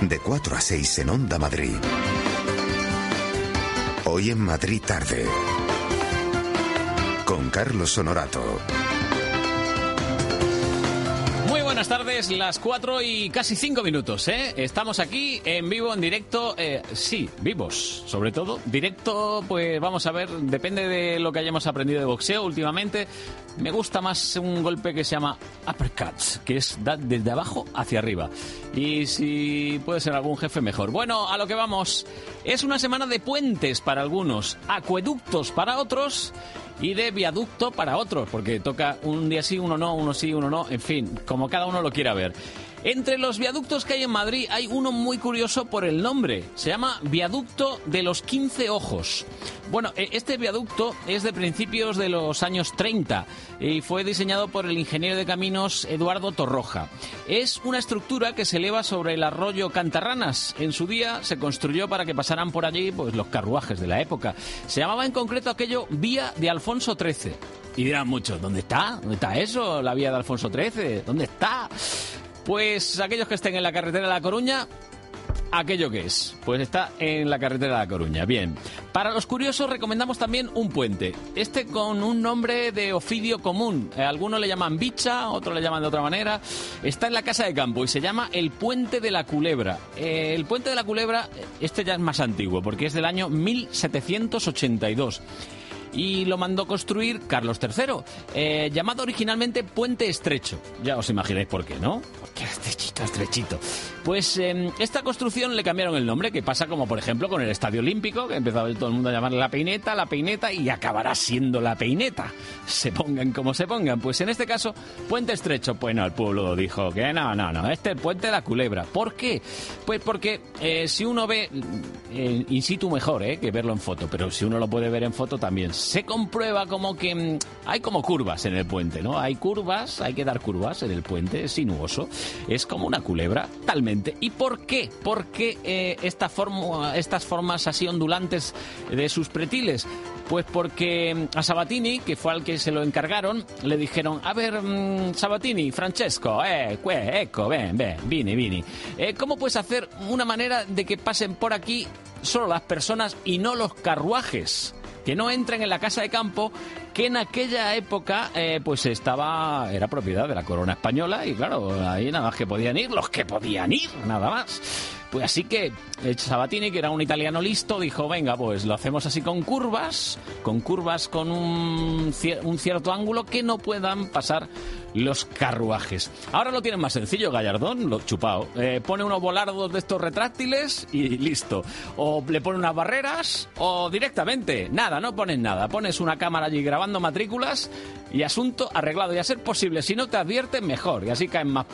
De 4 a 6 en Onda Madrid. Hoy en Madrid tarde. Con Carlos Honorato. Muy buenas tardes, las 4 y casi 5 minutos, ¿eh? Estamos aquí en vivo, en directo, eh, sí, vivos, sobre todo. Directo, pues vamos a ver, depende de lo que hayamos aprendido de boxeo últimamente. Me gusta más un golpe que se llama uppercuts, que es desde abajo hacia arriba. Y si puede ser algún jefe, mejor. Bueno, a lo que vamos. Es una semana de puentes para algunos, acueductos para otros y de viaducto para otros, porque toca un día sí, uno no, uno sí, uno no, en fin, como cada uno lo quiera ver. Entre los viaductos que hay en Madrid hay uno muy curioso por el nombre. Se llama Viaducto de los 15 Ojos. Bueno, eh, este viaducto es de principios de los años 30 y fue diseñado por el ingeniero de caminos Eduardo Torroja. Es una estructura que se eleva sobre el arroyo Cantarranas. En su día se construyó para que pasaran por allí pues, los carruajes de la época. Se llamaba en concreto aquello Vía de Alfonso XIII. Y dirán muchos, ¿dónde está? ¿Dónde está eso? La vía de Alfonso XIII. ¿Dónde está? Pues aquellos que estén en la carretera de La Coruña, aquello que es. Pues está en la carretera de La Coruña. Bien. Para los curiosos recomendamos también un puente. Este con un nombre de ofidio común. Eh, algunos le llaman bicha, otros le llaman de otra manera. Está en la casa de campo y se llama el Puente de la Culebra. Eh, el Puente de la Culebra, eh, este ya es más antiguo porque es del año 1782 y lo mandó construir Carlos III, eh, llamado originalmente Puente Estrecho. Ya os imagináis por qué, ¿no? Porque estrechito, estrechito. Pues eh, esta construcción le cambiaron el nombre, que pasa como por ejemplo con el Estadio Olímpico, que empezaba todo el mundo a llamarle la peineta, la peineta, y acabará siendo la peineta. Se pongan como se pongan. Pues en este caso, Puente Estrecho, pues no, el pueblo dijo que no, no, no, este es el Puente de la Culebra. ¿Por qué? Pues porque eh, si uno ve eh, in situ mejor eh, que verlo en foto, pero si uno lo puede ver en foto también, se comprueba como que mm, hay como curvas en el puente, ¿no? Hay curvas, hay que dar curvas en el puente, es sinuoso, es como una culebra, talmente. ¿Y por qué? ¿Por qué eh, esta forma, estas formas así ondulantes de sus pretiles? Pues porque mm, a Sabatini, que fue al que se lo encargaron, le dijeron, a ver, mm, Sabatini, Francesco, eh, que, ecco, ven, ven, vini, vini. Eh, ¿Cómo puedes hacer una manera de que pasen por aquí solo las personas y no los carruajes? Que no entren en la casa de campo que en aquella época eh, pues estaba era propiedad de la corona española y claro ahí nada más que podían ir los que podían ir nada más pues así que eh, Sabatini, que era un italiano listo, dijo, venga, pues lo hacemos así con curvas, con curvas con un cierto ángulo que no puedan pasar los carruajes. Ahora lo tienen más sencillo, Gallardón, lo chupao. Eh, pone unos volardos de estos retráctiles y listo. O le pone unas barreras o directamente, nada, no pones nada. Pones una cámara allí grabando matrículas y asunto arreglado. Y a ser posible, si no te advierten, mejor. Y así caen más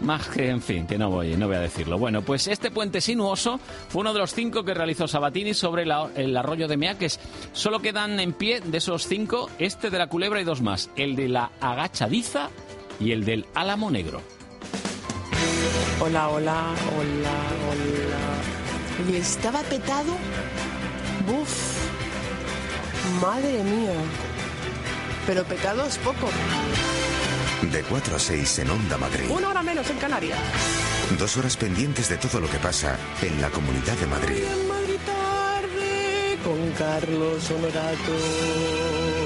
más que, en fin, que no voy, no voy a decirlo. Bueno, pues este puente sinuoso fue uno de los cinco que realizó Sabatini sobre el arroyo de Meaques. Solo quedan en pie de esos cinco este de la culebra y dos más. El de la agachadiza y el del álamo negro. Hola, hola, hola, hola. ¿Y estaba petado? Buf. Madre mía. Pero pecado es poco. De 4 a 6 en Onda Madrid. Una hora menos en Canarias. Dos horas pendientes de todo lo que pasa en la Comunidad de Madrid. En Madrid tarde con Carlos Honorato.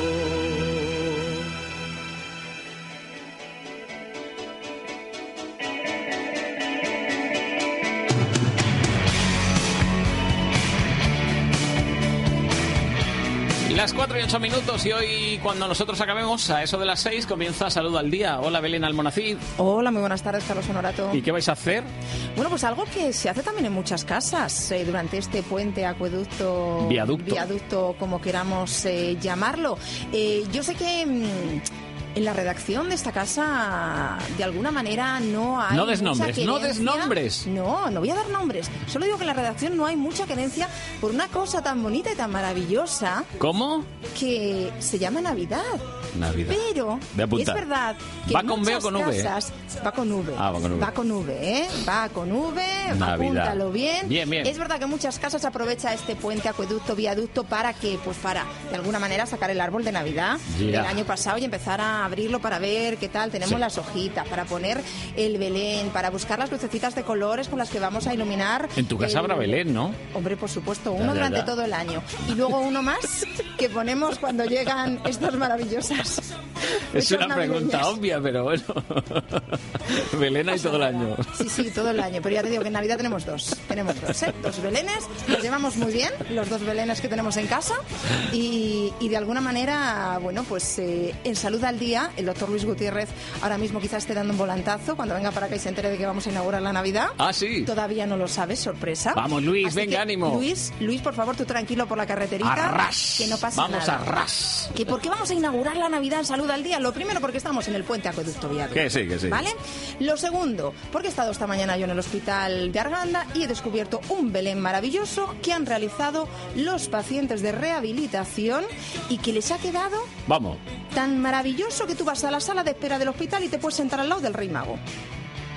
8 minutos y hoy cuando nosotros acabemos a eso de las 6 comienza Salud al Día. Hola Belén Almonacid. Hola, muy buenas tardes, Carlos Honorato. ¿Y qué vais a hacer? Bueno, pues algo que se hace también en muchas casas eh, durante este puente, acueducto, Viaducto. viaducto, como queramos eh, llamarlo. Eh, yo sé que mm, en la redacción de esta casa, de alguna manera, no hay. No des mucha nombres, no des nombres. No, no voy a dar nombres. Solo digo que en la redacción no hay mucha querencia por una cosa tan bonita y tan maravillosa ¿Cómo? que se llama Navidad. Navidad. Pero es verdad que ¿Va en con B o con V? casas- va con V. Ah, va con V. Va con V, ¿eh? Va con V, Navidad. apúntalo bien. Bien, bien. Es verdad que muchas casas aprovecha este puente, acueducto, viaducto para que, pues para, de alguna manera, sacar el árbol de Navidad Ya. del año pasado y empezar a, a abrirlo para ver qué tal. Tenemos Sí. las hojitas para poner el Belén, para buscar las lucecitas de colores con las que vamos a iluminar. En tu casa el- habrá Belén, ¿no? Hombre, por supuesto, uno ya, durante ya. todo el año. Y luego uno más que ponemos cuando llegan estas maravillosas. Es una pregunta obvia, pero bueno. Belén hay todo el año. Sí, sí, todo el año. Pero ya te digo que en Navidad tenemos dos. Tenemos dos, ¿eh? Dos belenes. Los llevamos muy bien, los dos belenes que tenemos en casa. Y, y de alguna manera, bueno, pues eh, en Salud al Día, el doctor Luis Gutiérrez ahora mismo quizás esté dando un volantazo cuando venga para acá y se entere de que vamos a inaugurar la Navidad. Ah, sí. Todavía no lo sabes, sorpresa. Vamos, Luis, Así venga, que, ánimo. Luis, Luis, por favor, tú tranquilo por la carreterita. Arras. Que no pasa Vamos nada. a ras. ¿Que ¿Por qué vamos a inaugurar la Navidad en Salud al Día? Lo primero, porque estamos en el puente acueducto viaducto. Que sí, que sí. ¿Vale? Lo segundo, porque he estado esta mañana yo en el hospital de Arganda y he descubierto un Belén maravilloso que han realizado los pacientes de rehabilitación y que les ha quedado Vamos. tan maravilloso que tú vas a la sala de espera del hospital y te puedes sentar al lado del Rey Mago.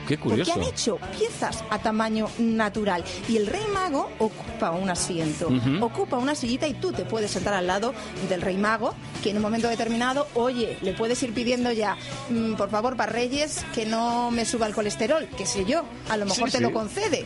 Qué Porque curioso. han hecho piezas a tamaño natural. Y el Rey Mago ocupa un asiento, ocupa una sillita y tú te puedes sentar al lado del Rey Mago, que en un momento determinado, oye, le puedes ir pidiendo ya, mm, por favor, para Reyes, que no me suba el colesterol, qué sé yo, a lo mejor Sí, te sí. lo concede.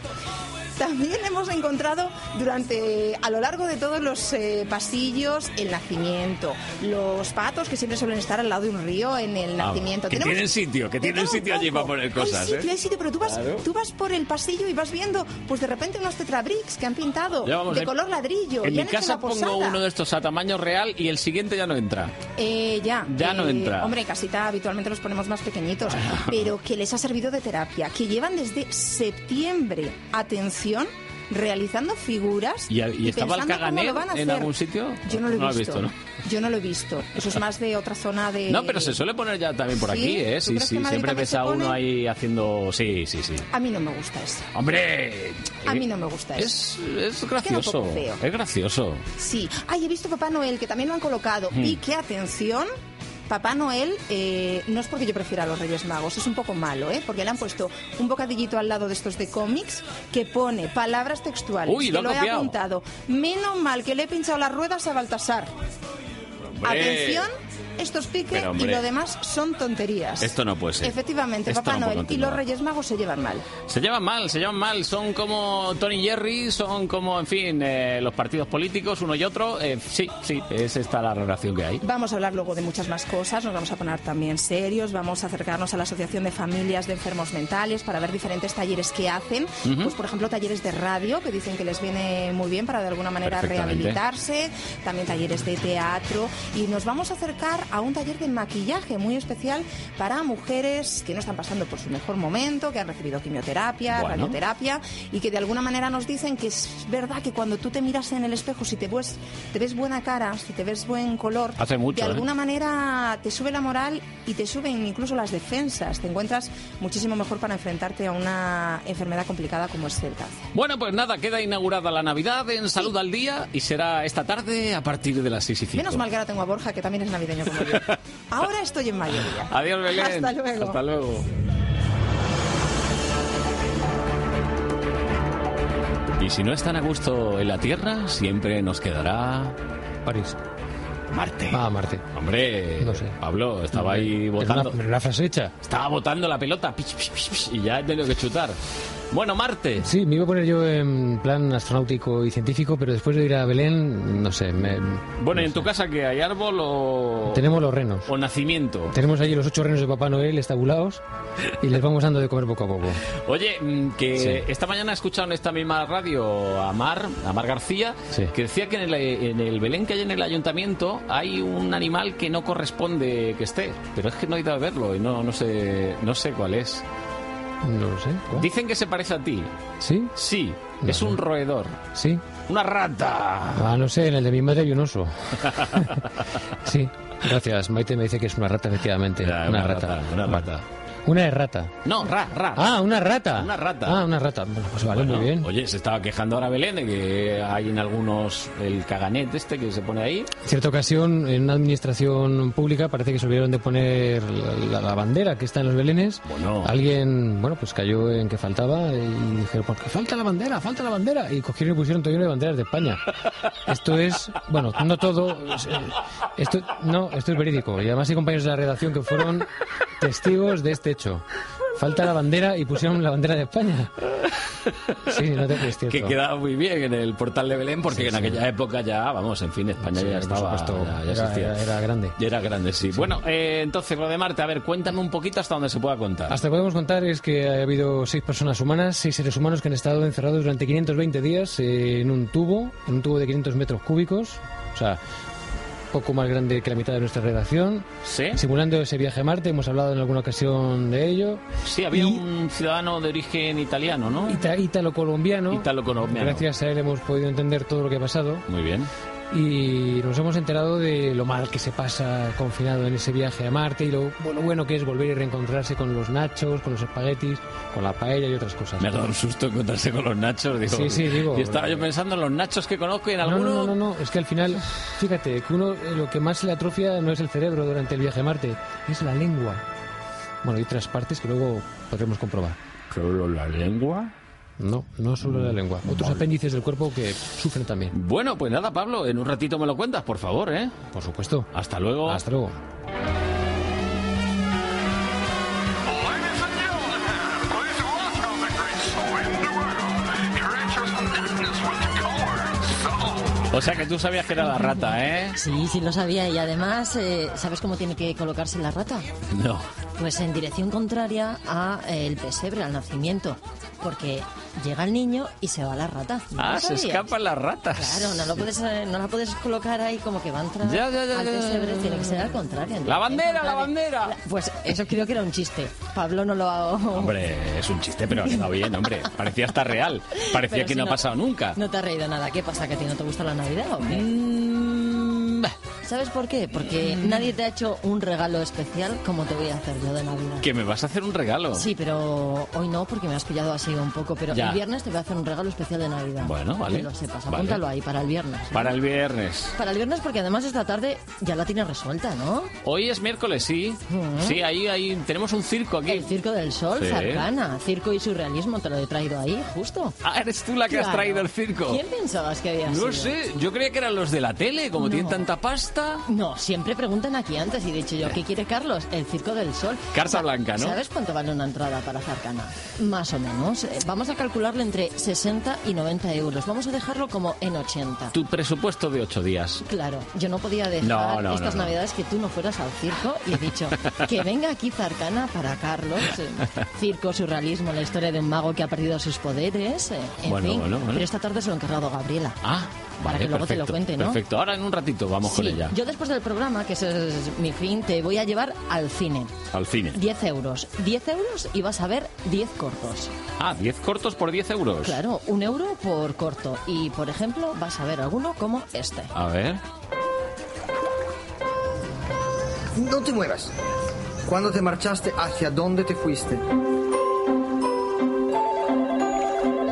También hemos encontrado durante a lo largo de todos los eh, pasillos el nacimiento, los patos que siempre suelen estar al lado de un río en el Ah, nacimiento. que Tenemos- tienen sitio, que tienen sitio allí para poner cosas, Hay sitio, ¿eh? hay sitio, pero tú vas, Claro. tú vas por el pasillo y vas viendo, pues de repente unos tetrabricks que han pintado vamos, de en- color ladrillo. En y mi casa pongo uno de estos a tamaño real y el siguiente ya no entra. Eh, ya. Ya no eh, entra. Hombre, casita habitualmente los ponemos más pequeñitos, pero que les ha servido de terapia, que llevan desde septiembre, atención, realizando figuras ¿Y, y estaba el Caganer en algún sitio? Yo no lo he No lo visto. visto, Yo no lo he visto. Eso es más de otra zona de... No, pero se suele poner ya también por ¿Sí? aquí, ¿eh? ¿Tú Sí, crees sí. que en Madrid Siempre ves a uno ahí haciendo... Sí, sí, sí. A mí no me gusta eso. ¡Hombre! A eh, mí no me gusta eso. Es, es gracioso. Es gracioso. Sí. Ay, he visto Papá Noel, que también lo han colocado. Hmm. Y que, atención, Papá Noel eh, no es porque yo prefiera a los Reyes Magos, es un poco malo, ¿eh? Porque le han puesto un bocadillito al lado de estos de cómics que pone palabras textuales. Uy, lo he apuntado. Menos mal que le he pinchado las ruedas a Baltasar. Atención, esto es pique Pero, y lo demás son tonterías. Esto no puede ser. Efectivamente, Esto Papá no Noel y los Reyes Magos se llevan mal. Se llevan mal, se llevan mal. Son como Tony y Jerry, son como, en fin, eh, los partidos políticos, uno y otro. Eh, sí, sí, es esta la relación que hay. Vamos a hablar luego de muchas más cosas, nos vamos a poner también serios, vamos a acercarnos a la Asociación de Familias de Enfermos Mentales para ver diferentes talleres que hacen. Pues, por ejemplo, talleres de radio que dicen que les viene muy bien para de alguna manera rehabilitarse, también talleres de teatro y nos vamos a acercar a un taller de maquillaje muy especial para mujeres que no están pasando por su mejor momento, que han recibido quimioterapia, Bueno. radioterapia y que de alguna manera nos dicen que es verdad que cuando tú te miras en el espejo, si te ves, te ves buena cara, si te ves buen color, Hace mucho, de ¿eh? alguna manera te sube la moral y te suben incluso las defensas. Te encuentras muchísimo mejor para enfrentarte a una enfermedad complicada como es el cáncer. Bueno, pues nada, queda inaugurada la Navidad en Salud al Día y será esta tarde a partir de las 6 y 5. Menos mal que ahora tengo a Borja, que también es navideño como Ahora estoy en mayoría. Adiós, Belén. Hasta luego. Hasta luego. Y si no están a gusto en la Tierra, siempre nos quedará París. Marte. Ah, Marte. Hombre, No sé. Pablo, estaba ahí Pero botando. una, frase hecha. Estaba botando la pelota pich, pich, pich, pich, y ya he tenido que chutar. Bueno, Marte. Sí, me iba a poner yo en plan astronáutico y científico, pero después de ir a Belén, no sé, me- Bueno, ¿y en tu casa que hay árbol o, tenemos los renos. o nacimiento? Tenemos allí los ocho renos de Papá Noel estabulados y les vamos dando de comer poco a poco. Oye, mm, que Sí. esta mañana he escuchado en esta misma radio a Mar, a Mar García, Sí. que decía que en el, en el Belén que hay en el ayuntamiento hay un animal que no corresponde que esté, pero es que no he ido a verlo y no, no sé no sé cuál es. No lo sé. ¿cuál? Dicen que se parece a ti. ¿Sí? Sí, No es sé. un roedor, ¿Sí? una rata. Ah, no sé, en el de mi madre hay un oso. sí, gracias. Maite me dice que es una rata, efectivamente. Ya, una, rata. una rata. Una errata. No, ra, ra. Ah, una rata. Una rata. Ah, una rata. Bueno, pues vale, Bueno, muy bien. Oye, se estaba quejando ahora Belén de que hay en algunos el caganet este que se pone ahí. En cierta ocasión, en una administración pública, parece que se olvidaron de poner la, la bandera que está en los belenes. Bueno. Alguien, bueno, pues cayó en que faltaba y dijeron, ¿por qué falta la bandera? ¡Falta la bandera! Y cogieron y pusieron todo lleno de banderas de España. Esto es, bueno, no todo. eh, Esto, no, esto es verídico. Y además hay compañeros de la redacción que fueron testigos de este hecho. Falta la bandera y pusieron la bandera de España. Sí, no te es cierto. Que quedaba muy bien en el portal de Belén porque en aquella época ya, vamos, en fin, España Sí, ya estaba. supuesto, ya- ya existía. era- era grande. Ya era grande, sí. Bueno, eh, entonces lo de Marte, a ver, cuéntame un poquito hasta donde se pueda contar. Hasta podemos contar es que ha habido seis personas humanas, seis seres humanos que han estado encerrados durante 520 días en un tubo, en un tubo de 500 metros cúbicos, o sea, poco más grande que la mitad de nuestra redacción, ¿Sí? simulando ese viaje a Marte. Hemos hablado en alguna ocasión de ello. Sí, había Y- un ciudadano de origen italiano, ¿no? Ita- Ítalo-colombiano. Ítalo-colombiano. Gracias a él hemos podido entender todo lo que ha pasado Muy bien. Y nos hemos enterado de lo mal que se pasa confinado en ese viaje a Marte y lo, lo bueno que es volver y reencontrarse con los nachos, con los espaguetis, con la paella y otras cosas. Me ha dado un susto encontrarse con los nachos. Digo, Sí, sí, digo- Y estaba yo pensando en los nachos que conozco y en No, alguno. no, no, no, es que al final, fíjate, que uno eh, lo que más se le atrofia no es el cerebro durante el viaje a Marte, es la lengua. Bueno, y otras partes que luego podremos comprobar. ¿Solo la lengua? No, no solo la lengua, otros apéndices del cuerpo que sufren también. Bueno, pues nada, Pablo, en un ratito me lo cuentas, por favor, ¿eh? Por supuesto. Hasta luego. Hasta luego. O sea que tú sabías que era la rata, ¿eh? Sí, sí lo sabía. Y además, eh, ¿sabes cómo tiene que colocarse la rata? No. Pues en dirección contraria a eh, el pesebre, al nacimiento. Porque llega el niño y se va la rata. ¿No Ah, se escapan las ratas. Claro, no, lo puedes, eh, no la puedes colocar ahí como que va a entrar Ya, ya, ya, al pesebre, tiene que ser al contrario. ¡La bandera, la bandera! La- Pues eso creo que era un chiste. Pablo no lo ha... Hombre, es un chiste, pero ha quedado bien, hombre. Parecía hasta real. Parecía Pero que si no ha pasado nunca. No te ha reído nada. ¿Qué pasa? ¿Que a ti no te gusta la Navidad o qué? Mm, bah, ¿Sabes por qué? Porque nadie te ha hecho un regalo especial como te voy a hacer yo de Navidad. que me vas a hacer un regalo. Sí, pero hoy no, porque me has pillado así un poco. Pero Ya. el viernes te voy a hacer un regalo especial de Navidad. Bueno, vale. Que lo sepas. Vale. Apúntalo ahí para el viernes. Para el viernes. Para el viernes, porque además esta tarde ya la tienes resuelta, ¿no? Hoy es miércoles, sí. Sí, ahí, ahí tenemos un circo aquí. El Circo del Sol, Sí. Zarcana. Circo y surrealismo, te lo he traído ahí, justo. Ah, eres tú la que has Claro. traído el circo. ¿Quién pensabas que había No sido? sé, yo creía que eran los de la tele, como No. tienen pasta. No, siempre preguntan aquí antes y he dicho yo, ¿qué quiere Carlos? El Circo del Sol. Carta blanca, ¿no? ¿Sabes cuánto vale una entrada para Zarcana? Más o menos. Eh, Vamos a calcularlo entre 60 y 90 euros. Vamos a dejarlo como en 80. Tu presupuesto de ocho días. Claro, yo no podía dejar No, no, estas no, navidades que tú no fueras al circo y he dicho que venga aquí Zarcana para Carlos. eh, circo, surrealismo, la historia de un mago que ha perdido sus poderes. eh, en Bueno, fin, bueno, bueno. pero esta tarde se lo he encargado Gabriela. Ah, Para vale, que luego te lo perfecto, cuente, ¿no? Perfecto, ahora en un ratito vamos con ella. yo después del programa, que ese es mi fin, te voy a llevar al cine. Al cine. 10 euros. 10 euros y vas a ver 10 cortos. Ah, 10 cortos por 10 euros. Claro, un euro por corto. Y, por ejemplo, vas a ver alguno como este. A ver. No te muevas. ¿Cuándo te marchaste? ¿Hacia dónde te fuiste?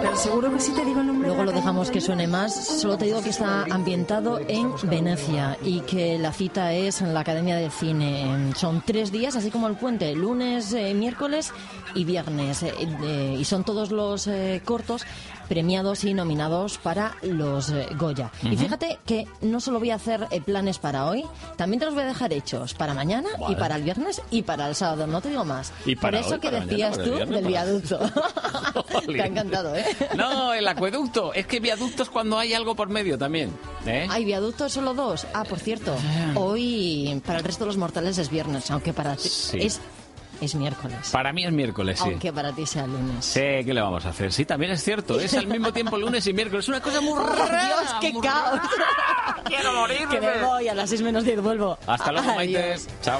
Pero seguro que sí te digo el nombre. Luego lo dejamos que suene más. Solo te digo que está ambientado en Venecia y que la cita es en la Academia de Cine. Son tres días, así como el puente, lunes, eh, miércoles y viernes. Eh, eh, y son todos los cortos premiados y nominados para los eh, Goya. Y fíjate que no solo voy a hacer eh, planes para hoy, también te los voy a dejar hechos para mañana Vale. y para el viernes y para el sábado. No te digo más. Y para Por eso hoy, que para decías tú viernes, del viaducto. te ha encantado, ¿eh? No, el acueducto. Es que viaducto es cuando hay algo por medio también. ¿eh? ¿Hay viaductos solo dos? Ah, por cierto, hoy para el resto de los mortales es viernes, aunque para ti Sí. es, es miércoles. Para mí es miércoles, sí. Aunque para ti sea lunes. Sí, ¿qué le vamos a hacer? Sí, también es cierto. Es al mismo tiempo lunes y miércoles. Es una cosa muy ¡Oh, rara. Dios, qué muy caos! rara. Quiero morirme. Que me voy, a las 6 menos 10 vuelvo. Hasta luego, Maite. Chao.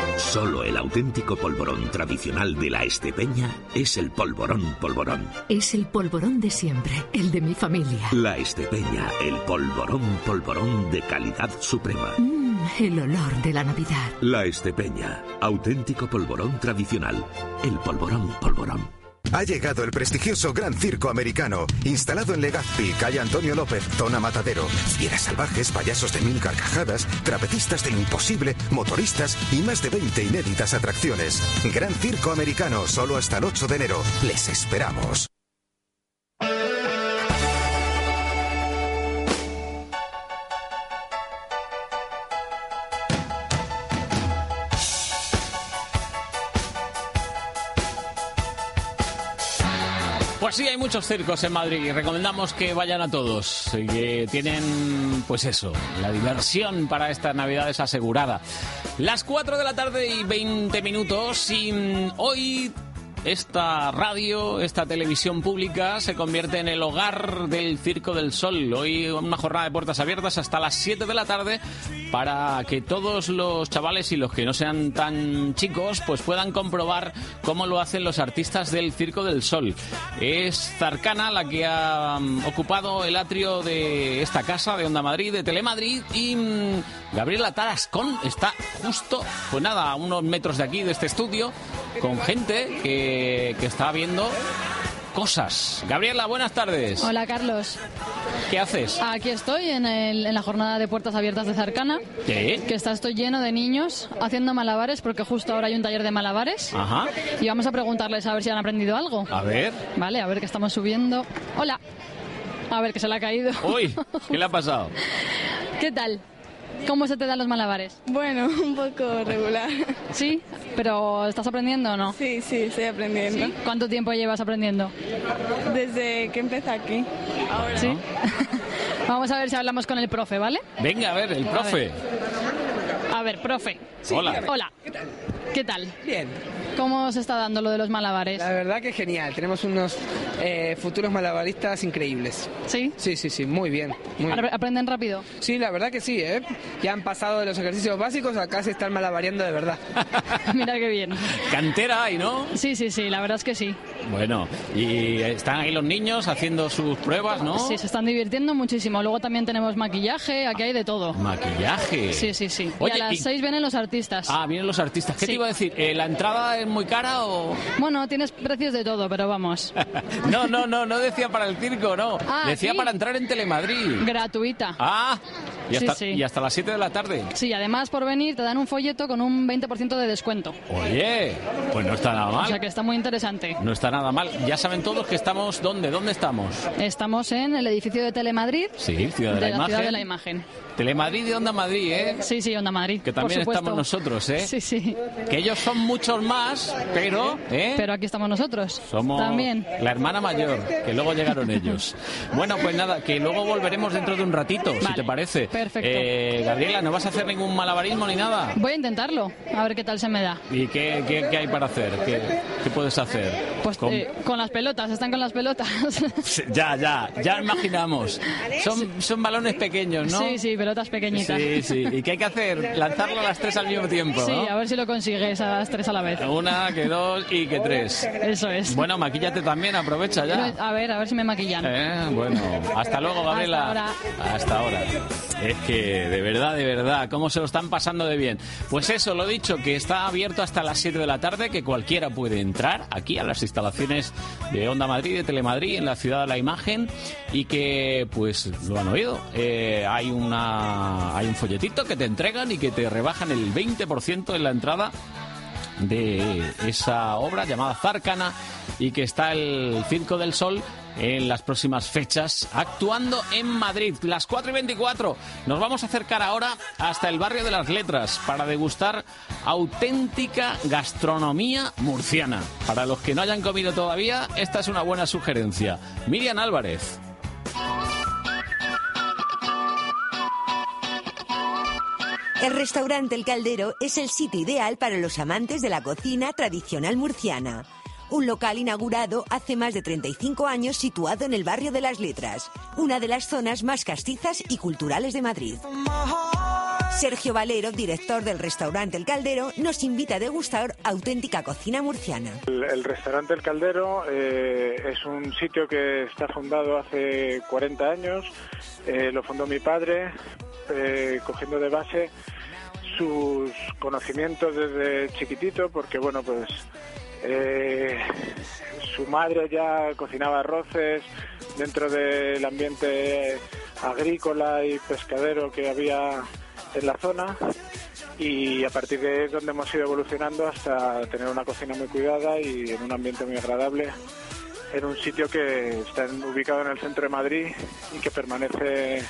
Solo el auténtico polvorón tradicional de la Estepeña es el polvorón polvorón. Es el polvorón de siempre, el de mi familia. La Estepeña, el polvorón polvorón de calidad suprema. Mm, el olor de la Navidad. La Estepeña, auténtico polvorón tradicional. El polvorón polvorón. Ha llegado el prestigioso Gran Circo Americano, instalado en Legazpi, calle Antonio López, zona Matadero. Fieras salvajes, payasos de mil carcajadas, trapecistas de imposible, motoristas y más de 20 inéditas atracciones. Gran Circo Americano, solo hasta el 8 de enero. Les esperamos. Pues sí, hay muchos circos en Madrid y recomendamos que vayan a todos, que tienen, pues eso, la diversión para estas navidades asegurada. Las 4 de la tarde y 20 minutos y mm, hoy esta radio, esta televisión pública se convierte en el hogar del Circo del Sol. Hoy una jornada de puertas abiertas hasta las 7 de la tarde para que todos los chavales y los que no sean tan chicos pues puedan comprobar cómo lo hacen los artistas del Circo del Sol. Es Zarcana la que ha mm, ocupado el atrio de esta casa de Onda Madrid, de Telemadrid y mm, Gabriela Tarascón está justo, pues nada, a unos metros de aquí, de este estudio, con gente que, que está viendo cosas. Gabriela, buenas tardes. Hola Carlos, ¿Qué haces? aquí estoy en, el- en la jornada de puertas abiertas de Zarcana, ¿Qué? que está estoy lleno de niños haciendo malabares porque justo ahora hay un taller de malabares Ajá. y vamos a preguntarles a ver si han aprendido algo. A ver. Vale, a ver que estamos subiendo. Hola. A ver que se le ha caído. Uy, ¿qué le ha pasado? ¿Qué tal? ¿Cómo se te dan los malabares? Bueno, un poco regular. ¿Sí? ¿Pero estás aprendiendo o no? Sí, sí, estoy aprendiendo. ¿Sí? ¿Cuánto tiempo llevas aprendiendo? Desde que empecé aquí. Ahora. ¿Sí? Vamos a ver si hablamos con el profe, ¿vale? Venga, a ver, el profe. A ver, profe. Hola. Hola. ¿Qué tal? Bien. ¿Cómo se está dando lo de los malabares? La verdad que es genial. Tenemos unos eh, futuros malabaristas increíbles. ¿Sí? Sí, sí, sí. Muy bien. Muy Apre- ¿Aprenden rápido? Sí, la verdad que sí, ¿eh? Ya han pasado de los ejercicios básicos, acá se están malabareando de verdad. Mira qué bien. Cantera hay, ¿no? Sí, sí, sí, la verdad es que sí. Bueno, y están ahí los niños haciendo sus pruebas, ¿no? Sí, se están divirtiendo muchísimo. Luego también tenemos maquillaje, aquí hay de todo. Maquillaje. Sí, sí, sí. Oye, y a las y- seis vienen los artistas. Ah, vienen los artistas. ¿Qué Sí. te iba a decir? Eh, ¿La entrada es muy cara o...? Bueno, tienes precios de todo, pero vamos. No, no, no, no decía para el circo, no. Ah, decía ¿sí? para entrar en Telemadrid. Gratuita. Ah, y hasta, sí. y hasta las 7 de la tarde. Sí, además por venir te dan un folleto con un 20% de descuento. Oye, pues no está nada O mal. sea que está muy interesante. No está nada mal. Ya saben todos que estamos... ¿Dónde? ¿Dónde estamos? Estamos en el edificio de Telemadrid. Sí, Ciudad de, la, Imagen. Ciudad de la Imagen. Telemadrid y Onda Madrid, ¿eh? Sí, sí, Onda Madrid. Que también estamos nosotros, ¿eh? Sí, sí. Que ellos son muchos más, pero... ¿eh? Pero aquí estamos nosotros. Somos También. la hermana mayor, que luego llegaron ellos. Bueno, pues nada, que luego volveremos dentro de un ratito, si te parece. Perfecto. Eh, Gabriela, ¿no vas a hacer ningún malabarismo ni nada? Voy a intentarlo, a ver qué tal se me da. ¿Y qué, qué- qué hay para hacer? ¿Qué, qué puedes hacer? Pues Con- eh, con las pelotas, están con las pelotas. Ya, ya, ya imaginamos. Son, son balones pequeños, ¿no? Sí, sí, pelotas pequeñitas. Sí, sí. ¿Y qué hay que hacer? Lanzarlo a las tres al mismo tiempo, Sí, ¿no? a ver si lo consigues a las tres a la vez. Una, que dos y que tres. Eso es. Bueno, maquíllate también, aprovecha ya. A ver, a ver si me maquillan. Eh, bueno, hasta luego, Gabriela. Hasta ahora. Hasta ahora. Es que, de verdad, de verdad, cómo se lo están pasando de bien. Pues eso, lo dicho, que está abierto hasta las 7 de la tarde, que cualquiera puede entrar aquí a las instalaciones de Onda Madrid, de Telemadrid, en la ciudad de la imagen, y que, pues, lo han oído. Eh, hay, una, hay un folletito que te entregan y que te rebajan el 20% en la entrada de esa obra llamada Zarcana y que está el Circo del Sol en las próximas fechas actuando en Madrid. Las 4 y 24. Nos vamos a acercar ahora hasta el barrio de las letras para degustar auténtica gastronomía murciana. Para los que no hayan comido todavía, esta es una buena sugerencia. Miriam Álvarez. El restaurante El Caldero es el sitio ideal para los amantes de la cocina tradicional murciana. Un local inaugurado hace más de 35 años situado en el barrio de las Letras, una de las zonas más castizas y culturales de Madrid. Sergio Valero, director del restaurante El Caldero, nos invita a degustar auténtica cocina murciana. El, restaurante El Caldero eh, es un sitio que está fundado hace 40 años. Eh, lo fundó mi padre, eh, cogiendo de base sus conocimientos desde chiquitito, porque bueno, pues eh, su madre ya cocinaba arroces dentro del ambiente agrícola y pescadero que había en la zona. Y a partir de ahí es donde hemos ido evolucionando hasta tener una cocina muy cuidada y en un ambiente muy agradable en un sitio que está ubicado en el centro de Madrid y que permanece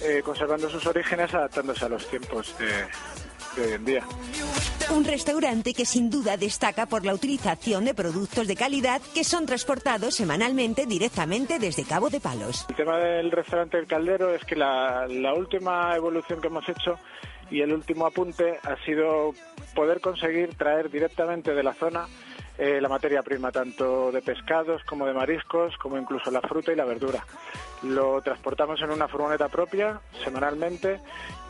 eh, conservando sus orígenes adaptándose a los tiempos de, hoy en día. Un restaurante que sin duda destaca por la utilización de productos de calidad que son transportados semanalmente directamente desde Cabo de Palos. El tema del restaurante El Caldero es que la, la última evolución que hemos hecho y el último apunte ha sido poder conseguir traer directamente de la zona eh, la materia prima, tanto de pescados como de mariscos, como incluso la fruta y la verdura. Lo transportamos en una furgoneta propia semanalmente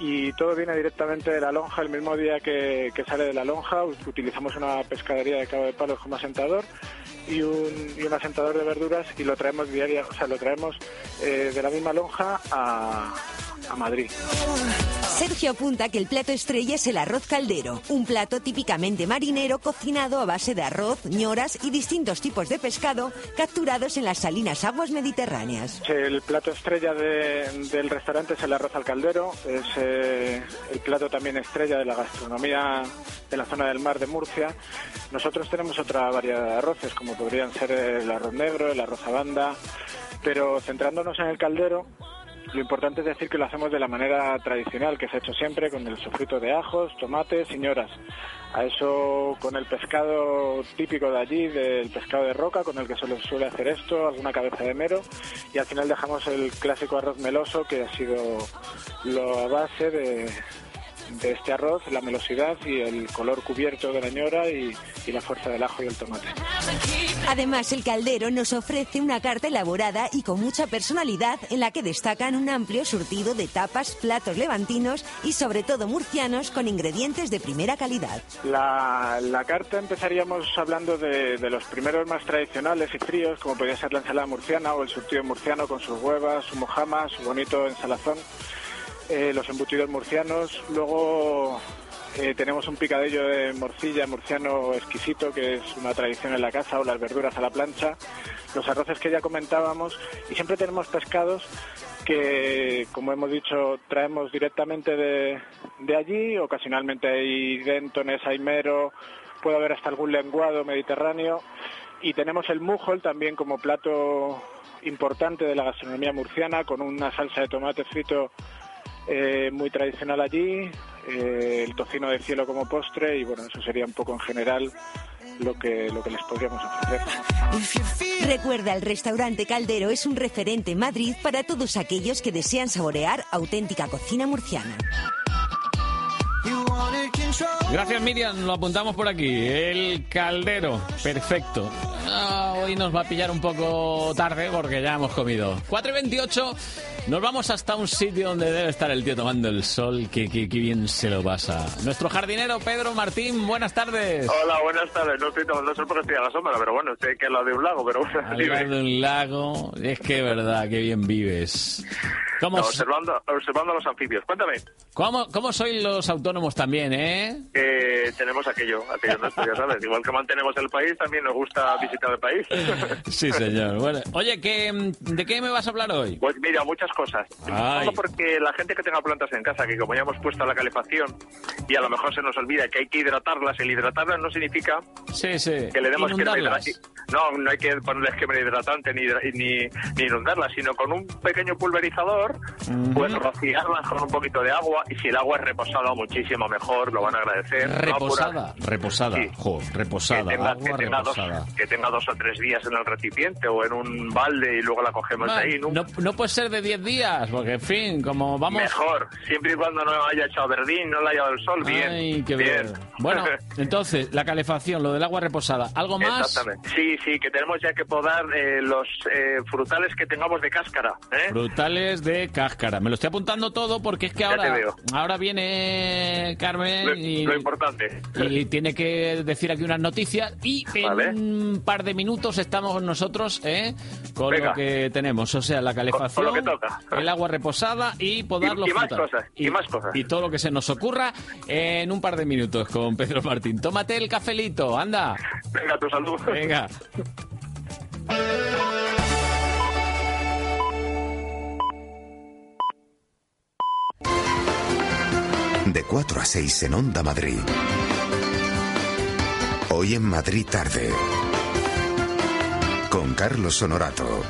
y todo viene directamente de la lonja el mismo día que, que sale de la lonja. ut- Utilizamos una pescadería de Cabo de Palos como asentador y un, y un asentador de verduras y lo traemos diaria, o sea, lo traemos eh, de la misma lonja a, a Madrid. Sergio apunta que el plato estrella es el arroz caldero, un plato típicamente marinero cocinado a base de arroz, ñoras y distintos tipos de pescado capturados en las salinas aguas mediterráneas. El plato estrella de- del restaurante es el arroz al caldero, es eh, el plato también estrella de la gastronomía de la zona del mar de Murcia. Nosotros tenemos otra variedad de arroces, como podrían ser el arroz negro, el arroz a banda, pero centrándonos en el caldero, lo importante es decir que lo hacemos de la manera tradicional, que se ha hecho siempre, con el sofrito de ajos, tomates y ñoras. A eso con el pescado típico de allí, del pescado de roca, con el que se le suele hacer esto, alguna cabeza de mero, y al final dejamos el clásico arroz meloso, que ha sido la base de, de este arroz, la melosidad y el color cubierto de la ñora y, y la fuerza del ajo y el tomate. Además, el caldero nos ofrece una carta elaborada y con mucha personalidad en la que destacan un amplio surtido de tapas, platos levantinos y sobre todo murcianos con ingredientes de primera calidad. La, la carta empezaríamos hablando de, de los primeros más tradicionales y fríos, como podría ser la ensalada murciana o el surtido murciano con sus huevas, su mojama, su bonito ensalazón, eh, los embutidos murcianos. Luego eh, tenemos un picadillo de morcilla murciano exquisito, que es una tradición en la casa, o las verduras a la plancha, los arroces que ya comentábamos, y siempre tenemos pescados que, como hemos dicho, traemos directamente de, de allí. Ocasionalmente hay dentones, hay mero, puede haber hasta algún lenguado mediterráneo. Y tenemos el mujol también como plato importante de la gastronomía murciana, con una salsa de tomate frito eh, muy tradicional allí, eh, el tocino de cielo como postre y bueno, eso sería un poco en general lo que, lo que les podríamos ofrecer. Recuerda, el restaurante Caldero es un referente en Madrid para todos aquellos que desean saborear auténtica cocina murciana. Gracias Miriam, lo apuntamos por aquí. El caldero, perfecto. Ah, hoy nos va a pillar un poco tarde porque ya hemos comido. 4 y 28, nos vamos hasta un sitio donde debe estar el tío tomando el sol, que, que, que bien se lo pasa. Nuestro jardinero Pedro Martín, buenas tardes. Hola, buenas tardes. No estoy tomando sol porque estoy a la sombra, pero bueno, estoy que es lo de un lago, pero bueno, Al lado de un lago, es que verdad, que bien vives. ¿Cómo No, observando, observando a los anfibios. Cuéntame. ¿Cómo, ¿Cómo sois los autónomos también, eh? Eh, tenemos aquello, aquello nuestro, ya sabes. Igual que mantenemos el país, también nos gusta visitar el país. Sí, señor. Bueno, oye, ¿qué, ¿de qué me vas a hablar hoy? Pues mira, muchas cosas. Ay. Porque la gente que tenga plantas en casa, que como ya hemos puesto la calefacción y a lo mejor se nos olvida que hay que hidratarlas, el hidratarlas no significa Sí, sí. que le demos crema hidratante. No, no hay que ponerles crema hidratante ni, ni, ni inundarlas, sino con un pequeño pulverizador, pues rociarlas con un poquito de agua y si el agua es reposada muchísimo mejor, lo van a agradecer. No Reposada, apurar- reposada, Sí. jo, reposada, que tenga, agua que, tenga dos, reposada. que tenga dos o tres días en el recipiente o en un balde y luego la cogemos de Va, ahí. no, no puede ser de 10 días, porque en fin, como vamos... Mejor, siempre y cuando no haya echado verdín, no le haya dado el sol, bien. Ay, qué bien. Bueno, entonces, la calefacción, lo del agua reposada. ¿Algo más? Exactamente. Sí, sí, que tenemos ya que podar eh, los eh, frutales que tengamos de cáscara. ¿eh? Frutales de cáscara. Me lo estoy apuntando todo porque es que ahora, ahora viene Carmen Lo, y, lo importante. y tiene que decir aquí unas noticias y en Vale. un par de minutos estamos nosotros ¿eh? con Venga. lo que tenemos. O sea, la calefacción, Con- con lo que toca. el agua reposada y podar Y- los y más frutales. cosas, y más cosas. Y todo lo que se nos ocurra en un par de minutos con Pedro Martín. Tómate el cafelito, anda. Venga, tu salud. Venga. De 4 a 6 en Onda Madrid. Hoy en Madrid tarde. Con Carlos Honorato.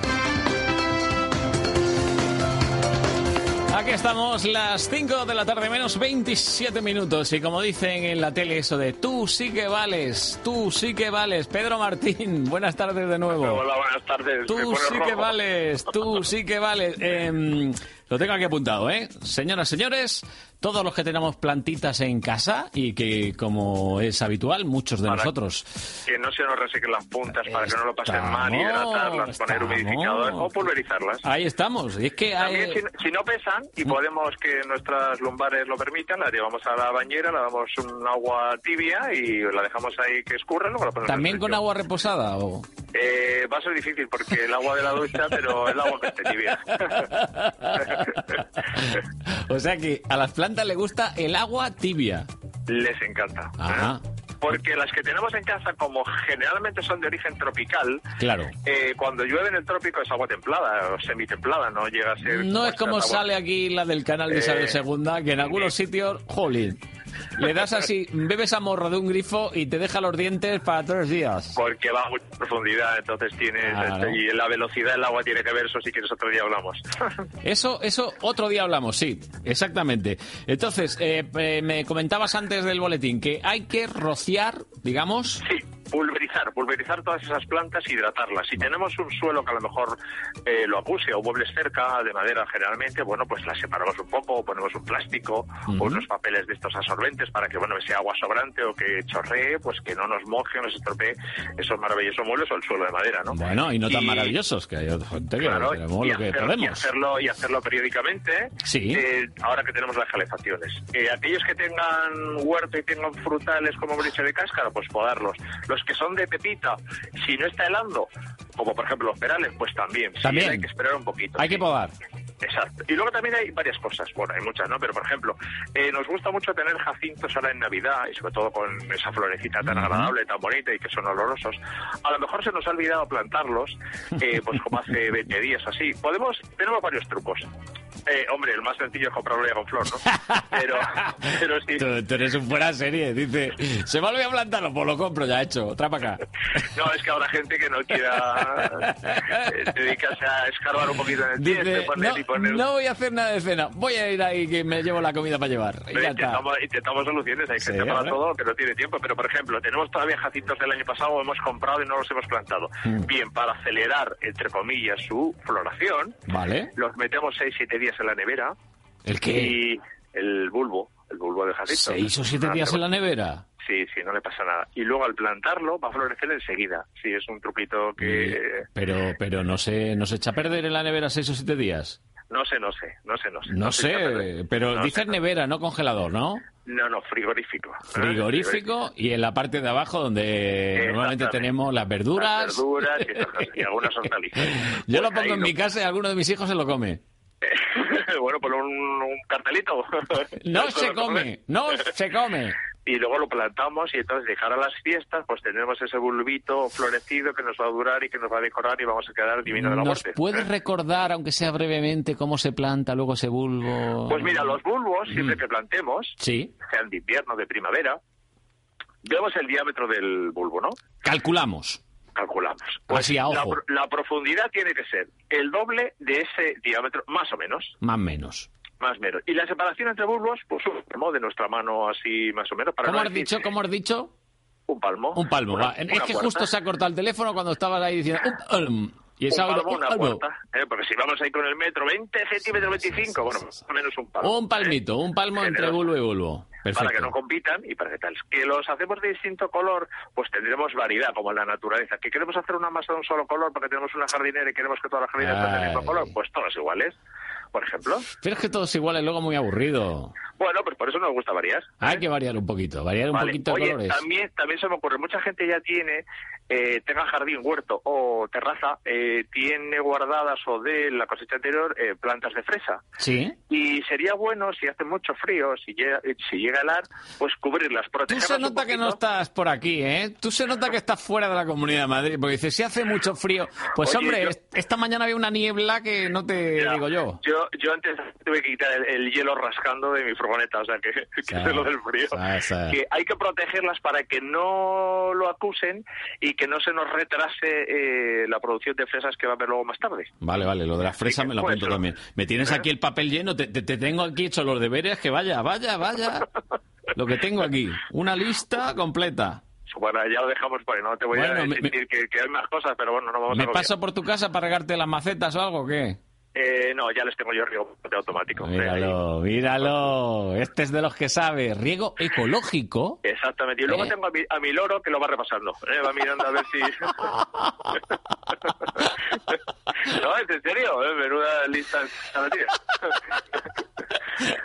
Aquí estamos, las 5 de la tarde menos 27 minutos. Y como dicen en la tele eso de tú sí que vales, tú sí que vales. Pedro Martín, buenas tardes de nuevo. Hola, buenas tardes. Tú sí que rojo. vales, tú sí que vales. Em, lo tengo aquí apuntado, ¿eh? Señoras, señores, todos los que tenemos plantitas en casa y que, como es habitual, muchos de Para- nosotros Que no se nos resequen las puntas para que no lo pasen mal, Estamos, hidratarlas, poner estamos. humidificador o pulverizarlas. Ahí estamos. Y es que hay... También, si, si no pesan y podemos que nuestras lumbares lo permitan, la llevamos a la bañera, le damos un agua tibia y la dejamos ahí que escurra, luego la ponemos ¿También con agua reposada o...? Eh, va a ser difícil porque el agua de la ducha, pero el agua que esté tibia. O sea que a las plantas le gusta el agua tibia. Les encanta. ¿eh? Ajá. Porque las que tenemos en casa, como generalmente son de origen tropical, Claro. eh, cuando llueve en el trópico es agua templada o semitemplada, no llega a ser... No es como agua- sale aquí la del canal de Isabel Eh, II, que en algunos sitios, jolín, le das así, bebes a morro de un grifo y te deja los dientes para tres días. Porque va a mucha profundidad, entonces tienes... Claro. Y la velocidad del agua tiene que ver, eso si quieres otro día hablamos. Eso, eso otro día hablamos, sí, exactamente. Entonces, eh, eh, me comentabas antes del boletín que hay que rociar, digamos. Sí, pulverizar, pulverizar todas esas plantas y hidratarlas. Si tenemos un suelo que a lo mejor eh, lo acuse o muebles cerca de madera generalmente, bueno, pues las separamos un poco, ponemos un plástico o unos papeles de estos absorbentes para que, bueno, sea agua sobrante o que chorree, pues que no nos moje, no se estropee esos maravillosos muebles o el suelo de madera, ¿no? Bueno, y no tan maravillosos, que hay gente que Claro, y, que y hacerlo, y hacerlo periódicamente, Sí. eh, ahora que tenemos las calefacciones. Eh, aquellos que tengan huerto y tengan frutales como dicho de cáscara, pues podarlos. Los que son de pepita, si no está helando, como por ejemplo los perales, pues también. Sí, También. hay que esperar un poquito. Hay que podar. Exacto. Y luego también hay varias cosas, bueno, hay muchas, ¿no? Pero por ejemplo, eh, nos gusta mucho tener jacintos ahora en Navidad y sobre todo con esa florecita tan agradable, tan bonita y que son olorosos. A lo mejor se nos ha olvidado plantarlos, eh, pues como hace 20 días así. Podemos, tenemos varios trucos. Eh, hombre, el más sencillo es comprarlo ya con flor, ¿no? Pero, pero sí. Tú, tú eres un fuera serie, dice, se me olvidó plantarlo, pues lo compro ya hecho, trae para acá. No, es que habrá gente que no quiera eh, dedicarse a escarbar un poquito en el Dice, tiesto, poner no, y poner... no voy a hacer nada de cena, voy a ir ahí que me llevo la comida para llevar. Y ya está. intentamos, intentamos soluciones, hay Sí, gente para todo que no tiene tiempo, pero por ejemplo, tenemos todavía jacintos del año pasado, hemos comprado y no los hemos plantado. Mm. Bien, para acelerar, entre comillas, su floración, Vale. los metemos 6-7 días en la nevera. ¿El qué? Y el bulbo, el bulbo del jacinto. ¿Seis o siete Ah, días en la nevera? Sí, sí, no le pasa nada. Y luego al plantarlo va a florecer enseguida. Sí, es un truquito que... Pero, pero no se, no se echa a perder en la nevera seis o siete días. No sé, no sé, no sé, no sé. No se sé, pero No dices sé. nevera, no congelador, ¿no? No, no, frigorífico. Frigorífico y en la parte de abajo donde normalmente tenemos las verduras. Las verduras y, cosas, y algunas hortalizas. Yo lo Pues pongo en mi casa y alguno de mis hijos se lo come. bueno, poner un, un cartelito. No se come, no se come. y luego lo plantamos y entonces dejar a las fiestas pues tenemos ese bulbito florecido que nos va a durar y que nos va a decorar y vamos a quedar divino de la ¿Nos muerte. puedes recordar, aunque sea brevemente, cómo se planta luego ese bulbo? Pues mira, los bulbos, siempre Mm. que plantemos, Sí, sean de invierno, de primavera, vemos el diámetro del bulbo, ¿no? calculamos. Calculamos. Pues Así a La, ojo, la profundidad tiene que ser el doble de ese diámetro, más o menos. más o menos. Más o menos. Y la separación entre bulbos, pues un palmo de nuestra mano así más o menos. Para ¿Cómo no has decir dicho? ¿Cómo has dicho? Un palmo. Un palmo. Una- va. Es una que puerta. justo se ha cortado el teléfono cuando estabas ahí diciendo un palmo. Y esa un palmo, un una palmo. puerta. ¿eh? Porque si vamos ahí con el metro, 20 centímetros, 25, bueno, más o menos un palmo. Un palmito, un palmo entre bulbo y bulbo. Para que Perfecto. no compitan y para que tal. Que los hacemos de distinto color, pues tendremos variedad, como en la naturaleza. Que queremos hacer una masa de un solo color porque tenemos una jardinera y queremos que todas las jardineras sean del mismo color, pues todas iguales, por ejemplo. Pero es que todos iguales, luego muy aburrido. Bueno, pues por eso nos gusta variar. Hay que variar un poquito, variar un poquito de Oye, colores. también, también se me ocurre, mucha gente ya tiene, eh, tenga jardín, huerto o terraza, eh, tiene guardadas o de la cosecha anterior eh, plantas de fresa. Sí. Y sería bueno, si hace mucho frío, si llega, eh, si llega a helar, pues cubrirlas, Tú protegerlas se un nota que no estás por aquí, ¿eh? Tú se nota que estás fuera de la Comunidad de Madrid, porque dices, si hace mucho frío, pues Oye, hombre, yo- est- esta mañana había una niebla que no te Ya. digo yo. Yo, yo antes tuve que quitar el, el hielo rascando de mi furgoneta, o sea, que, que Sí. es lo del frío. Sí, sí. Que hay que protegerlas para que no lo acusen y que no se nos retrase eh, la producción de fresas que va a haber luego más tarde. Vale, vale, lo de las fresas me lo apunto también. Me tienes ¿eh? aquí el papel lleno, te, te- te tengo aquí hecho los deberes, que vaya, vaya, vaya. Lo que tengo aquí, una lista completa. Bueno, ya lo dejamos por ahí, no te voy Bueno, a me- decir que, que hay más cosas, pero bueno, no vamos a ¿Me paso por tu casa para regarte las macetas o algo o qué? Eh, no, ya les tengo yo riego de automático. Míralo, míralo. Este es de los que sabe. Riego ecológico. Exactamente. Y luego Eh. tengo a mi, a mi loro que lo va repasando. ¿eh? Va mirando a ver si... no, es en serio. ¿eh? Menuda lista.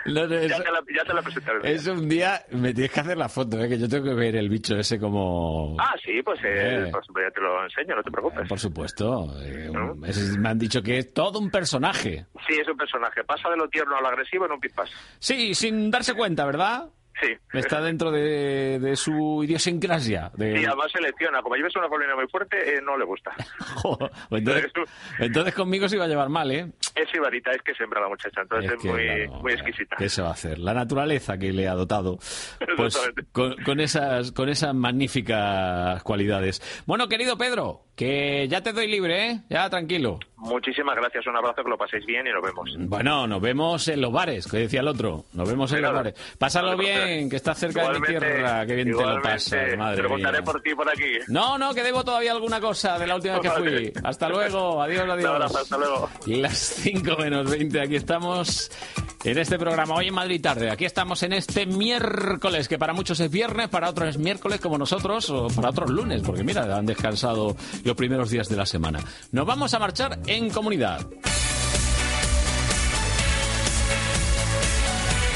No, no, ya, es, te la, ya te la presentaré. es un día, me tienes que hacer la foto, ¿eh? que yo tengo que ver el bicho ese como... Ah, sí, pues, eh, Eh. pues ya te lo enseño, no te preocupes. Por supuesto. eh, un- es- me han dicho que es todo un personaje. Sí, es un personaje. Pasa de lo tierno a lo agresivo en un pispás. Sí, sin darse cuenta, ¿verdad? Sí. Está dentro de, de su idiosincrasia. De... Y además selecciona. Como lleves una colina muy fuerte, eh, no le gusta. Joder, pues entonces, entonces conmigo se iba a llevar mal, ¿eh? Es ibarita, es que sembra la muchacha. Entonces Es que, muy, claro, muy exquisita. ¿Qué se va a hacer? La naturaleza que le ha dotado pues, con, con esas, con esas magníficas cualidades. Bueno, querido Pedro, que ya te doy libre, ¿eh? Ya tranquilo. Muchísimas gracias. Un abrazo, que lo paséis bien y nos vemos. Bueno, nos vemos en los bares, que decía el otro. Nos vemos en los bares. Pásalo bien, que estás cerca de mi tierra. Que bien te lo pasas, madre mía. por ti por aquí. No, no, que debo todavía alguna cosa de la última vez que fui. Hasta luego, adiós, adiós. Un abrazo, hasta luego. Las 5 menos 20, aquí estamos en este programa, hoy en Madrid tarde. Aquí estamos en este miércoles, que para muchos es viernes, para otros es miércoles como nosotros, o para otros lunes, porque mira, han descansado los primeros días de la semana. Nos vamos a marchar en comunidad.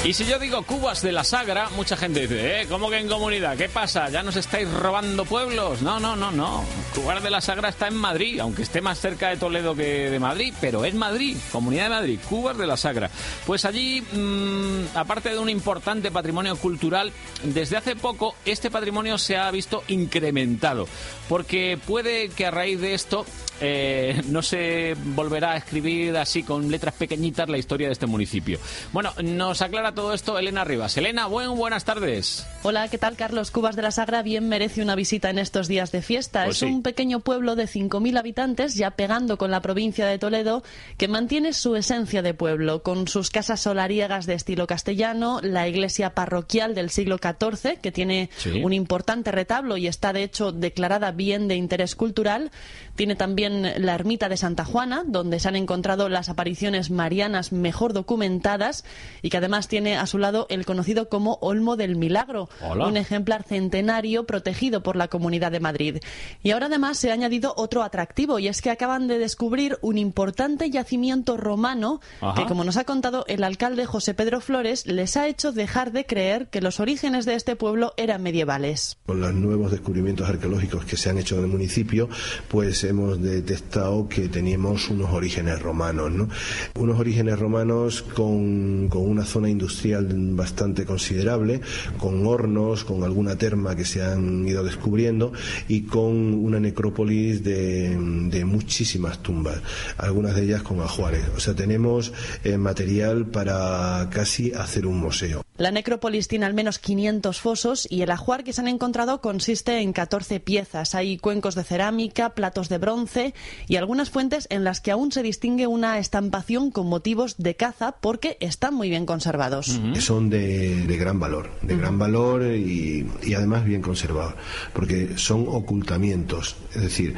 Y si yo digo Cubas de la Sagra, mucha gente dice, ¿eh? ¿Cómo que en comunidad? ¿Qué pasa? ¿Ya nos estáis robando pueblos? No, no, no, no. Cubas de la Sagra está en Madrid, aunque esté más cerca de Toledo que de Madrid, pero es Madrid, Comunidad de Madrid, Cubas de la Sagra. Pues allí, mm, aparte de un importante patrimonio cultural, desde hace poco este patrimonio se ha visto incrementado, porque puede que a raíz de esto eh, no se volverá a escribir así con letras pequeñitas la historia de este municipio. Bueno, nos aclara todo esto Elena Rivas. Elena, buen, buenas tardes. Hola, ¿qué tal, Carlos? Cubas de la Sagra bien merece una visita en estos días de fiesta. Pues es sí. un pequeño pueblo de 5.000 habitantes, ya pegando con la provincia de Toledo, que mantiene su esencia de pueblo, con sus casas solariegas de estilo castellano, la iglesia parroquial del siglo XIV, que tiene Sí. un importante retablo y está, de hecho, declarada bien de interés cultural. Tiene también la ermita de Santa Juana, donde se han encontrado las apariciones marianas mejor documentadas y que además tiene a su lado el conocido como Olmo del Milagro, Hola. un ejemplar centenario protegido por la Comunidad de Madrid. Y ahora además se ha añadido otro atractivo y es que acaban de descubrir un importante yacimiento romano Ajá. que, como nos ha contado el alcalde José Pedro Flores, les ha hecho dejar de creer que los orígenes de este pueblo eran medievales. Con los nuevos descubrimientos arqueológicos que se han hecho en el municipio, pues hemos de detectado que teníamos unos orígenes romanos, ¿no? Unos orígenes romanos con, con una zona industrial bastante considerable, con hornos, con alguna terma que se han ido descubriendo y con una necrópolis de, de muchísimas tumbas, algunas de ellas con ajuares. O sea, tenemos eh, material para casi hacer un museo. La necrópolis tiene al menos 500 fosos y el ajuar que se han encontrado consiste en 14 piezas. Hay cuencos de cerámica, platos de bronce y algunas fuentes en las que aún se distingue una estampación con motivos de caza porque están muy bien conservados. son de, de gran valor, de gran valor y, y además bien conservados, porque son ocultamientos, es decir,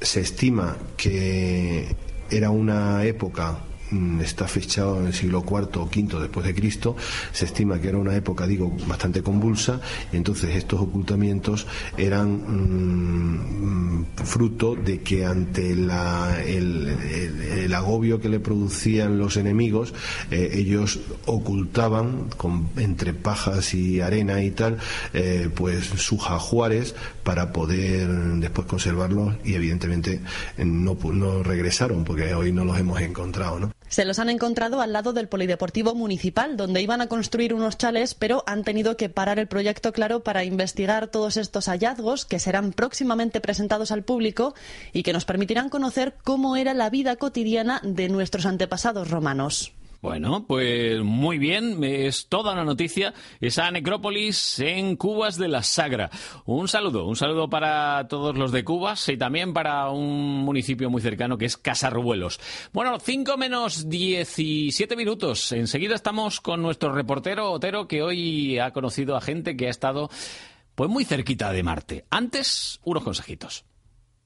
se estima que era una época está fechado en el siglo IV o V después de Cristo, se estima que era una época, digo, bastante convulsa, entonces estos ocultamientos eran mm, mm, fruto de que ante el, agobio que le producían los enemigos, eh, ellos ocultaban con, entre pajas y arena y tal, eh, pues sus ajuares para poder después conservarlos y evidentemente no, no regresaron porque hoy no los hemos encontrado, ¿no? Se los han encontrado al lado del Polideportivo Municipal, donde iban a construir unos chales, pero han tenido que parar el proyecto, claro, para investigar todos estos hallazgos que serán próximamente presentados al público y que nos permitirán conocer cómo era la vida cotidiana de nuestros antepasados romanos. Bueno, pues muy bien, es toda una noticia esa necrópolis en Cubas de la Sagra. Un saludo, un saludo para todos los de Cubas y también para un municipio muy cercano que es Casarruelos. Bueno, 5 menos 17 minutos. Enseguida estamos con nuestro reportero Otero que hoy ha conocido a gente que ha estado pues muy cerquita de Marte. Antes, unos consejitos.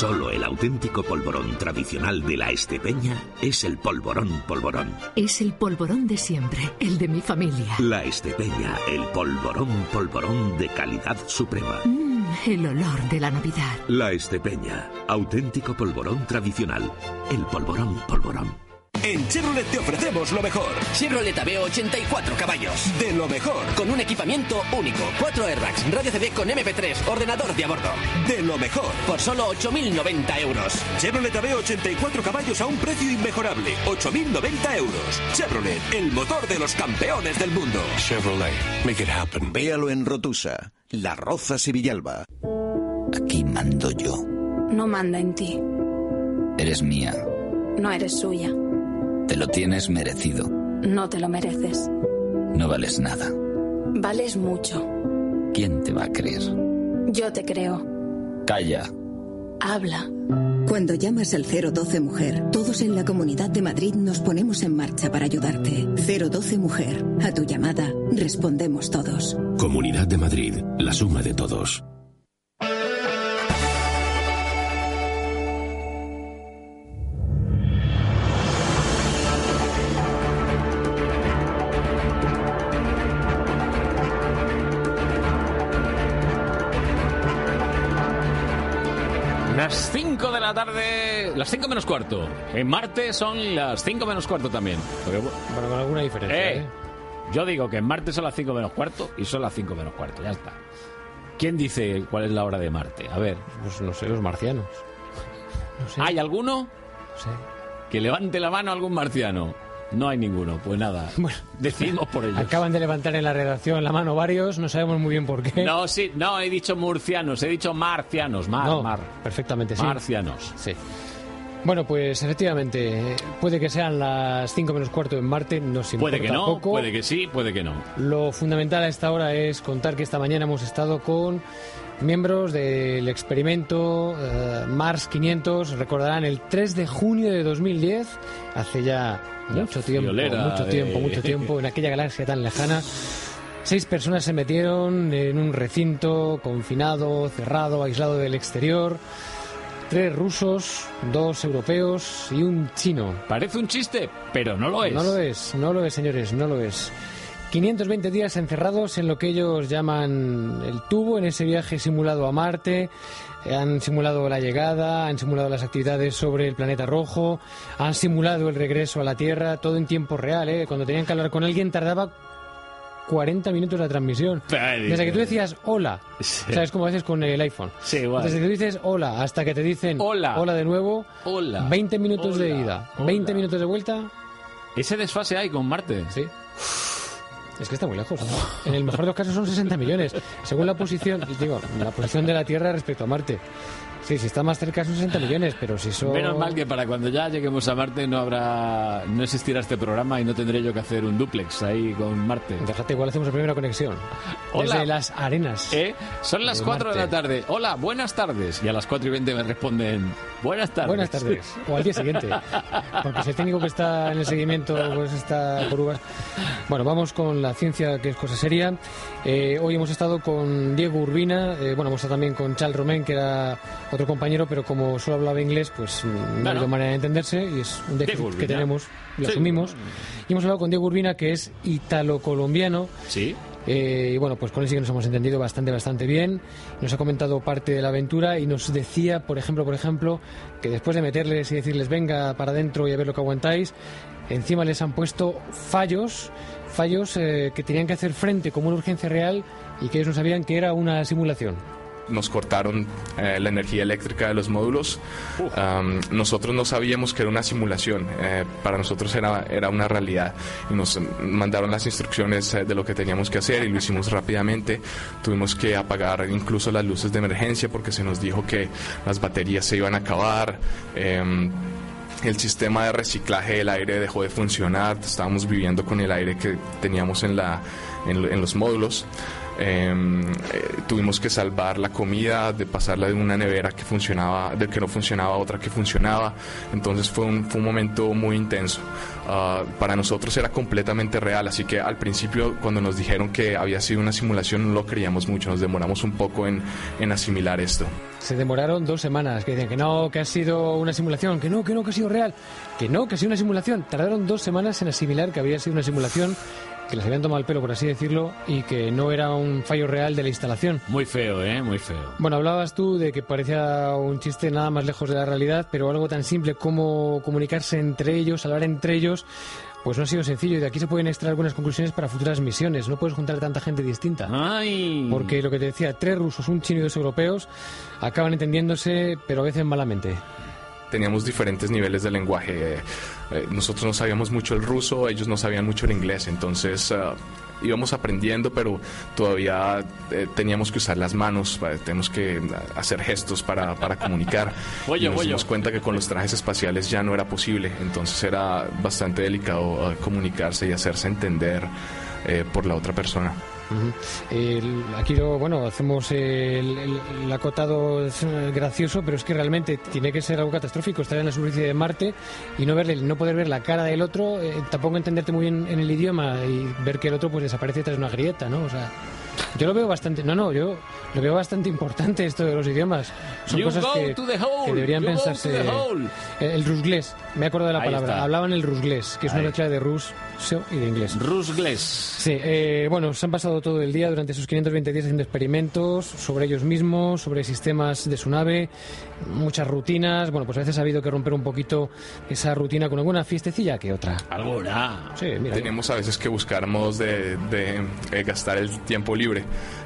Solo el auténtico polvorón tradicional de la Estepeña es el polvorón polvorón. Es el polvorón de siempre, el de mi familia. La Estepeña, el polvorón polvorón de calidad suprema. Mm, el olor de la Navidad. La Estepeña, auténtico polvorón tradicional. El polvorón polvorón. En Chevrolet te ofrecemos lo mejor. Chevrolet Aveo 84 caballos. De lo mejor. Con un equipamiento único. 4 airbags, radio CD con MP3, ordenador de a bordo. De lo mejor. Por solo 8.090 euros. Chevrolet Aveo 84 caballos a un precio inmejorable. 8.090 euros. Chevrolet, el motor de los campeones del mundo. Chevrolet, make it happen. Véalo en Rotusa, La Roza Villalba. Aquí mando yo. No manda en ti. Eres mía. No eres suya. Te lo tienes merecido. No te lo mereces. No vales nada. Vales mucho. ¿Quién te va a creer? Yo te creo. Calla. Habla. Cuando llamas al 012 Mujer, todos en la Comunidad de Madrid nos ponemos en marcha para ayudarte. 012 Mujer, a tu llamada respondemos todos. Comunidad de Madrid, la suma de todos. La tarde, las 5 menos cuarto. En Marte son las 5 menos cuarto también. Bueno, con alguna diferencia, ¿eh? Yo digo que en Marte son las 5 menos cuarto y son las 5 menos cuarto, ya está. ¿Quién dice cuál es la hora de Marte? A ver. Pues no sé, los marcianos. ¿Hay alguno? sé. Que levante la mano algún marciano. No hay ninguno. Pues nada, decidimos por ellos. Acaban de levantar en la redacción la mano varios, no sabemos muy bien por qué. No, sí, no, he dicho murcianos, he dicho marcianos, mar, No, mar. perfectamente, sí. Marcianos. Sí. Bueno, pues efectivamente, puede que sean las 5 menos cuarto en Marte, no se Puede que importa no, poco. puede que sí, puede que no. Lo fundamental a esta hora es contar que esta mañana hemos estado con miembros del experimento eh, Mars 500. Recordarán el 3 de junio de 2010, hace ya mucho tiempo, mucho de- tiempo, mucho tiempo, en aquella galaxia tan lejana. Seis personas se metieron en un recinto confinado, cerrado, aislado del exterior. Tres rusos, dos europeos y un chino. Parece un chiste, pero no lo es. No lo es, no lo es, señores, no lo es. 520 días encerrados en lo que ellos llaman el tubo, en ese viaje simulado a Marte. Eh, Han simulado la llegada, han simulado las actividades sobre el planeta rojo, han simulado el regreso a la Tierra, todo en tiempo real. ¿eh? Cuando tenían que hablar con alguien tardaba 40 minutos la transmisión. Desde que tú decías hola, Sí. ¿sabes cómo haces con el iPhone? Sí, igual. Desde que tú dices hola hasta que te dicen Hola. de nuevo, Hola. 20 minutos de Hola. ida, Hola. 20 minutos de vuelta. Ese desfase hay con Marte. Sí. Es que está muy lejos. En el mejor de los casos son 60 millones, según la posición, digo, la posición de la Tierra respecto a Marte. Sí, si está más cerca son 60 millones, pero si son... Menos mal que para cuando ya lleguemos a Marte no habrá, no existirá este programa y no tendré yo que hacer un duplex ahí con Marte. Déjate, igual hacemos la primera conexión. Hola. Desde las arenas. ¿Eh? Son las de 4 de la tarde. Hola, buenas tardes. Y a las 4 y 20 me responden, buenas tardes. Buenas tardes. O al día siguiente. Porque si el técnico que está en el seguimiento pues está por uvas. Bueno, vamos con la ciencia, que es cosa seria. Eh, hoy hemos estado con Diego Urbina. eh, bueno, hemos estado también con Charles Romain, que era otro compañero, pero como solo hablaba inglés, pues mm, no ha Bueno. habido manera de entenderse y es un déficit que tenemos, lo Sí. asumimos. Y hemos hablado con Diego Urbina, que es italo-colombiano. Sí. Eh, y bueno, pues con él sí que nos hemos entendido bastante, bastante bien. Nos ha comentado parte de la aventura y nos decía, por ejemplo, por ejemplo, que después de meterles y decirles venga para adentro y a ver lo que aguantáis, encima les han puesto fallos, fallos eh, que tenían que hacer frente como una urgencia real y que ellos no sabían que era una simulación. Nos cortaron eh, la energía eléctrica de los módulos. Am, nosotros no sabíamos que era una simulación, eh, para nosotros era, era una realidad y nos mandaron las instrucciones eh, de lo que teníamos que hacer y lo hicimos rápidamente. Tuvimos que apagar incluso las luces de emergencia porque se nos dijo que las baterías se iban a acabar. Em, el sistema de reciclaje del aire dejó de funcionar, estábamos viviendo con el aire que teníamos en, la, en, en los módulos. Eh, eh, tuvimos que salvar la comida, de pasarla de una nevera que funcionaba, de que no funcionaba a otra que funcionaba. Entonces fue un, fue un momento muy intenso. Ah, para nosotros era completamente real, así que al principio cuando nos dijeron que había sido una simulación no lo creíamos mucho, nos demoramos un poco en, en asimilar esto. Se demoraron dos semanas, que decían que no, que ha sido una simulación, que no, que no, que ha sido real, que no, que ha sido una simulación. Tardaron dos semanas en asimilar que había sido una simulación, que les habían tomado el pelo, por así decirlo, y que no era un fallo real de la instalación. Muy feo, ¿eh? Muy feo. Bueno, hablabas tú de que parecía un chiste nada más lejos de la realidad, pero algo tan simple como comunicarse entre ellos, hablar entre ellos, pues no ha sido sencillo y de aquí se pueden extraer algunas conclusiones para futuras misiones. No puedes juntar a tanta gente distinta. Porque lo que te decía, tres rusos, un chino y dos europeos acaban entendiéndose, pero a veces malamente. teníamos diferentes niveles de lenguaje. Eh, nosotros no sabíamos mucho el ruso, ellos no sabían mucho el inglés, entonces ah, íbamos aprendiendo, pero todavía eh, teníamos que usar las manos, eh, tenemos que ah, hacer gestos para, para comunicar. Y nos dimos cuenta que con los trajes espaciales ya no era posible, entonces era bastante delicado ah, comunicarse y hacerse entender por la otra persona. Aquí lo, bueno, hacemos el, el- el acotado eh, gracioso, pero es que realmente tiene que ser algo catastrófico estar en la superficie de Marte y no verle, no poder ver la cara del otro, eh, tampoco entenderte muy bien en el idioma y ver que el otro pues desaparece tras una grieta, ¿no? O sea, yo lo veo bastante, no, no, yo lo veo bastante importante esto de los idiomas. Son You cosas que, to the hole, que deberían you pensarse. the hole. El, el rusglés, me acuerdo de la Ahí palabra. está. Hablaban el rusglés, que es una Ahí. mezcla de ruso y de inglés. Rusglés. Sí, eh, bueno, se han pasado todo el día durante esos 520 días haciendo experimentos sobre ellos mismos, sobre sistemas de su nave, muchas rutinas. Bueno, pues a veces ha habido que romper un poquito esa rutina con alguna fiestecilla que otra. ¿Alguna? Sí, mira. Teníamos a veces que buscar modos de, de, eh, gastar el tiempo libre,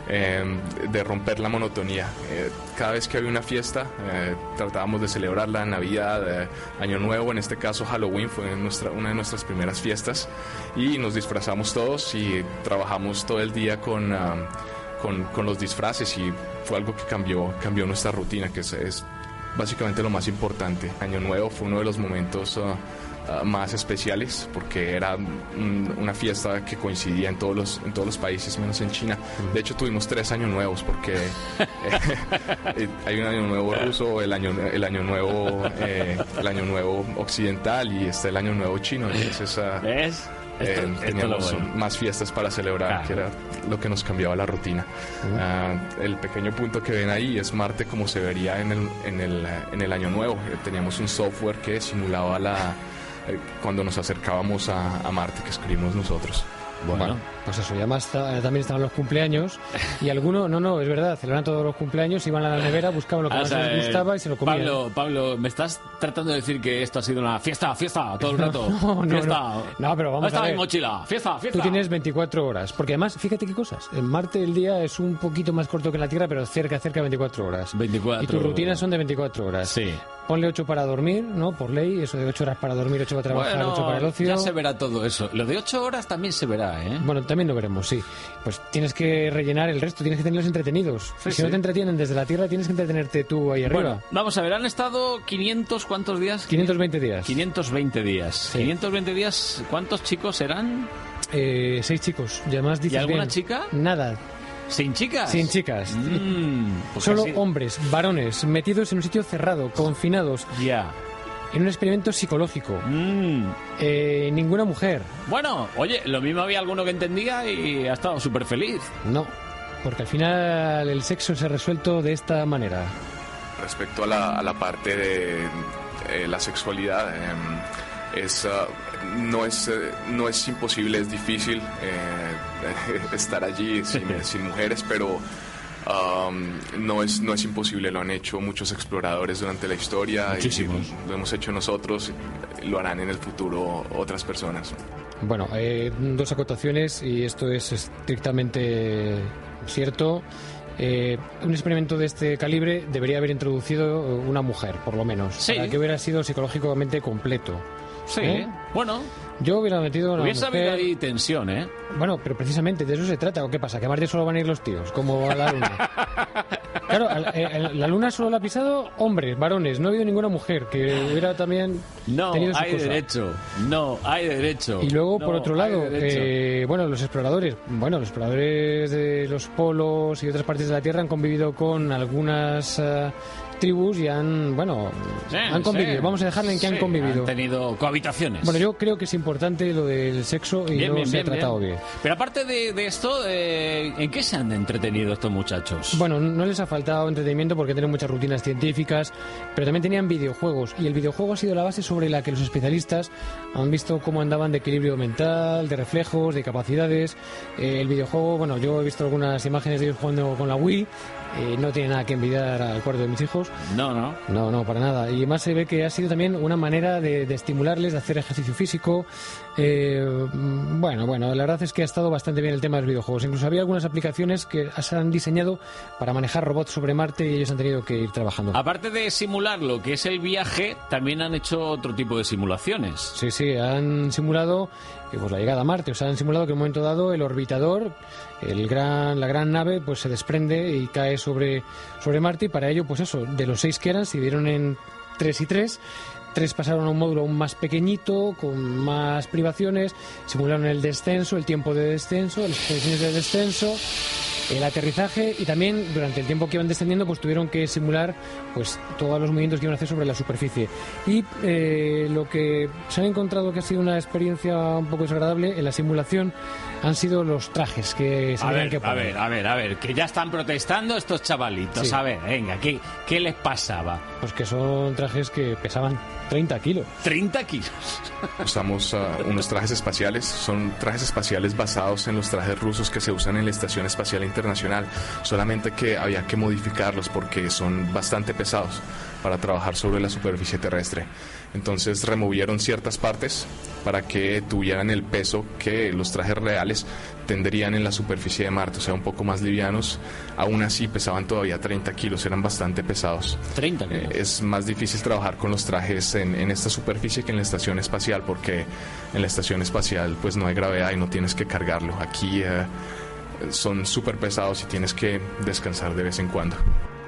eh, de romper la monotonía. Eh, cada vez que había una fiesta, eh, tratábamos de celebrarla, Navidad, eh, Año Nuevo, en este caso Halloween fue una de nuestras primeras fiestas, y nos disfrazamos todos y trabajamos todo el día con... ah, con, los disfraces y fue algo que cambió, cambió nuestra rutina, que es, es básicamente lo más importante. Año Nuevo fue uno de los momentos ah, ah, más especiales porque era un- una fiesta que coincidía en todos los en todos los países menos en China. De hecho tuvimos tres años nuevos porque eh, hay un año nuevo ruso, el año el año nuevo eh, el año nuevo occidental y está el año nuevo chino. Entonces ah, ¿Ves? eh, Esto- esto teníamos bueno. más fiestas para celebrar, que era lo que nos cambiaba la rutina. Ah, el pequeño punto que ven ahí es Marte como se vería en el, en el, en el año nuevo. Eh, teníamos un software que simulaba la eh, cuando nos acercábamos a, a Marte que escribimos nosotros. Bueno. pues eso, y además ta- también estaban los cumpleaños y algunos, no, no, es verdad, celebran todos los cumpleaños, iban a la nevera, buscaban lo que Ah, más sea, les gustaba y se lo comían. Pablo, Pablo, ¿me estás tratando de decir que esto ha sido una fiesta, fiesta, todo el rato? No, no, fiesta. no. No, pero vamos ¿Dónde está a ver. mi mochila? Fiesta, fiesta. Tú tienes 24 horas, porque además, fíjate qué cosas. En Marte el día es un poquito más corto que en la Tierra, pero cerca, cerca de 24 horas. 24. Y tus rutinas son de 24 horas. Sí. Ponle 8 para dormir, ¿no? Por ley, eso de 8 horas para dormir, 8 para trabajar, Bueno, 8 para el ocio. ya se verá todo eso. Lo de ocho horas también se verá, ¿eh? Bueno, también lo veremos, sí. Pues tienes que rellenar el resto, tienes que tenerlos entretenidos. Sí, Y si sí. no te entretienen desde la Tierra, tienes que entretenerte tú ahí arriba. Bueno, vamos a ver, han estado 500, ¿cuántos días? 520 días. 520 días. Sí. 520 días, ¿cuántos chicos serán? Eh, seis chicos, y además dices alguna bien, chica? Nada, ¿Sin chicas? sin chicas. Mm, pues Solo casi- hombres, varones, metidos en un sitio cerrado, confinados, Ya. en un experimento psicológico. Mm. Eh, ninguna mujer. Bueno, oye, lo mismo había alguno que entendía y ha estado súper feliz. No, porque al final el sexo se ha resuelto de esta manera. Respecto a la, a la parte de eh, la sexualidad, em, es, ah, no, es, eh, no es imposible, es difícil eh, estar allí sin, sin mujeres, pero am, no, es, no es imposible, lo han hecho muchos exploradores durante la historia Muchísimos. y lo hemos hecho nosotros, lo harán en el futuro otras personas. Bueno, eh, dos acotaciones y esto es estrictamente cierto. Eh, un experimento de este calibre debería haber introducido una mujer, por lo menos, Sí. para que hubiera sido psicológicamente completo. Sí, ¿Eh? bueno, Yo hubiera metido a una hubiese habido mujer... ahí tensión, ¿eh? Bueno, pero precisamente de eso se trata. ¿O qué pasa? ¿Que a Marte solo van a ir los tíos? Como a la Luna. Claro, a la, la Luna solo la ha pisado hombres, varones. No ha habido ninguna mujer que hubiera también No tenido su hay cosa. derecho, no hay derecho. Y luego, No por otro hay lado, derecho. eh, bueno, los exploradores, bueno, los exploradores de los polos y otras partes de la Tierra han convivido con algunas eh, tribus y han, bueno, Sí, han convivido. sí. Vamos a dejarle en que Sí, han convivido. Han tenido cohabitaciones. Bueno, yo creo que es importante lo del sexo y Bien, no bien, se bien, ha tratado bien. bien. Pero aparte de, de esto, eh, ¿en qué se han entretenido estos muchachos? Bueno, no les ha faltado entretenimiento porque tienen muchas rutinas científicas, pero también tenían videojuegos. Y el videojuego ha sido la base sobre la que los especialistas han visto cómo andaban de equilibrio mental, de reflejos, de capacidades. Eh, el videojuego, bueno, yo he visto algunas imágenes de ellos jugando con la Wii. Eh, no tiene nada que envidiar al cuarto de mis hijos. No, no. No, no, para nada. Y además se ve que ha sido también una manera de, de estimularles, de hacer ejercicio físico. Eh, bueno, bueno, la verdad es que ha estado bastante bien el tema de los videojuegos. Incluso había algunas aplicaciones que se han diseñado para manejar robots sobre Marte y ellos han tenido que ir trabajando. Aparte de simular lo que es el viaje, también han hecho otro tipo de simulaciones. Sí, sí, han simulado eh, pues, la llegada a Marte. O sea, han simulado que en un momento dado el orbitador, el gran, la gran nave, pues se desprende y cae sobre, sobre Marte. Y para ello, pues eso, de los seis que eran, se dividieron en tres y tres. Tres pasaron a un módulo aún más pequeñito, con más privaciones, simularon el descenso, el tiempo de descenso, las condiciones de descenso, el aterrizaje y también durante el tiempo que iban descendiendo pues tuvieron que simular pues todos los movimientos que iban a hacer sobre la superficie y eh, lo que se han encontrado que ha sido una experiencia un poco desagradable en la simulación han sido los trajes que se A ver, que a poner ver, a ver, a ver, que ya están protestando estos chavalitos. Sí. A ver, venga, ¿qué, ¿qué les pasaba? pues que son trajes que pesaban 30 kilos 30 kilos. Usamos ah, unos trajes espaciales, son trajes espaciales basados en los trajes rusos que se usan en la Estación Espacial Internacional, solamente que había que modificarlos porque son bastante pesados para trabajar sobre la superficie terrestre. Entonces removieron ciertas partes para que tuvieran el peso que los trajes reales tendrían en la superficie de Marte, o sea, un poco más livianos. Aún así pesaban todavía 30 kilos, eran bastante pesados. 30 kilos. Eh, es más difícil trabajar con los trajes en, en esta superficie que en la estación espacial, porque en la estación espacial pues no hay gravedad y no tienes que cargarlo. Aquí eh, son súper pesados y tienes que descansar de vez en cuando.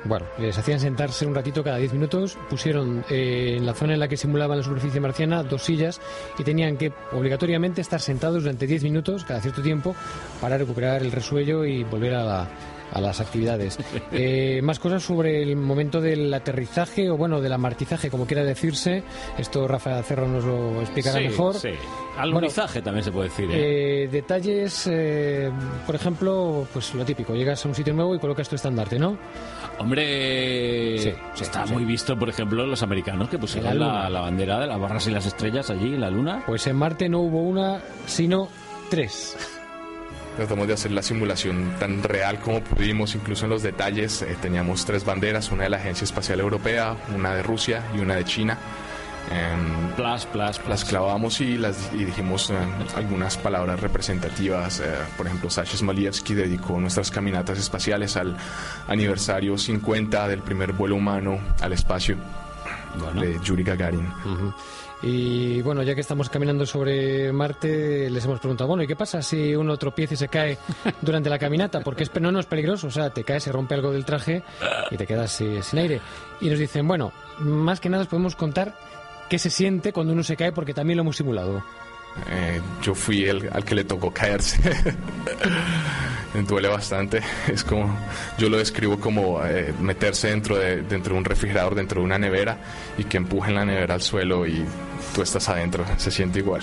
Bueno, les hacían sentarse un ratito cada 10 minutos, pusieron eh, en la zona en la que simulaban la superficie marciana dos sillas y tenían que obligatoriamente estar sentados durante 10 minutos cada cierto tiempo para recuperar el resuello y volver a, la- a las actividades. Eh, más cosas sobre el momento del aterrizaje o bueno, del amartizaje, como quiera decirse. Esto Rafa Cerro nos lo explicará Sí, mejor. sí. Bueno, Alunizaje también se puede decir. ¿eh? eh, detalles, eh, por ejemplo, pues lo típico, llegas a un sitio nuevo y colocas tu estandarte, ¿no? Hombre, Sí, sí, está muy visto, por ejemplo, los americanos que pusieron la la, la bandera de las barras y las estrellas allí en la luna. Pues en Marte no hubo una, sino tres. Tratamos de hacer la simulación tan real como pudimos, incluso en los detalles. Eh, teníamos tres banderas, una de la Agencia Espacial Europea, una de Rusia y una de China. Em, Plus, plus, las clavamos y, las, y dijimos eh, algunas palabras representativas. eh, por ejemplo, Sasha Smolievsky dedicó nuestras caminatas espaciales al aniversario 50 del primer vuelo humano al espacio de Yuri Gagarin. Y bueno, ya que estamos caminando sobre Marte, les hemos preguntado, bueno, ¿y qué pasa si uno tropieza y se cae durante la caminata? Porque es, no, no es peligroso, o sea, te caes, se rompe algo del traje y te quedas eh, sin aire. Y nos dicen, bueno, más que nada os podemos contar qué se siente cuando uno se cae porque también lo hemos simulado. Eh, yo fui el al que le tocó caerse. Duele bastante. Es como, yo lo describo como eh, meterse dentro de, dentro de un refrigerador, dentro de una nevera y que empujen la nevera al suelo y tú estás adentro. Se siente igual.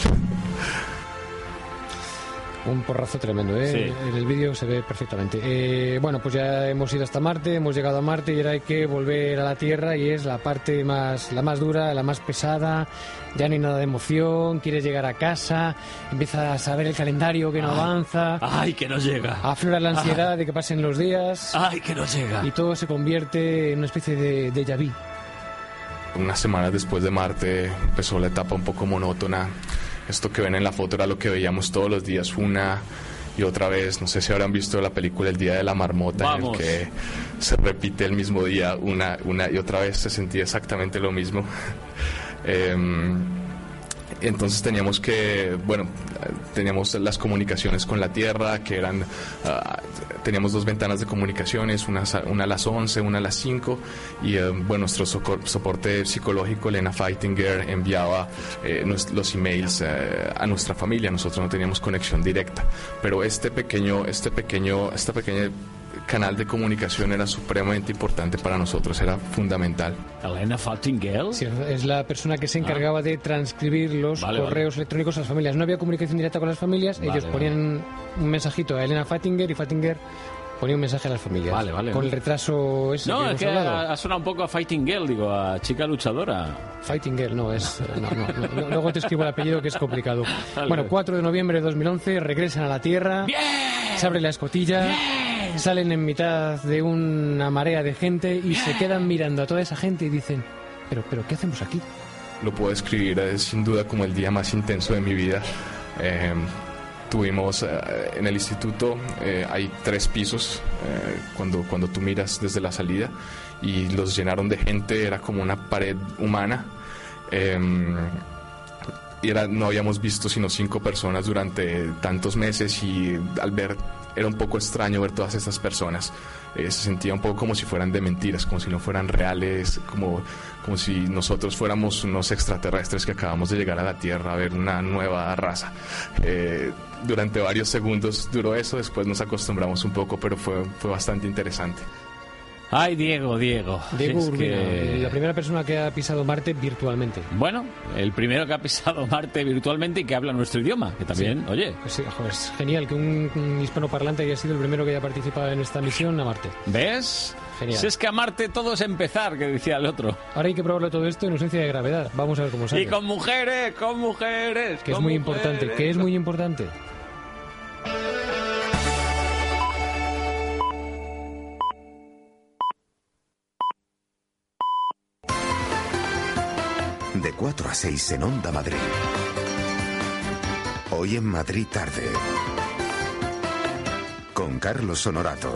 Un porrazo tremendo, ¿eh? Sí. En el vídeo se ve perfectamente. Eh, bueno, pues ya hemos ido hasta Marte, hemos llegado a Marte y ahora hay que volver a la Tierra y es la parte más, la más dura, la más pesada. Ya no hay nada de emoción, quieres llegar a casa, empiezas a ver el calendario que no Ay. avanza. Ay, que no llega. Aflora la ansiedad de que pasen los días. Ay, que no llega. Y todo se convierte en una especie de déjà vu. Unas semanas después de Marte empezó la etapa un poco monótona. Esto que ven en la foto era lo que veíamos todos los días una y otra vez. No sé si habrán visto la película El Día de la Marmota, Vamos. en el que se repite el mismo día una, una y otra vez. Se sentía exactamente lo mismo. Em, entonces teníamos que, bueno, teníamos las comunicaciones con la Tierra, que eran, ah, teníamos dos ventanas de comunicaciones, una, a- las 11, una a las 5, y eh, bueno, nuestro soporte psicológico, Elena Fightinger, enviaba eh, los emails eh, a nuestra familia, nosotros no teníamos conexión directa, pero este pequeño, este pequeño, esta pequeña canal de comunicación era supremamente importante para nosotros, era fundamental. Elena Fightinger. Sí, es la persona que se encargaba de transcribir los Vale, correos electrónicos a las familias. No había comunicación directa con las familias, Vale, ellos vale. ponían un mensajito a Elena Fattinger y Fattinger ponía un mensaje a las familias. Vale, vale. Con el retraso ese No, que es que ha, ha sonado un poco a Fighting Girl, digo, a chica luchadora. Fighting Girl, no, es. No, no, no, no, luego te escribo el apellido que es complicado. Vale. Bueno, 4 de noviembre de 2011 regresan a la Tierra. Se abre la escotilla. Salen en mitad de una marea de gente y se quedan mirando a toda esa gente y dicen: ¿Pero, pero qué hacemos aquí? lo puedo describir eh, sin duda como el día más intenso de mi vida. Eh, tuvimos eh, en el instituto, eh, hay tres pisos eh, cuando, cuando tú miras desde la salida y los llenaron de gente, era como una pared humana. Y era, no habíamos visto sino cinco personas durante tantos meses y al ver era un poco extraño ver todas estas personas. Eh, se sentía un poco como si fueran de mentiras, como si no fueran reales, como, como si nosotros fuéramos unos extraterrestres que acabamos de llegar a la Tierra a ver una nueva raza. Eh, durante varios segundos duró eso, después nos acostumbramos un poco, pero fue, fue bastante interesante. Ay, Diego, Diego. Diego Es Urbina, que- la primera persona que ha pisado Marte virtualmente. Bueno, el primero que ha pisado Marte virtualmente y que habla nuestro idioma, que también, Sí. oye, Pues sí, joder, es genial que un, un hispanoparlante haya sido el primero que haya participado en esta misión a Marte. ¿ves? Genial. Si es que a Marte todo es empezar, que decía el otro. Ahora hay que probarlo todo esto en ausencia de gravedad. Vamos a ver cómo sale. Y con mujeres, con mujeres. que es muy mujeres. importante, que es muy importante. De 4 a 6 en Onda Madrid. Hoy en Madrid tarde. Con Carlos Honorato.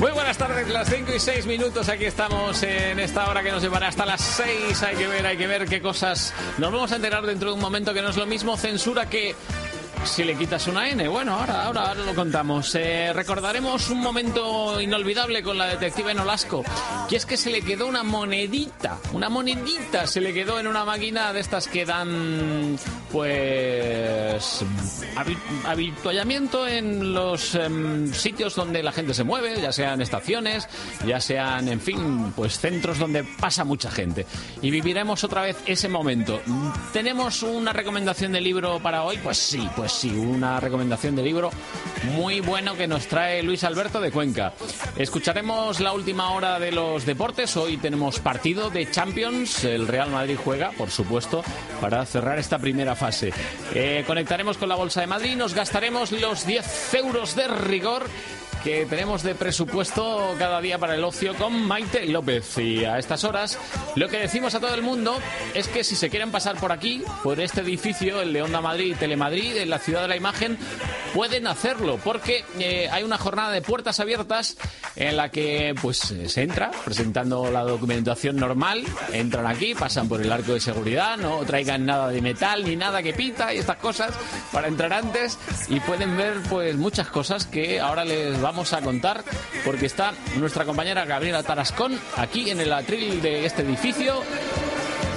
Muy buenas tardes, las 5 y 6 minutos. Aquí estamos en esta hora que nos llevará hasta las 6. Hay que ver, hay que ver qué cosas. Nos vamos a enterar dentro de un momento que no es lo mismo censura que. Si le quitas una N, bueno, ahora, ahora, ahora lo contamos. Eh, recordaremos un momento inolvidable con la detective Nolasco, que es que se le quedó una monedita, una monedita se le quedó en una máquina de estas que dan pues habi- habituallamiento en los em, sitios donde la gente se mueve, ya sean estaciones, ya sean, en fin, pues centros donde pasa mucha gente. Y viviremos otra vez ese momento. ¿Tenemos una recomendación de libro para hoy? Pues sí, pues sí, una recomendación de libro muy bueno que nos trae Luis Alberto de Cuenca. Escucharemos la última hora de los deportes. Hoy tenemos partido de Champions. El Real Madrid juega, por supuesto, para cerrar esta primera fase. Eh, conectaremos con la Bolsa de Madrid. Nos gastaremos los 10 euros de rigor que tenemos de presupuesto cada día para el ocio con Maite López. Y a estas horas, lo que decimos a todo el mundo es que si se quieren pasar por aquí, por este edificio, el de Onda Madrid y Telemadrid, en la ciudad de la imagen, pueden hacerlo, porque eh, hay una jornada de puertas abiertas en la que pues eh, se entra presentando la documentación normal, entran aquí, pasan por el arco de seguridad, no traigan nada de metal ni nada que pita y estas cosas para entrar antes y pueden ver pues muchas cosas que ahora les vamos a contar porque está nuestra compañera Gabriela Tarascón aquí en el atril de este edificio.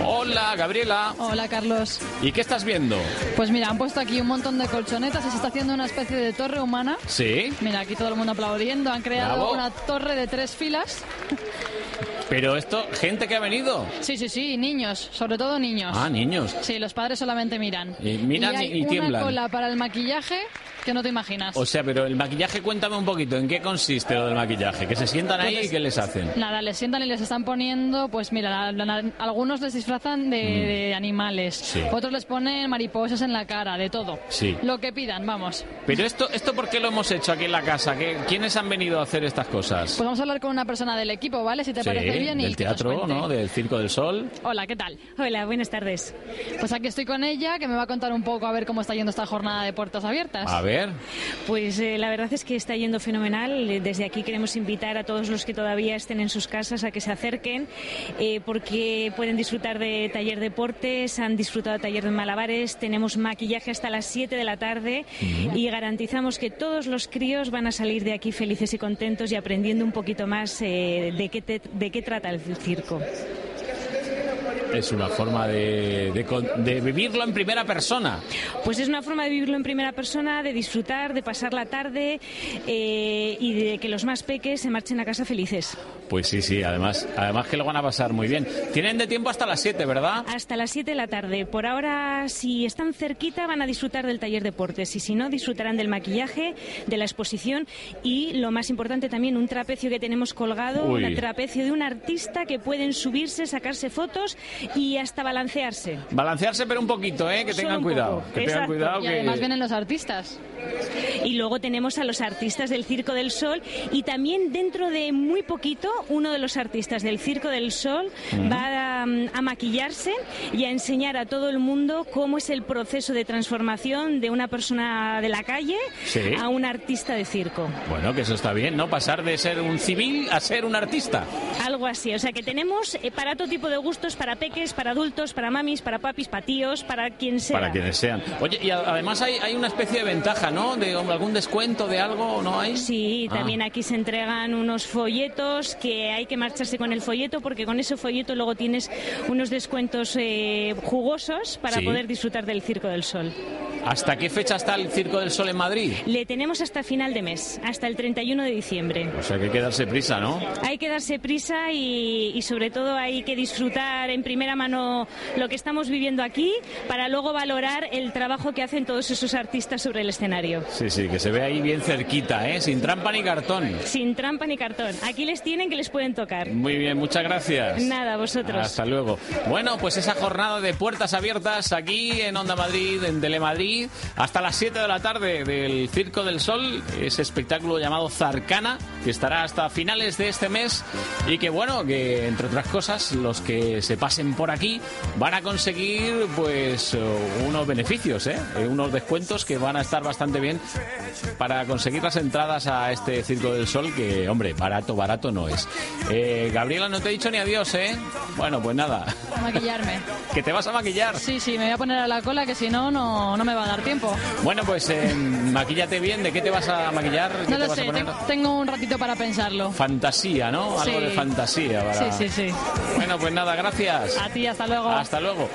Hola Gabriela. Hola Carlos. ¿Y qué estás viendo? Pues mira, han puesto aquí un montón de colchonetas y se está haciendo una especie de torre humana. Sí. Mira, aquí todo el mundo aplaudiendo. Han creado Bravo. una torre de tres filas. Pero esto, gente que ha venido. Sí, sí, sí, niños, sobre todo niños. Ah, niños. Sí, los padres solamente miran. Y miran hay y- y una tiemblan. cola para el maquillaje que no te imaginas. O sea, pero el maquillaje, cuéntame un poquito, ¿en qué consiste lo del maquillaje? Que se sientan ahí y qué les hacen. Nada, les sientan y les están poniendo, pues mira, la- la- algunos les disfrazan de, de animales, Sí. otros les ponen mariposas en la cara, de todo. Sí. Lo que pidan, vamos. Pero esto, esto ¿por qué lo hemos hecho aquí en la casa? ¿Qué- ¿Quiénes han venido a hacer estas cosas? Pues vamos a hablar con una persona del equipo, ¿vale? Si te Sí, parece bien. y del nos teatro. ¿no? Del Circo del Sol. Hola, ¿qué tal? Hola, buenas tardes. Pues aquí estoy con ella, que me va a contar un poco a ver cómo está yendo esta jornada de puertas abiertas. A ver. Pues eh, la verdad es que está yendo fenomenal. Desde aquí queremos invitar a todos los que todavía estén en sus casas a que se acerquen eh, porque pueden disfrutar de taller deportes, han disfrutado de taller de malabares, tenemos maquillaje hasta las 7 de la tarde y garantizamos que todos los críos van a salir de aquí felices y contentos y aprendiendo un poquito más eh, de, qué te- de qué trata el circo. Es una forma de, de vivirlo en primera persona. Pues es una forma de vivirlo en primera persona, de disfrutar, de pasar la tarde eh, y de que los más peques se marchen a casa felices. Pues sí, sí, además, además que lo van a pasar muy bien. Tienen de tiempo hasta las 7, ¿verdad? Hasta las 7 de la tarde. Por ahora, si están cerquita, van a disfrutar del taller deportes y si no, disfrutarán del maquillaje, de la exposición y, lo más importante también, un trapecio que tenemos colgado, Uy. un trapecio de un artista que pueden subirse, sacarse fotos y hasta balancearse. Balancearse, pero un poquito, ¿eh? Que Solo tengan cuidado. Que tengan cuidado Y que... además Vienen los artistas. Y luego tenemos a los artistas del Circo del Sol y también dentro de muy poquito uno de los artistas del Circo del Sol Mm. va a, a maquillarse y a enseñar a todo el mundo cómo es el proceso de transformación de una persona de la calle Sí. a un artista de circo. Bueno, que eso está bien, ¿no? Pasar de ser un civil a ser un artista. Algo así, o sea que tenemos eh, para todo tipo de gustos, para peques, para adultos, para mamis, para papis, para tíos, para quien sea. Para quienes sean. Oye, y además hay, hay una especie de ventaja, ¿no? De algún descuento de algo, ¿no hay? Sí, Ah. también aquí se entregan unos folletos que hay que marcharse con el folleto porque con ese folleto luego tienes unos descuentos eh, jugosos para Sí. poder disfrutar del Circo del Sol. ¿Hasta qué fecha está el Circo del Sol en Madrid? Le tenemos hasta final de mes, hasta el 31 de diciembre. O sea que hay que darse prisa, ¿no? Hay que darse prisa y, y sobre todo hay que disfrutar en primera mano lo que estamos viviendo aquí para luego valorar el trabajo que hacen todos esos artistas sobre el escenario. Sí, sí, que se ve ahí bien cerquita, ¿eh? Sin trampa ni cartón. Sin trampa ni cartón. Aquí les tienen que les pueden tocar. Muy bien, muchas gracias. Nada, vosotros. Hasta luego. Bueno, pues esa jornada de puertas abiertas aquí en Onda Madrid, en Telemadrid, hasta las 7 de la tarde del Circo del Sol, ese espectáculo llamado Zarcana, que estará hasta finales de este mes y que bueno, que entre otras cosas, los que se pasen por aquí van a conseguir pues eh, unos beneficios, ¿eh? Eh, unos descuentos que van a estar bastante bien para conseguir las entradas a este Circo del Sol, que hombre, barato, barato no es. Eh, Gabriela, no te he dicho ni adiós, ¿eh? Bueno, pues nada. Maquillarme. ¿Que te vas a maquillar? Sí, sí, me voy a poner a la cola que si no, no, no me va a dar tiempo. Bueno, pues eh, maquíllate bien. ¿De qué te vas a maquillar? Tengo, tengo un ratito para pensarlo. Fantasía, ¿no? Algo Sí. de fantasía. Para... Sí, sí, sí. Bueno, pues nada, gracias. A ti, hasta luego. Hasta luego.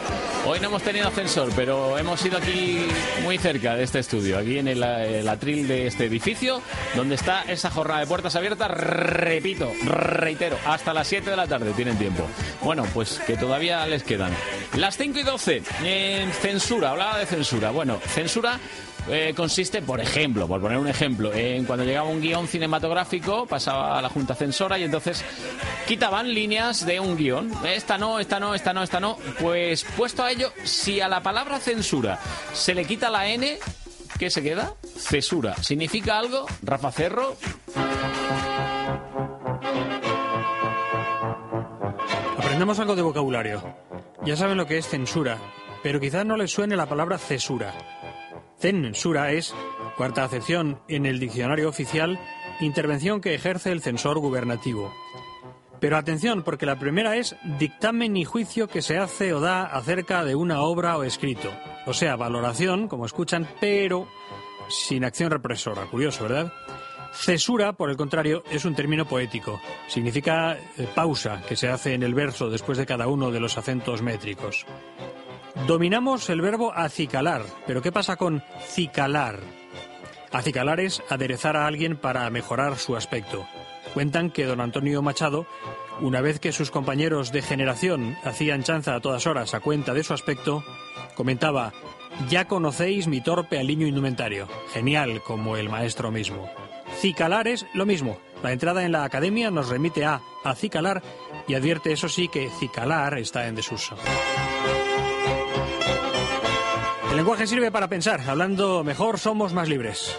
Hoy no hemos tenido ascensor, pero hemos ido aquí muy cerca de este estudio, aquí en el, atril de este edificio, donde está esa jornada de puertas abiertas, repito, reitero, hasta las 7 de la tarde tienen tiempo. Bueno, pues que todavía les quedan. Las 5 y 12, en censura, hablaba de censura. Bueno, censura eh, consiste, por ejemplo, por poner un ejemplo, en cuando llegaba un guion cinematográfico, pasaba a la Junta Censora y entonces quitaban líneas de un guion. Esta no, esta no, esta no, esta no. Pues puesto a ello, si a la palabra censura se le quita la N, ¿qué se queda? Cesura. ¿Significa algo? Rafa Cerro. Aprendamos algo de vocabulario. Ya saben lo que es censura, pero quizás no les suene la palabra cesura. Censura es, cuarta acepción en el diccionario oficial, intervención que ejerce el censor gubernativo. Pero atención, porque la primera es dictamen y juicio que se hace o da acerca de una obra o escrito. O sea, valoración, como escuchan, pero sin acción represora. Curioso, ¿verdad? Cesura, por el contrario, es un término poético. Significa eh, pausa que se hace en el verso después de cada uno de los acentos métricos. Dominamos el verbo acicalar, pero ¿qué pasa con cicalar? Acicalar es aderezar a alguien para mejorar su aspecto. Cuentan que don Antonio Machado, una vez que sus compañeros de generación hacían chanza a todas horas a cuenta de su aspecto, comentaba, ya conocéis mi torpe aliño indumentario, genial como el maestro mismo. Cicalar es lo mismo. La entrada en la academia nos remite a acicalar y advierte eso sí que cicalar está en desuso. El lenguaje sirve para pensar. Hablando mejor, somos más libres.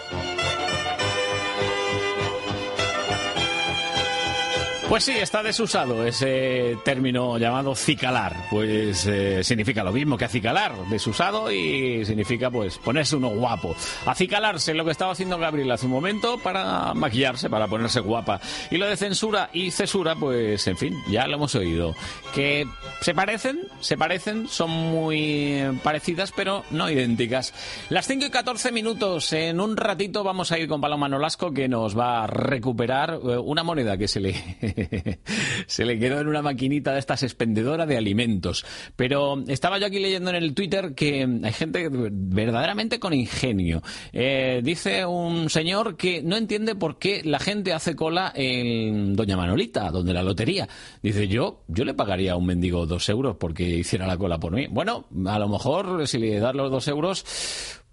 Pues sí, está desusado ese término llamado cicalar. Pues eh, significa lo mismo que acicalar, desusado y significa pues ponerse uno guapo. Acicalarse, lo que estaba haciendo Gabriel hace un momento para maquillarse, para ponerse guapa. Y lo de censura y cesura, pues en fin, ya lo hemos oído. Que se parecen, se parecen, son muy parecidas, pero no idénticas. Las 5 y 14 minutos, en un ratito vamos a ir con Paloma Nolasco que nos va a recuperar eh, una moneda que se le se le quedó en una maquinita de estas expendedora de alimentos. Pero estaba yo aquí leyendo en el Twitter que hay gente verdaderamente con ingenio. Eh, dice un señor que no entiende por qué la gente hace cola en Doña Manolita, donde la lotería. Dice, yo, yo le pagaría a un mendigo dos euros porque hiciera la cola por mí. Bueno, a lo mejor si le das los dos euros,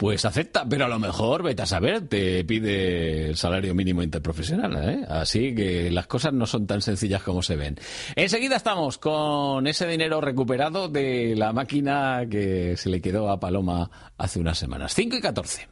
pues acepta, pero a lo mejor, vete a saber, te pide el salario mínimo interprofesional. ¿eh? Así que las cosas no son tan sencillas como se ven. Enseguida estamos con ese dinero recuperado de la máquina que se le quedó a Paloma hace unas semanas. 5 y 14.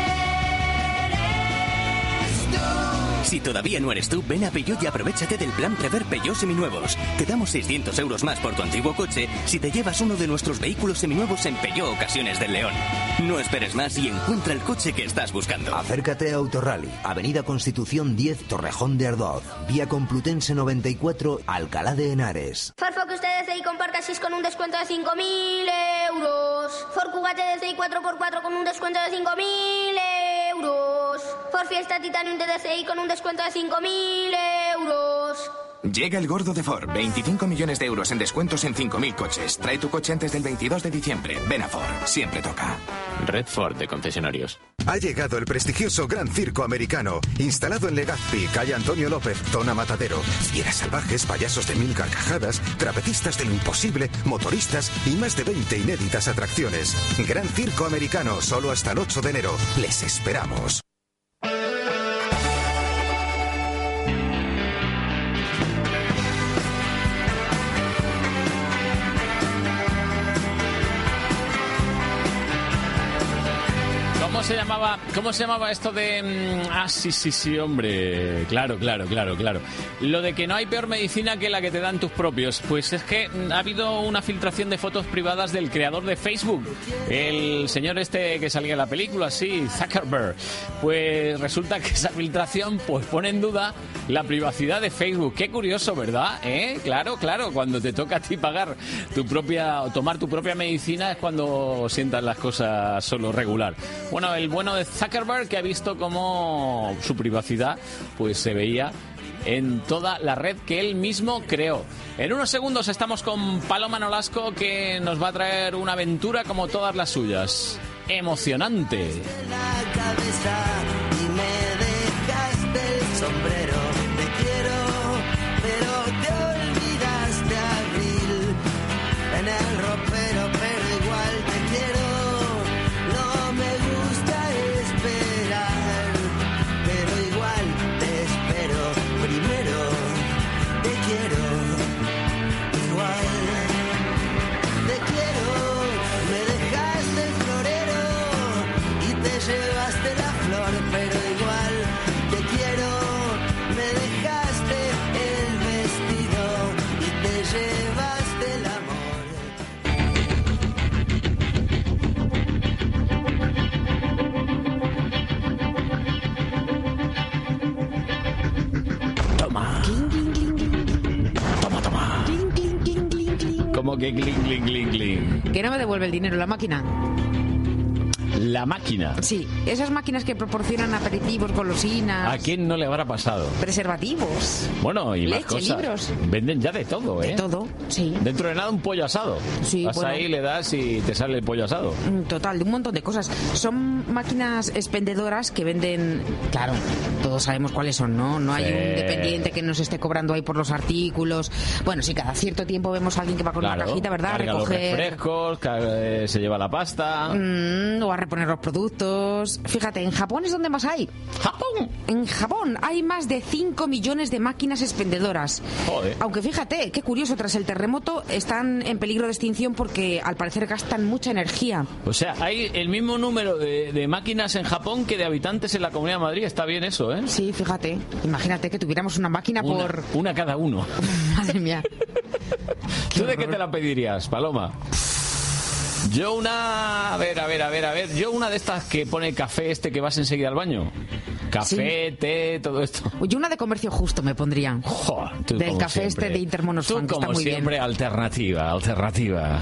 Si todavía no eres tú, ven a Peugeot y aprovechate del plan Prever Peugeot Seminuevos. Te damos 600 euros más por tu antiguo coche si te llevas uno de nuestros vehículos seminuevos en Peugeot Ocasiones del León. No esperes más y encuentra el coche que estás buscando. Acércate a Autorally, Avenida Constitución 10, Torrejón de Ardoz, Vía Complutense 94, Alcalá de Henares. Ford Focus TDCi con Parcasis con un descuento de 5.000 euros. Ford Kuga TDCi 4x4 con un descuento de 5.000 euros. Ford Fiesta Titanium TDCi con un descuento de 5.000 euros. Llega el gordo de Ford. 25 millones de euros en descuentos en 5.000 coches. Trae tu coche antes del 22 de diciembre. Ven a Ford. Siempre toca. Red Ford de concesionarios. Ha llegado el prestigioso Gran Circo Americano, instalado en Legazpi, calle Antonio López, zona Matadero. Fieras salvajes, payasos de mil carcajadas, trapecistas de lo imposible, motoristas y más de 20 inéditas atracciones. Gran Circo Americano, solo hasta el 8 de enero. Les esperamos. Se llamaba? ¿Cómo se llamaba esto de mm, ah sí sí sí hombre? Claro claro claro claro. Lo de que no hay peor medicina que la que te dan tus propios. Pues es que mm, ha habido una filtración de fotos privadas del creador de Facebook, el señor este que salía en la película, sí, Zuckerberg. Pues resulta que esa filtración pues pone en duda la privacidad de Facebook. Qué curioso, ¿verdad? ¿Eh? Claro, claro. Cuando te toca a ti pagar tu propia o tomar tu propia medicina es cuando sientas las cosas solo regular. Bueno, bueno de Zuckerberg que ha visto cómo su privacidad pues se veía en toda la red que él mismo creó. En unos segundos estamos con Paloma Nolasco que nos va a traer una aventura como todas las suyas. Emocionante. el. Como que cling, cling, cling, cling. Que no me devuelve el dinero la máquina. La máquina. Sí, esas máquinas que proporcionan aperitivos, golosinas, ¿A quién no le habrá pasado? preservativos. Bueno, y más Leche, cosas. libros. Venden ya de todo, ¿eh? De todo, sí. Dentro de nada un pollo asado. Sí, Vas bueno. ahí, le das y te sale el pollo asado. Mm, Total, de un montón de cosas. Son máquinas expendedoras que venden, claro, todos sabemos cuáles son, ¿no? No hay Sí. un dependiente que nos esté cobrando ahí por los artículos. Bueno, sí, cada cierto tiempo vemos a alguien que va con una Claro, cajita, ¿verdad? A Carga los recoger refrescos, eh, se lleva la pasta. Mm, o a reponer los productos. Fíjate, en Japón es donde más hay. ¡Japón! En Japón hay más de 5 millones de máquinas expendedoras. Joder. Aunque fíjate, qué curioso, tras el terremoto están en peligro de extinción porque al parecer gastan mucha energía. O sea, hay el mismo número de, de máquinas en Japón que de habitantes en la Comunidad de Madrid. Está bien eso, ¿eh? Sí, fíjate. Imagínate que tuviéramos una máquina Una, por... una cada uno. Madre mía. ¿Tú de qué te la pedirías, Paloma? Yo una... A ver, a ver, a ver, a ver. Yo una de estas que pone café este que vas enseguida al baño. Café, té, todo esto. Yo una de comercio justo me pondría. Del café siempre. este de Intermonos Tú, Fan, que está como muy bien. siempre, alternativa, alternativa.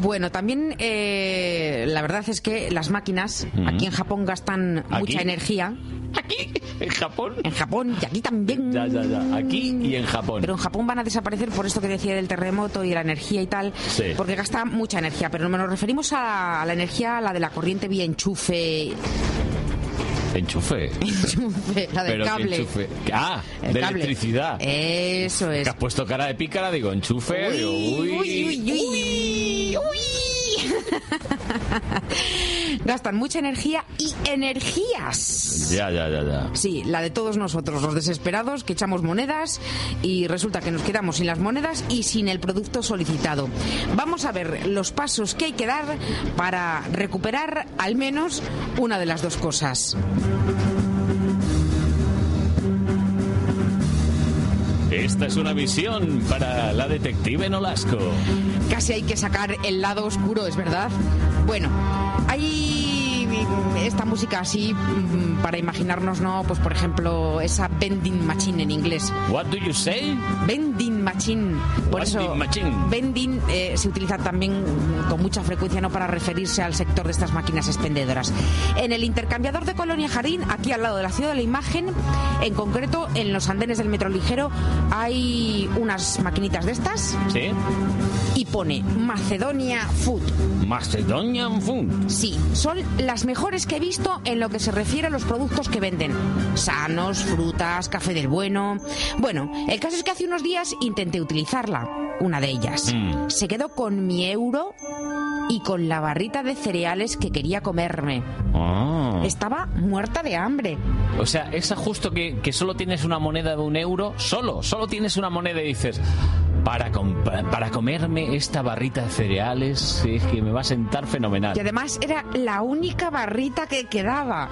Bueno, también eh, la verdad es que las máquinas aquí en Japón gastan ¿Aquí? mucha energía. ¿Aquí? ¿En Japón? En Japón y aquí también. Ya, ya, ya. Aquí y en Japón. Pero en Japón van a desaparecer por esto que decía del terremoto y la energía y tal, Sí. porque gasta mucha energía. Pero nos referimos a, a la energía, la de la corriente vía enchufe, Enchufe. enchufe la del Pero ¿qué cable. enchufe? Ah, El de cable. electricidad. Eso es. Que has puesto cara de pícara, digo, enchufe. Uy, digo, uy, uy, uy, uy. Gastan mucha energía y energías. Ya, ya, ya, ya. Sí, la de todos nosotros, los desesperados que echamos monedas y resulta que nos quedamos sin las monedas y sin el producto solicitado. Vamos a ver los pasos que hay que dar para recuperar al menos una de las dos cosas. Esta es una visión para la detective Nolasco. Casi hay que sacar el lado oscuro, es verdad. Bueno, hay esta música así mm, para imaginarnos, ¿no? Pues por ejemplo, esa vending machine en inglés. What do you say? Vending machine. Por eso, Vending machine. vending eh, se utiliza también mm, con mucha frecuencia no para referirse al sector de estas máquinas expendedoras. En el intercambiador de Colonia Jardín, aquí al lado de la ciudad de la imagen, en concreto en los andenes del metro ligero, hay unas maquinitas de estas ¿Sí? y pone Macedonia Food. Macedonian Food. Sí, son las mejores que he visto en lo que se refiere a los productos que venden. Sanos, frutas, café del bueno. Bueno, el caso es que hace unos días intenté utilizarla, una de ellas. Mm. Se quedó con mi euro y con la barrita de cereales que quería comerme. Ah. Estaba muerta de hambre. O sea, es justo que, que solo tienes una moneda de un euro, solo, solo tienes una moneda y dices, para, para comerme esta barrita de cereales es que me va a sentar fenomenal. Y además era la única barrita que quedaba.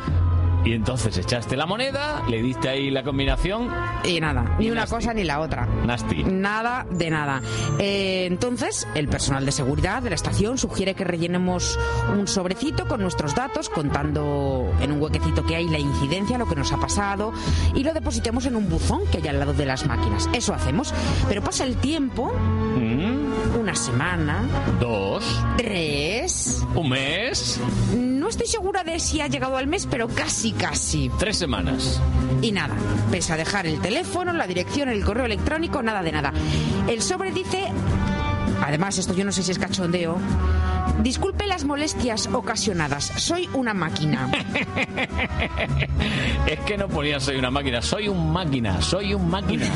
Y entonces echaste la moneda, le diste ahí la combinación. Y nada, ni Y una nasty. cosa ni la otra. Nasty. Nada de nada. Eh, entonces, el personal de seguridad de la estación sugiere que rellenemos un sobrecito con nuestros datos, contando en un huequecito que hay la incidencia, lo que nos ha pasado, y lo depositemos en un buzón que hay al lado de las máquinas. Eso hacemos. Pero pasa el tiempo, una semana, Dos. tres. Un mes. No estoy segura de si ha llegado al mes, pero casi, casi. Tres semanas. Y nada, pese a dejar el teléfono, la dirección, el correo electrónico, nada de nada. El sobre dice, además esto yo no sé si es cachondeo, disculpe las molestias ocasionadas, soy una máquina. Es que no ponía soy una máquina, soy un máquina, soy un máquina.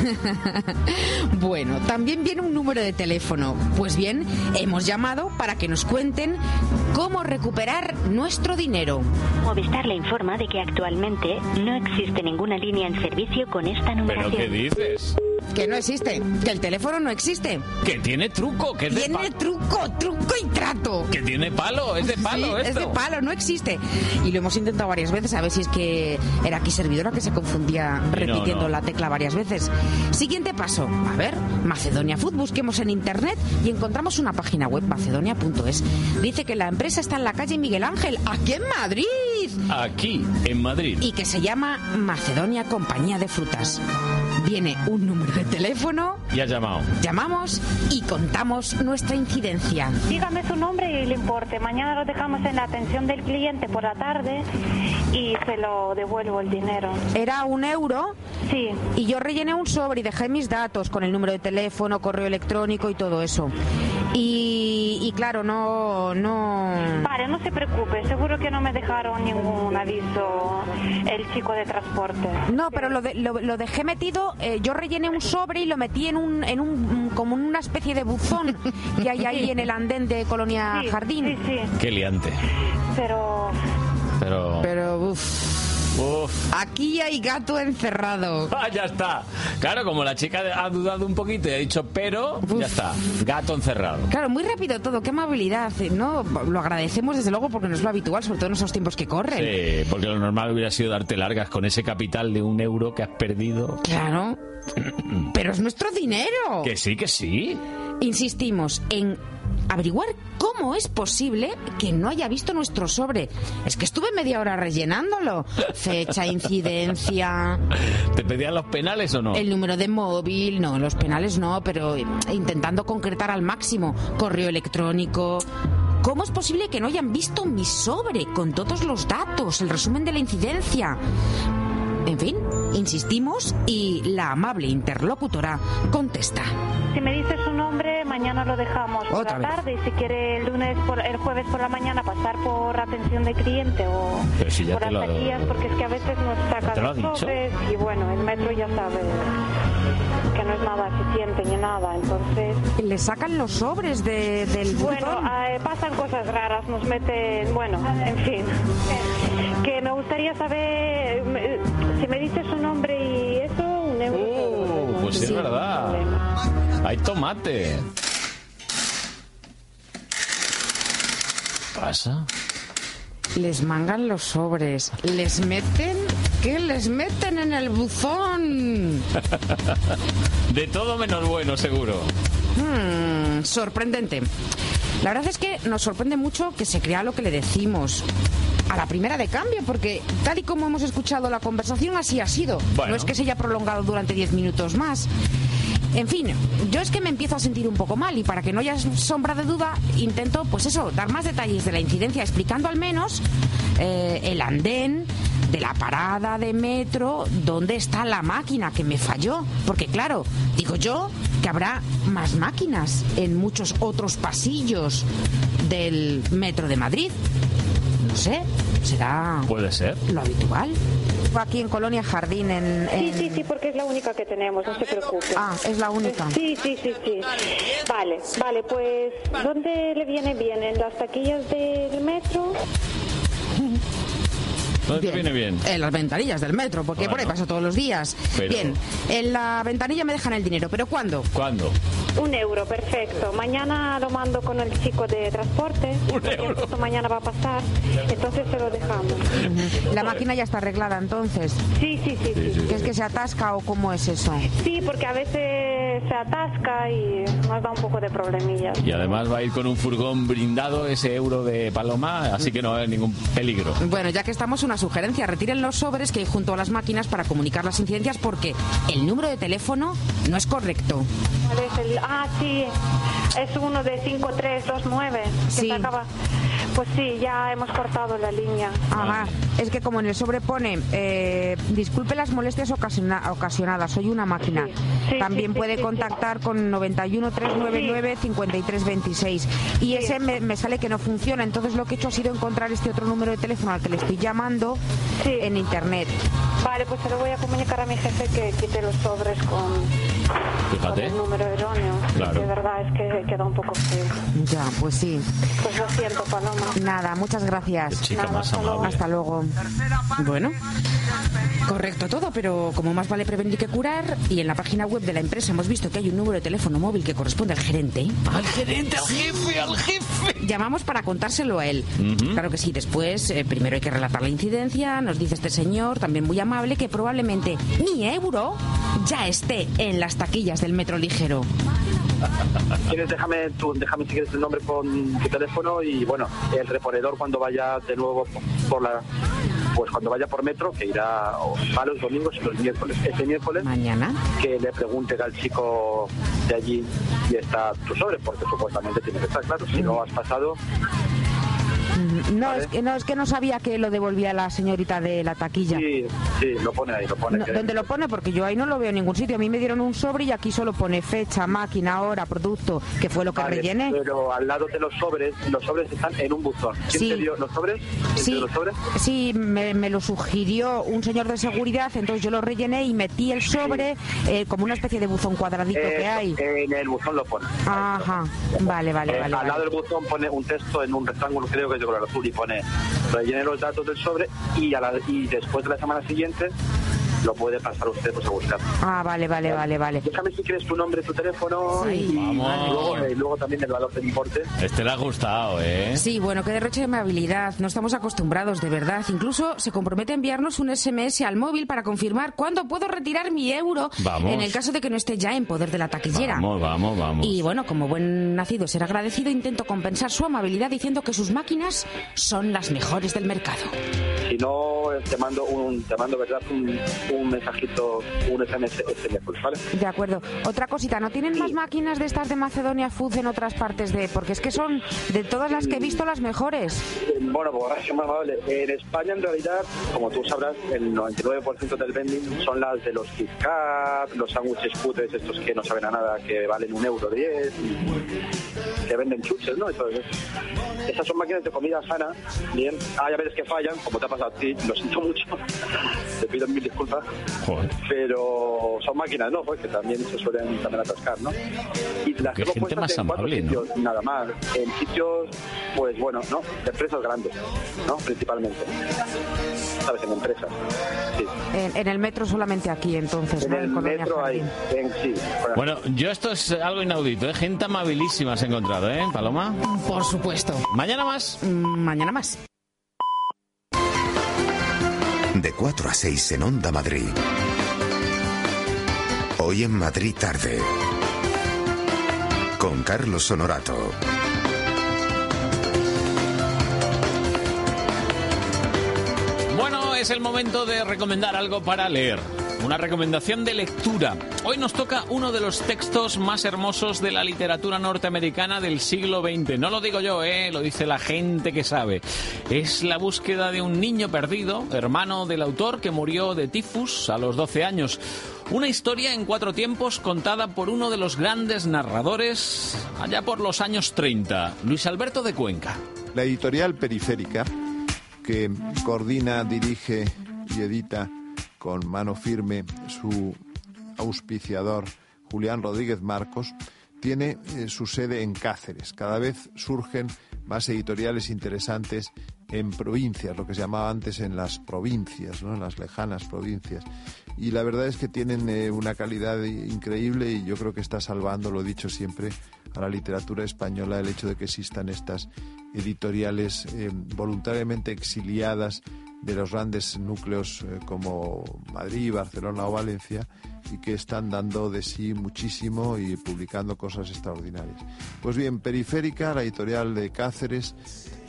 bueno, también viene un número de teléfono. Pues bien, hemos llamado para que nos cuenten cómo recuperar nuestro dinero. Movistar le informa de que actualmente no existe ninguna línea en servicio con esta ¿Pero numeración. qué dices? Que no existe, que el teléfono no existe. Que tiene truco, que es de Tiene truco, truco y trato. Que tiene palo, es de palo Sí, esto. es de palo, no existe. Y lo hemos intentado varias veces a ver si es que era aquí servidora que se confundía repitiendo no. la tecla varias veces. Siguiente paso. A ver, Macedonia Food. Busquemos en internet y encontramos una página web, macedonia.es. Dice que la empresa está en la calle Miguel Ángel, aquí en Madrid. Aquí, en Madrid. Y que se llama Macedonia Compañía de Frutas. Viene un número de teléfono, Y has llamado. llamamos y contamos nuestra incidencia. Dígame su nombre y el importe. Mañana lo dejamos en la atención del cliente por la tarde y se lo devuelvo el dinero. Era un euro. Sí. Y yo rellené un sobre y dejé mis datos con el número de teléfono, correo electrónico y todo eso. Y, y claro, no, no. Vale, no se preocupe. Seguro que no me dejaron ningún aviso el chico de transporte. No, pero lo, de- lo, lo dejé metido. Eh, yo rellené un sobre y lo metí en un, en un, como en una especie de buzón que hay ahí en el andén de Colonia Sí, Jardín. Sí, sí. Qué liante. Pero Pero. Pero, uff. Uf. Aquí hay gato encerrado. Ah, ya está. Claro, como la chica ha dudado un poquito y ha dicho pero, ya está. Gato encerrado. Claro, muy rápido todo, qué amabilidad, ¿no? Lo agradecemos desde luego porque no es lo habitual, sobre todo en esos tiempos que corren. Sí, porque lo normal hubiera sido darte largas con ese capital de un euro que has perdido. Claro. Pero es nuestro dinero. Que sí, que sí. Insistimos en averiguar cómo es posible que no haya visto nuestro sobre. Es que estuve media hora rellenándolo. Fecha, incidencia, ¿Te pedían los penales o no? el número de móvil, no, los penales no, pero intentando concretar al máximo. Correo electrónico. ¿Cómo es posible que no hayan visto mi sobre con todos los datos, el resumen de la incidencia? En fin, insistimos y la amable interlocutora contesta. si me dice su nombre, mañana lo dejamos por Otra la vez. tarde. Y si quiere el lunes, por, el jueves por la mañana pasar por atención de cliente o Pero si ya por te lo las taquillas, porque es que a veces nos ¿Te sacan lo ha los dicho? sobres y bueno, el metro ya sabe que no es nada eficiente ni nada. Entonces, Le sacan los sobres de- del bueno, buzón. eh, pasan cosas raras, nos meten, bueno, en fin. Que me gustaría saber, si me dice su nombre y eso, un euro. devolvemos. Pues sí, es verdad. Hay tomate. ¿Pasa? Les mangan los sobres. Les meten. ¿Qué les meten en el buzón? De todo menos bueno, seguro. Hmm, sorprendente. La verdad es que nos sorprende mucho que se crea lo que le decimos. A la primera de cambio, porque tal y como hemos escuchado la conversación, así ha sido. Bueno. No es que se haya prolongado durante 10 minutos más. En fin, yo es que me empiezo a sentir un poco mal y para que no haya sombra de duda, intento, pues eso, dar más detalles de la incidencia, explicando al menos eh, el andén de la parada de metro, dónde está la máquina que me falló. Porque claro, digo yo que habrá más máquinas en muchos otros pasillos del metro de Madrid. No sé, será Puede ser. lo habitual. Aquí en Colonia Jardín, en... Sí, sí, sí, porque es la única que tenemos, no se preocupe. Ah, es la única. Sí, sí, sí, sí. Vale, vale, pues ¿dónde le viene bien? ¿En las taquillas del metro? ¿Dónde te viene bien? En las ventanillas del metro, porque por ahí paso todos los días. Pero- Bien, en la ventanilla me dejan el dinero, pero ¿cuándo? ¿Cuándo? Un euro, perfecto. Mañana lo mando con el chico de transporte. porque justo mañana va a pasar. Entonces se lo dejamos. La máquina ya está arreglada entonces. Sí, sí, sí. sí. ¿Que es que se atasca o cómo es eso? Sí, porque a veces se atasca y nos da un poco de problemillas. Y además va a ir con un furgón brindado ese euro de Paloma, así que no va a haber ningún peligro. Bueno, ya que estamos, una sugerencia. Retiren los sobres que hay junto a las máquinas para comunicar las incidencias porque el número de teléfono no es correcto. ¿Cuál es el- Ah, sí. Es uno de 5329 que Sí. acaba. Pues sí, ya hemos cortado la línea. Ajá, es que como en el sobre pone, eh, disculpe las molestias ocasiona- ocasionadas, soy una máquina. sí, También sí, puede sí, sí. contactar con 91 399 5326 y ese me, me sale que no funciona. Entonces lo que he hecho ha sido encontrar este otro número de teléfono al que le estoy llamando en internet. Vale, pues se lo voy a comunicar a mi jefe que quite los sobres con, con el número erróneo. Claro. De verdad es que queda un poco feo. Ya, pues sí. Pues lo siento, Paloma. Nada, muchas gracias. Chica más amable. Hasta luego. Bueno, correcto todo, pero como más vale prevenir que curar, y en la página web de la empresa hemos visto que hay un número de teléfono móvil que corresponde al gerente. ¡Al gerente, al jefe, al jefe! Llamamos para contárselo a él. Claro que sí, después eh, primero hay que relatar la incidencia, nos dice este señor, también muy amable, que probablemente mi euro ya esté en las taquillas del metro ligero. ¿Quieres? Déjame, tu, déjame si quieres el nombre con tu teléfono y bueno, el reponedor cuando vaya de nuevo por la pues cuando vaya por metro, que irá a los domingos y los miércoles. Este miércoles, mañana, que le pregunte al chico de allí si está tu sobre, porque supuestamente tiene que estar claro. Si no has pasado, No, es que, no, es que no sabía que lo devolvía la señorita de la taquilla. sí, sí, lo pone ahí, lo pone. No, que- ¿Dónde lo pone? Porque yo ahí no lo veo en ningún sitio. A mí me dieron un sobre y aquí solo pone fecha, máquina, hora, producto, que fue lo que Vale, rellené. Pero al lado de los sobres, los sobres están en un buzón. ¿Quién Sí. te dio los sobres? ¿Quién te Sí, dio los sobres? sí me, me lo sugirió un señor de seguridad, entonces yo lo rellené y metí el sobre eh, como una especie de buzón cuadradito que Eso, hay. En el buzón lo pone. Ajá, vale, vale, Eh, vale. al vale. lado del buzón pone un texto en un rectángulo, creo que de color azul, y pone rellene los datos del sobre y, y después de la semana siguiente lo puede pasar usted pues, a buscar. Ah, vale, vale, vale, vale. Déjame si quieres tu nombre, tu teléfono Sí. y, Vamos. luego, eh, luego también el valor del importe. Este le ha gustado, ¿eh? Sí, bueno, qué derroche de amabilidad. No estamos acostumbrados, de verdad. Incluso se compromete a enviarnos un SMS al móvil para confirmar cuándo puedo retirar mi euro Vamos. en el caso de que no esté ya en poder de la taquillera. Vamos, vamos, vamos. Y bueno, como buen nacido ser agradecido, intento compensar su amabilidad diciendo que sus máquinas son las mejores del mercado. Si no, te mando, un, te mando ¿verdad? Un, un mensajito, un SMS, SMS, ¿vale? De acuerdo. Otra cosita, ¿no tienen más máquinas de estas de Macedonia Food en otras partes de...? Porque es que son de todas las que he visto las mejores. Eh, Bueno, pues gracias, muy amable. En España, en realidad, como tú sabrás, el 99% del vending son las de los Kit Kat, los sándwiches putres, estos que no saben a nada, que valen un euro diez, que venden chuches, ¿no? Entonces, esas son máquinas de comida sana, bien. Hay a veces que fallan, como te ha pasado a ti, lo siento mucho, te pido mil disculpas, Joder. pero son máquinas, ¿no? Pues que también se suelen también atascar, ¿no? Y las Qué tengo gente puestas más en cuatro amable, ¿no? nada más. En sitios, pues bueno, ¿no? De empresas grandes, ¿no? Principalmente. ¿Sabes? En empresas. Sí. En, en el metro solamente aquí, entonces, En ¿no? el Colonia metro hay, en sí. Bueno, yo esto es algo inaudito, ¿eh? Gente amabilísima has encontrado, ¿eh, Paloma? Por supuesto. ¿Mañana más? Mm, Mañana más. De 4 a 6 en Onda Madrid. Hoy en Madrid tarde. Con Carlos Honorato. Bueno, es el momento de recomendar algo para leer. Una recomendación de lectura. Hoy nos toca uno de los textos más hermosos de la literatura norteamericana del siglo XX. No lo digo yo, ¿eh? lo dice la gente que sabe. Es la búsqueda de un niño perdido, hermano del autor que murió de tifus a los 12 años. Una historia en cuatro tiempos contada por uno de los grandes narradores allá por los años 30, Luis Alberto de Cuenca. La editorial Periférica, que coordina, dirige y edita con mano firme su auspiciador Julián Rodríguez Marcos, tiene eh, su sede en Cáceres. Cada vez surgen más editoriales interesantes en provincias, lo que se llamaba antes en las provincias, ¿no? en las lejanas provincias. Y la verdad es que tienen eh, una calidad increíble y yo creo que está salvando, lo he dicho siempre, a la literatura española el hecho de que existan estas editoriales eh, voluntariamente exiliadas de los grandes núcleos eh, como Madrid, Barcelona o Valencia y que están dando de sí muchísimo y publicando cosas extraordinarias. Pues bien, Periférica, la editorial de Cáceres,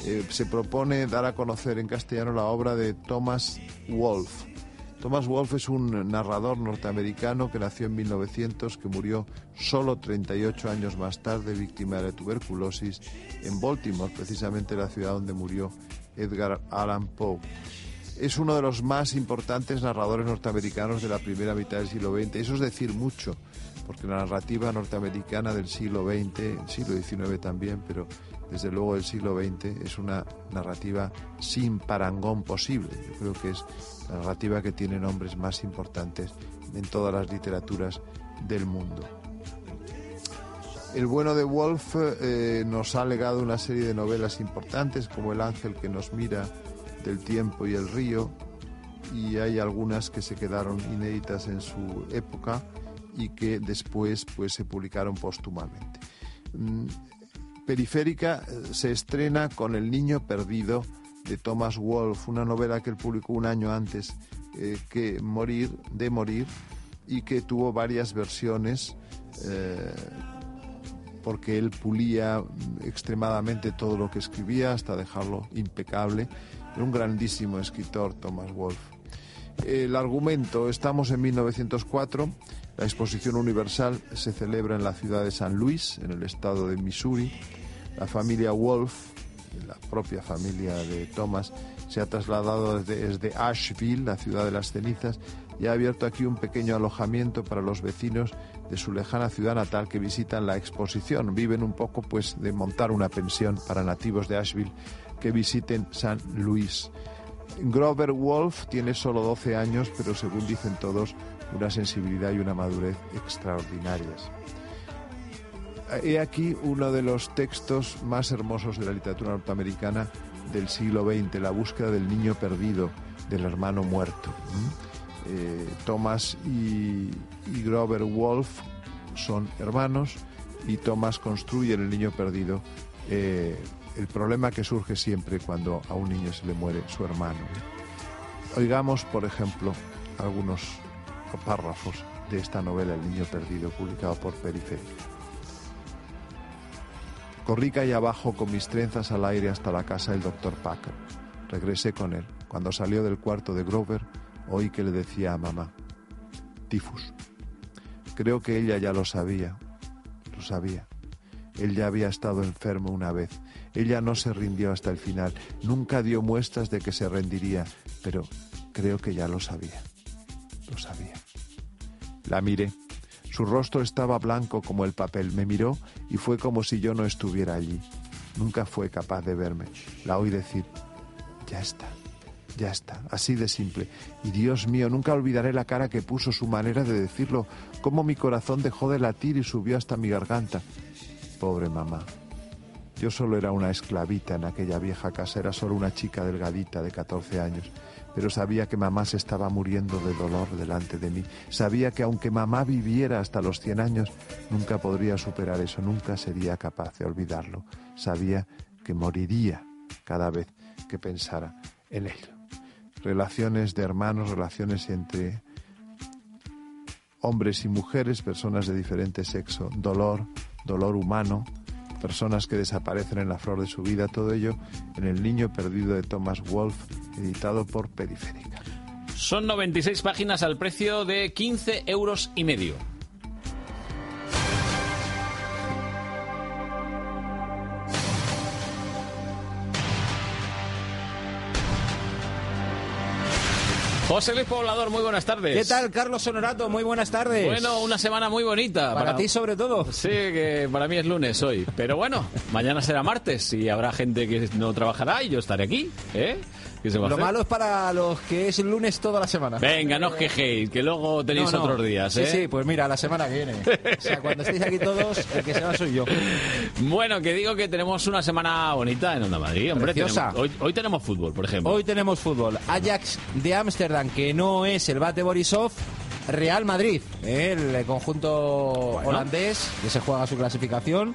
eh, se propone dar a conocer en castellano la obra de Thomas Wolfe. Thomas Wolfe es un narrador norteamericano que nació en 1900, que murió solo 38 años más tarde, víctima de tuberculosis, en Baltimore, precisamente la ciudad donde murió Edgar Allan Poe. Es uno de los más importantes narradores norteamericanos de la primera mitad del siglo XX. Eso es decir mucho, porque la narrativa norteamericana del siglo XX, el siglo XIX también, pero desde luego el siglo XX es una narrativa sin parangón posible. Yo creo que es la narrativa que tiene nombres más importantes en todas las literaturas del mundo. El bueno de Wolf eh, nos ha legado una serie de novelas importantes como El ángel que nos mira, Del tiempo y el río, y hay algunas que se quedaron inéditas en su época y que después pues, se publicaron póstumamente. Mm, Periférica eh, se estrena con El niño perdido de Thomas Wolfe, una novela que él publicó un año antes eh, que Morir, de Morir, y que tuvo varias versiones eh, porque él pulía extremadamente todo lo que escribía hasta dejarlo impecable. Un grandísimo escritor, Thomas Wolfe. El argumento, estamos en 1904, la exposición universal se celebra en la ciudad de San Luis, en el estado de Missouri. La familia Wolf, la propia familia de Thomas, se ha trasladado desde, Asheville, la ciudad de las cenizas, y ha abierto aquí un pequeño alojamiento para los vecinos de su lejana ciudad natal que visitan la exposición. Viven un poco pues de montar una pensión para nativos de Asheville que visiten San Luis. Grover Wolf tiene solo 12 años, pero según dicen todos, una sensibilidad y una madurez extraordinarias. He aquí uno de los textos más hermosos de la literatura norteamericana del siglo XX, La búsqueda del niño perdido, del hermano muerto. Eh, Thomas y, Grover Wolf son hermanos y Thomas construye el niño perdido eh, el problema que surge siempre cuando a un niño se le muere su hermano. Oigamos, por ejemplo, algunos párrafos de esta novela El niño perdido, publicado por Periférica. Corrí calle abajo con mis trenzas al aire hasta la casa del doctor Packer. Regresé con él. Cuando salió del cuarto de Grover, oí que le decía a mamá, tifus. Creo que ella ya lo sabía, lo sabía. Él ya había estado enfermo una vez. Ella no se rindió hasta el final. Nunca dio muestras de que se rendiría, pero creo que ya lo sabía. Lo sabía. La miré. Su rostro estaba blanco como el papel. Me miró y fue como si yo no estuviera allí. Nunca fue capaz de verme. La oí decir, ya está, ya está, así de simple. Y Dios mío, nunca olvidaré la cara que puso su manera de decirlo, cómo mi corazón dejó de latir y subió hasta mi garganta. Pobre mamá. Yo solo era una esclavita en aquella vieja casa, era solo una chica delgadita de 14 años pero sabía que mamá se estaba muriendo de dolor delante de mí. Sabía que aunque mamá viviera hasta los 100 años, nunca podría superar eso, nunca sería capaz de olvidarlo. Sabía que moriría cada vez que pensara en él. Relaciones de hermanos, relaciones entre hombres y mujeres, personas de diferente sexo, dolor, dolor humano, personas que desaparecen en la flor de su vida, todo ello en El niño perdido de Thomas Wolfe, editado por Periférica. Son 96 páginas al precio de 15 euros y medio. José Luis Poblador, muy buenas tardes. ¿Qué tal, Carlos Honorato? Muy buenas tardes. Bueno, una semana muy bonita. Para ti sobre todo. Sí, que para mí es lunes hoy. Pero bueno, mañana será martes y habrá gente que no trabajará y yo estaré aquí. ¿eh? ¿Qué se va a Lo hacer? malo es para los que es lunes toda la semana. Venga, no os quejéis, que luego tenéis No, no. otros días, ¿eh? Sí, sí, pues mira, la semana que viene. O sea, cuando estéis aquí todos, el que se va soy yo. Bueno, que digo que tenemos una semana bonita en Onda Madrid, hombre. Preciosa. tenemos- hoy, hoy tenemos fútbol, por ejemplo. Hoy tenemos fútbol. Ajax de Ámsterdam, que no es el Bate Borisov. Real Madrid, ¿eh? el conjunto holandés que se juega su clasificación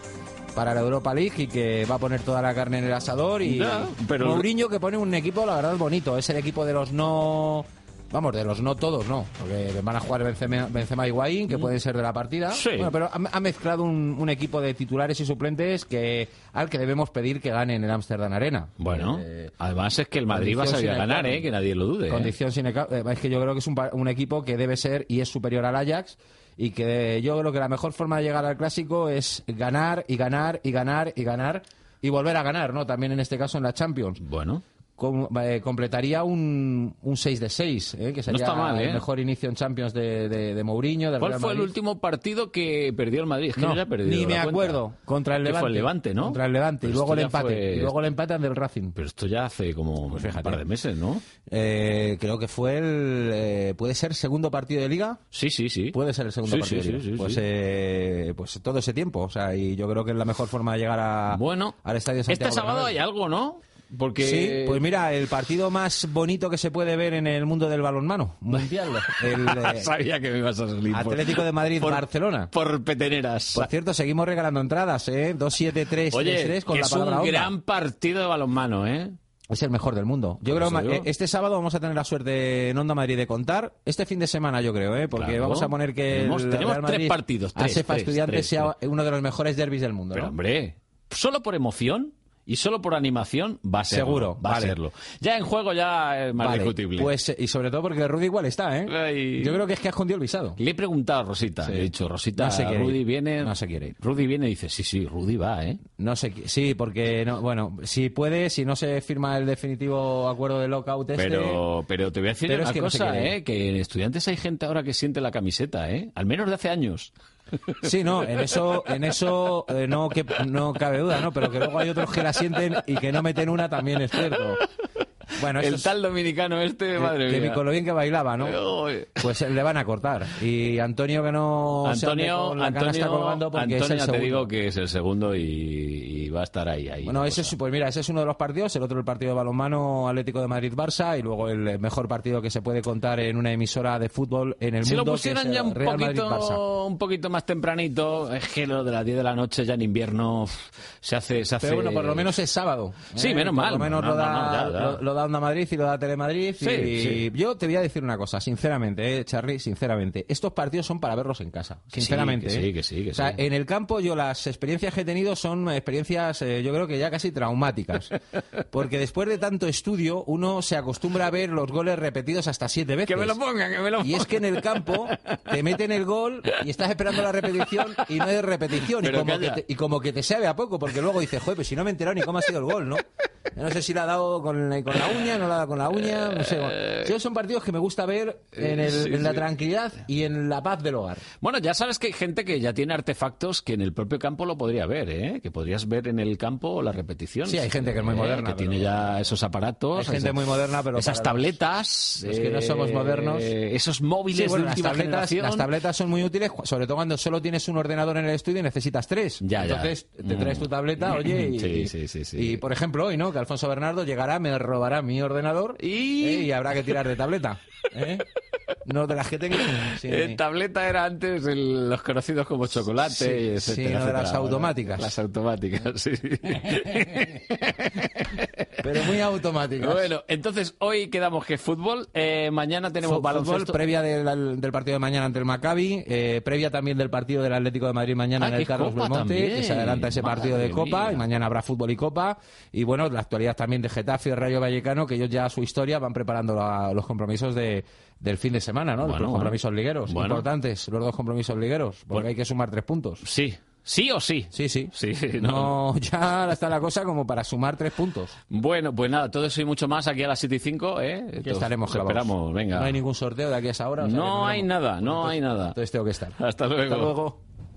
para la Europa League y que va a poner toda la carne en el asador y Ya, pero- Mourinho que pone un equipo la verdad bonito, es el equipo de los no Vamos, de los no todos, no. Porque van a jugar Benzema, Benzema y Higuaín, que pueden ser de la partida. Mm. Sí. Bueno, pero ha, mezclado un, un equipo de titulares y suplentes que al que debemos pedir que gane en el Amsterdam Arena. Bueno, Eh, además es que el Madrid va a salir a ganar. ¿eh? Que nadie lo dude. ¿eh? Condición eh, Es que yo creo que es un, un equipo que debe ser y es superior al Ajax y que yo creo que la mejor forma de llegar al clásico es ganar y ganar y ganar y ganar y volver a ganar, ¿no? También en este caso en la Champions. Bueno. Com- eh, completaría un, un 6 de 6, ¿eh? que sería mal, el ¿eh? mejor inicio en Champions de, de, de Mourinho. del ¿Cuál Real fue el último partido que perdió el Madrid? Es que No, yo ya he perdido ni me cuenta. acuerdo. Contra el Levante. fue el Levante, ¿no? Contra el Levante. Pero y luego el empate. fue- Y luego el empate ante el Racing. Pero esto ya hace como un par de meses, ¿no? Eh, creo que fue el. ¿Puede ser segundo partido de liga? Sí, sí, sí. Puede ser el segundo Sí, partido sí, de liga. sí, pues, eh, pues todo ese tiempo. O sea, y yo creo que es la mejor forma de llegar a, Bueno, al estadio Santiago Este sábado hay algo, ¿no? Porque... Sí, pues mira, el partido más bonito que se puede ver en el mundo del balonmano mundial. El eh, Sabía que me ibas a salir. por- Atlético de Madrid, por- peteneras. Por cierto, seguimos regalando entradas, ¿eh? 2, 7, 3, Oye, 3, 3 con que la es palabra un onda. gran partido de balonmano, ¿eh? Es el mejor del mundo. Yo Por creo que digo. este sábado vamos a tener la suerte en Onda Madrid de contar. Este fin de semana, yo creo, ¿eh? porque Claro. vamos a poner que Tenemos- el tenemos Real tres partidos, tres, Estudiantes tres, sea uno de los mejores derbis del mundo. Pero ¿no? hombre, solo por emoción y solo por animación va a serlo. Seguro, va vale. a serlo. Ya en juego ya es más Vale, discutible. Pues, y sobre todo porque Rudy igual está, ¿eh? Ay. Yo creo que es que ha escondido el visado. Le he preguntado a Rosita, Sí. le he dicho, Rosita, No se Rudy ir. viene... No se quiere ir. Rudy viene y dice, sí, sí, Rudy va, ¿eh? No sé, sí, porque, no, bueno, si puede, si no se firma el definitivo acuerdo de lockout este... Pero, pero te voy a decir una no cosa, ir. ¿eh? Que en estudiantes hay gente ahora que siente la camiseta, ¿eh? Al menos de hace años. Sí, no, en eso, en eso eh, no, que, no cabe duda, ¿no? Pero que luego hay otros que la sienten y que no meten una también es cierto. Bueno, El tal dominicano este, que- madre que mía. ni con lo bien que bailaba, ¿no? Pues le van a cortar. Y Antonio que no se Antonio, Antonio, colgando porque Antonio, es el ya te segundo. digo que es el segundo y, y va a estar ahí. ahí Bueno, ese es, pues mira, ese es uno de los partidos, el otro el partido de balonmano Atlético de Madrid-Barça y luego el mejor partido que se puede contar en una emisora de fútbol en el Si lo mundo. que es pusieran ya un Real poquito, un poquito más tempranito, es que lo de las 10 de la noche ya en invierno se hace... Se hace... Pero bueno, por lo menos es sábado. Sí, ¿eh? menos Por mal. lo menos No, lo, no, da, no, ya, ya. Lo, lo da Onda Madrid y lo da Telemadrid. Sí, y sí. yo te voy a decir una cosa, sinceramente, eh, Charlie, sinceramente. Estos partidos son para verlos en casa. Que sí, Sinceramente. que sí, eh. que sí, que o sea, sí. en el campo yo las experiencias que he tenido son experiencias, eh, yo creo que ya casi traumáticas. Porque después de tanto estudio, uno se acostumbra a ver los goles repetidos hasta siete veces. Que me lo pongan, que me lo Y es que en el campo te meten el gol y estás esperando la repetición y no hay repetición. Y como, que te, y como que te sabe a poco, porque luego dices, joder, pues si no me he enterado ni cómo ha sido el gol, ¿no? Yo no sé si la ha dado con, la- con la uña, no la dado con la uña, no sé. Yo son partidos que me gusta ver en, el- Eh, sí, en la sí. tranquilidad y en la paz del hogar. Bueno, ya sabes que hay gente que ya tiene artefactos que en el propio campo lo podría ver, ¿eh? Que podrías ver en el campo la repetición. Sí, hay gente que es muy moderna, Que pero- tiene ya esos aparatos. Hay gente esas- muy moderna, pero Esas los- tabletas. los que no somos eh, modernos. Esos móviles Sí, bueno, de las tabletas, generación. las tabletas son muy útiles, sobre todo cuando solo tienes un ordenador en el estudio y necesitas tres. Ya, ya. Entonces te traes tu tableta, Mm. oye, y, Sí, sí, sí, sí. y por ejemplo hoy, ¿no? Que Alfonso Bernardo llegará, me robará mi ordenador y, ¿eh? y habrá que tirar de tableta. ¿eh? No de las que tengo. sí. Eh, tableta era antes el- los conocidos como chocolate, Sí, sí, no de las automáticas. Las automáticas, sí. Pero muy automáticas. bueno, entonces hoy quedamos que fútbol, eh, mañana tenemos Fu- baloncesto. Fútbol, previa del, del partido de mañana ante el Maccabi, eh, previa también del partido del Atlético de Madrid mañana Ah, en el Carlos Copa Belmonte, también. que se adelanta ese partido de Copa, mía. y mañana habrá fútbol y Copa, y bueno, la actualidad también de Getafe Rayo Vallecano, que ellos ya su historia van preparando la- los compromisos de, del fin de semana, ¿no? Bueno, los compromisos ligueros, bueno. importantes, los dos compromisos ligueros, porque Bueno. hay que sumar tres puntos. Sí, Sí o sí. Sí, sí. Sí, No, ya está la cosa como para sumar tres puntos. Bueno, pues nada, todo eso y mucho más aquí a las 7 y 5, ¿eh? Aquí estaremos os clavados. Esperamos, venga. No hay ningún sorteo de aquí a esa hora. o sea que No hay nada, no hay nada. Entonces tengo que estar. Hasta luego. Hasta luego.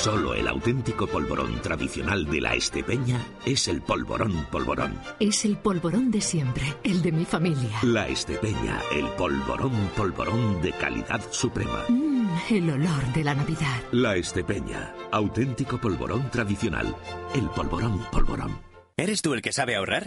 Solo el auténtico polvorón tradicional de la Estepeña es el polvorón polvorón. Es el polvorón de siempre, el de mi familia. La Estepeña, el polvorón polvorón de calidad suprema. Mm, el olor de la Navidad. La Estepeña, auténtico polvorón tradicional. El polvorón polvorón. ¿Eres tú el que sabe ahorrar?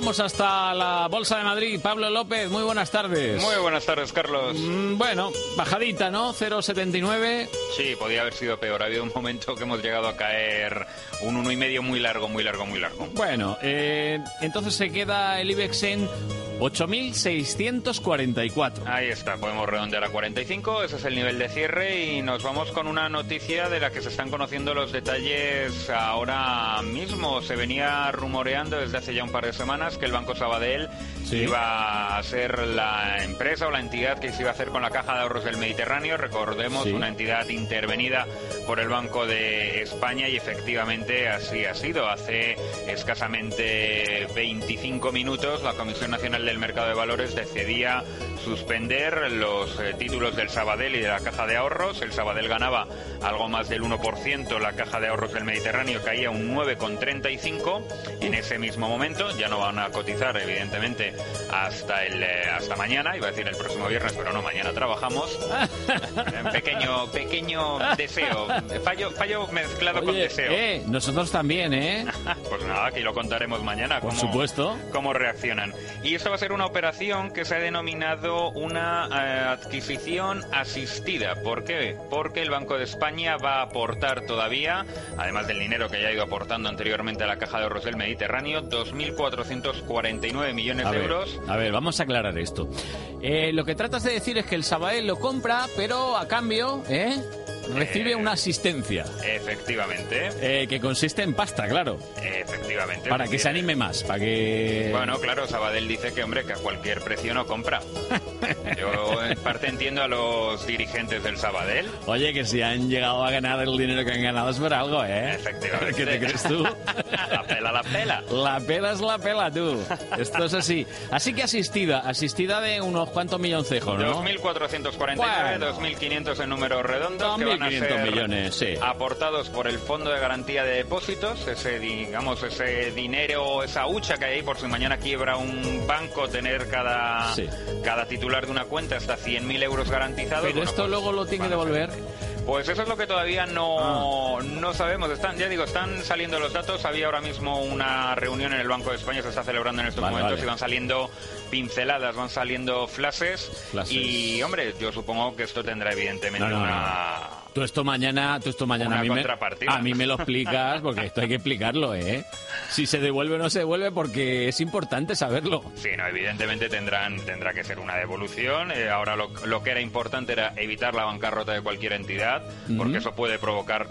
Vamos hasta la Bolsa de Madrid. Pablo López, muy buenas tardes. Muy buenas tardes, Carlos. Mm, Bueno, bajadita, ¿no? 0,79. Sí, podía haber sido peor. Ha habido un momento que hemos llegado a caer un uno y medio muy largo, muy largo, muy largo. Bueno, eh, entonces se queda el IBEX en 8.644. Ahí está, podemos redondear a 45, ese es el nivel de cierre y nos vamos con una noticia de la que se están conociendo los detalles ahora mismo. Se venía rumoreando desde hace ya un par de semanas que el Banco Sabadell iba a ser la empresa o la entidad que se iba a hacer con la Caja de Ahorros del Mediterráneo. Recordemos, Sí. una entidad intervenida por el Banco de España y efectivamente así ha sido. Hace escasamente 25 minutos la Comisión Nacional del Mercado de Valores decidía suspender los eh, títulos del Sabadell y de la Caja de Ahorros. El Sabadell ganaba algo más del 1%, la Caja de Ahorros del Mediterráneo caía un 9,35 en ese mismo momento. Ya no van a cotizar, evidentemente, hasta el eh, hasta mañana, iba a decir el próximo viernes, pero no, mañana trabajamos. Pequeño, pequeño deseo, fallo, fallo mezclado con Oye, deseo. eh, nosotros también, ¿eh? Pues nada, aquí lo contaremos mañana. Por cómo- supuesto. Cómo reaccionan. Y esto va a ser una operación que se ha denominado una eh, adquisición asistida. ¿Por qué? Porque el Banco de España va a aportar todavía, además del dinero que ya ha ido aportando anteriormente a la Caja de Ahorros del Mediterráneo, 2.449 millones A de ver, euros. a ver, vamos a aclarar esto. Eh, lo que tratas de decir es que el Sabadell lo compra, pero a cambio, ¿eh? Recibe una asistencia. Efectivamente. eh, que consiste en pasta, claro. Efectivamente. Para que se anime más, para que... Bueno, claro, Sabadell dice que, hombre, que a cualquier precio no compra. Yo en parte entiendo a los dirigentes del Sabadell. Oye, que si han llegado a ganar el dinero que han ganado es por algo, ¿eh? Efectivamente. ¿Qué te crees tú? la pela, la pela. La pela es la pela, tú. Esto es así. Así que asistida, asistida de unos cuantos milloncejos, ¿no? 2.449, Bueno. 2.500 en números redondos que van a 2.500 ser millones, sí. aportados por el Fondo de Garantía de Depósitos, ese digamos ese dinero, esa hucha que hay ahí por si mañana quiebra un banco, tener cada, Sí. cada titular de una cuenta hasta 100.000 euros garantizados. Pero Bueno, esto pues, luego lo tiene que devolver. pues eso es lo que todavía no, Ah. no sabemos. Están, ya digo, están saliendo los datos. Había ahora mismo una reunión en el Banco de España, se está celebrando en estos Vale, momentos vale. y van saliendo pinceladas, van saliendo flashes. Flashes. Y, hombre, yo supongo que esto tendrá evidentemente No, no, una... Tú esto mañana, tú esto mañana Una a mí, me, contrapartida. a mí me lo explicas porque esto hay que explicarlo, ¿eh? Si se devuelve o no se devuelve porque es importante saberlo. Sí, no, evidentemente tendrán, tendrá que ser una devolución. Eh, ahora lo, lo que era importante era evitar la bancarrota de cualquier entidad, porque eso puede provocar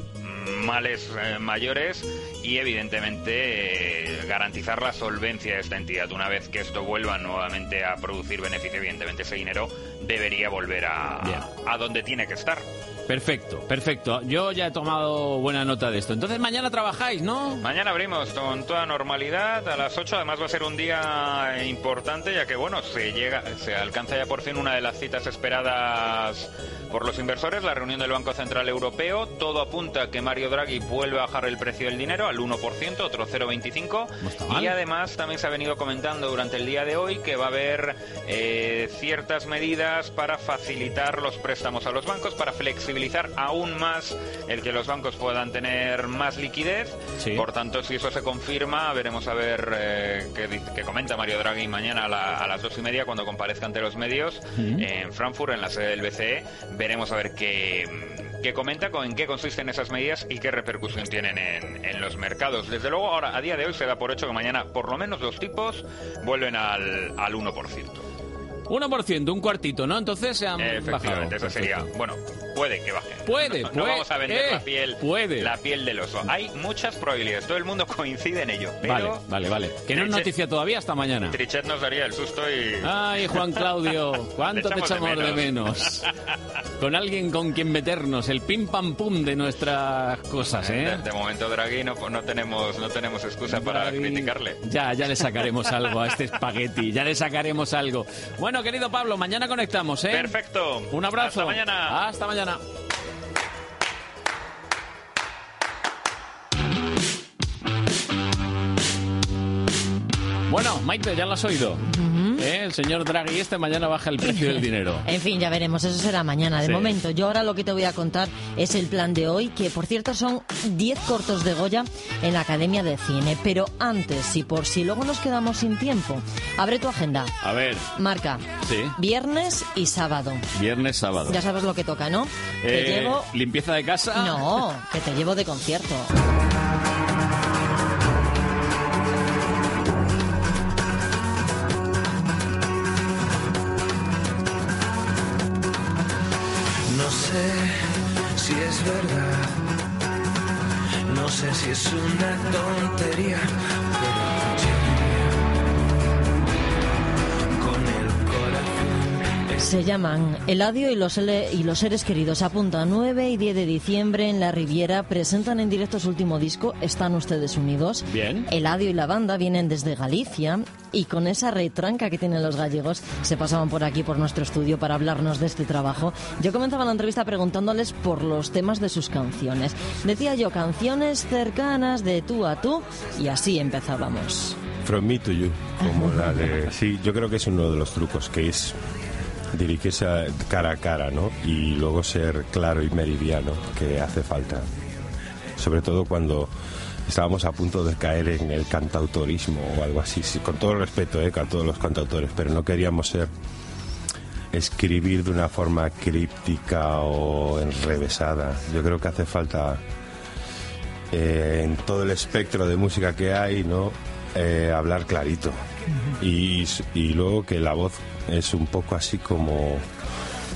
males eh, mayores y evidentemente eh, garantizar la solvencia de esta entidad. Una vez que esto vuelva nuevamente a producir beneficio, evidentemente ese dinero debería volver a, a donde tiene que estar. Perfecto, perfecto. Yo ya he tomado buena nota de esto. Entonces mañana trabajáis, ¿no? Mañana abrimos con toda normalidad a las 8. Además va a ser un día importante ya que bueno se llega, se alcanza ya por fin una de las citas esperadas por los inversores, la reunión del Banco Central Europeo. Todo apunta a que Mario Draghi vuelve a bajar el precio del dinero al 1%, otro 0,25. Y además también se ha venido comentando durante el día de hoy que va a haber eh, ciertas medidas para facilitar los préstamos a los bancos, para flexibilizar aún más el que los bancos puedan tener más liquidez. Por tanto, si eso se confirma, veremos a ver eh, qué, dice- qué comenta Mario Draghi mañana a, la- a las dos y media cuando comparezca ante los medios en Frankfurt, en la sede del BCE. Veremos a ver qué, qué comenta, con en qué consisten esas medidas y qué repercusión tienen en, en los mercados. Desde luego, ahora, a día de hoy, se da por hecho que mañana por lo menos los tipos vuelven al, al 1%. 1%, un cuartito, ¿no? Entonces se han bajado. Efectivamente, eso sería. Bueno, puede que baje. Puede, no, no puede, vamos a vender eh, la piel, puede. la piel del oso. Hay muchas probabilidades. Todo el mundo coincide en ello. Pero Vale, vale, vale. Que no es noticia todavía hasta mañana. Trichet nos daría el susto y. Ay, Juan Claudio, ¿cuánto te echamos de menos? Con alguien con quien meternos, el pim pam pum de nuestras cosas, ¿eh? de momento, Draghi, no, no tenemos, no tenemos excusa para criticarle. Ya, ya le sacaremos algo a este espagueti, ya le sacaremos algo. Bueno, querido Pablo, mañana conectamos, ¿eh? Perfecto. Un abrazo. Hasta mañana. Hasta mañana. Bueno, Maite, ya lo has oído. ¿Eh? El señor Draghi este mañana baja el precio del dinero. En fin, ya veremos, eso será mañana. De Sí. momento, yo ahora lo que te voy a contar es el plan de hoy, que por cierto son 10 cortos de Goya en la Academia de Cine. Pero antes, y por si luego nos quedamos sin tiempo, abre tu agenda. A ver, Marca sí, viernes y sábado. viernes, sábado. Ya sabes lo que toca, ¿no? Te Eh, llevo... ¿Limpieza de casa? No, que te llevo de concierto. Sé si es verdad, no sé si es una tontería, Se llaman Eladio y los, y los seres queridos. Apunta 9 y 10 de diciembre en La Riviera. Presentan en directo su último disco. Están ustedes unidos. Bien. Eladio y la banda vienen desde Galicia y con esa retranca que tienen los gallegos se pasaban por aquí, por nuestro estudio, para hablarnos de este trabajo. Yo comenzaba la entrevista preguntándoles por los temas de sus canciones. Decía yo, canciones cercanas de tú a tú y así empezábamos. From me to you, como la de... Sí, yo creo que es uno de los trucos, que es dirigirse cara a cara, ¿no? Y luego ser claro y meridiano, que hace falta. Sobre todo cuando estábamos a punto de caer en el cantautorismo o algo así. Sí, con todo respeto, ¿eh? A todos los cantautores, pero no queríamos ser escribir de una forma críptica o enrevesada. Yo creo que hace falta eh, en todo el espectro de música que hay, ¿no? Eh, hablar clarito. Y, y luego que la voz es un poco así como,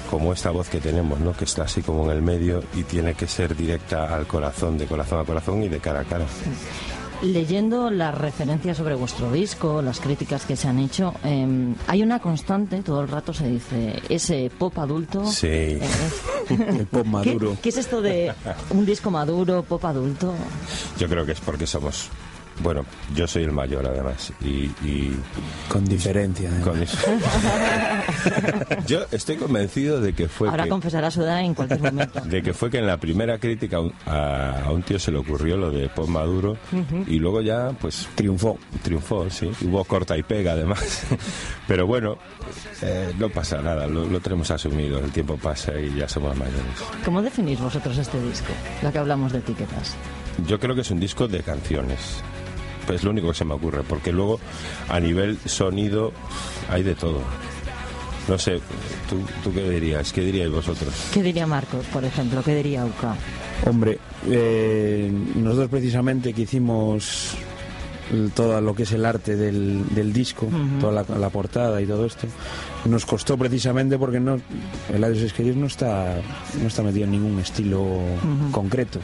como esta voz que tenemos, ¿no? Que está así como en el medio y tiene que ser directa al corazón, de corazón a corazón y de cara a cara. Leyendo las referencias sobre vuestro disco, las críticas que se han hecho, eh, hay una constante, todo el rato se dice, ese pop adulto. Sí. eh, El pop ¿Qué, qué es esto de un disco maduro, pop adulto? Yo creo que es porque somos. Bueno, yo soy el mayor además. Y. y- Con diferencia. con eso. yo estoy convencido de que fue. Ahora que- confesará su edad en cualquier momento. de que fue que en la primera crítica a un- a, a un tío se le ocurrió lo de Pop Maduro y luego ya pues triunfó triunfó sí hubo corta y pega además pero bueno eh, no pasa nada lo, lo tenemos asumido el tiempo pasa y ya somos mayores ¿Cómo definís vosotros este disco? Ya que hablamos de etiquetas. yo creo que es un disco de canciones es lo único que se me ocurre porque luego a nivel sonido hay de todo no sé tú, tú qué dirías qué diríais vosotros ¿Qué diría Marcos, por ejemplo? ¿Qué diría Uca? Hombre, eh, nosotros precisamente que hicimos todo lo que es el arte del, del disco, toda la, la portada y todo esto, nos costó precisamente porque no, el Adiós Esqueridos no está, no está metido en ningún estilo concreto.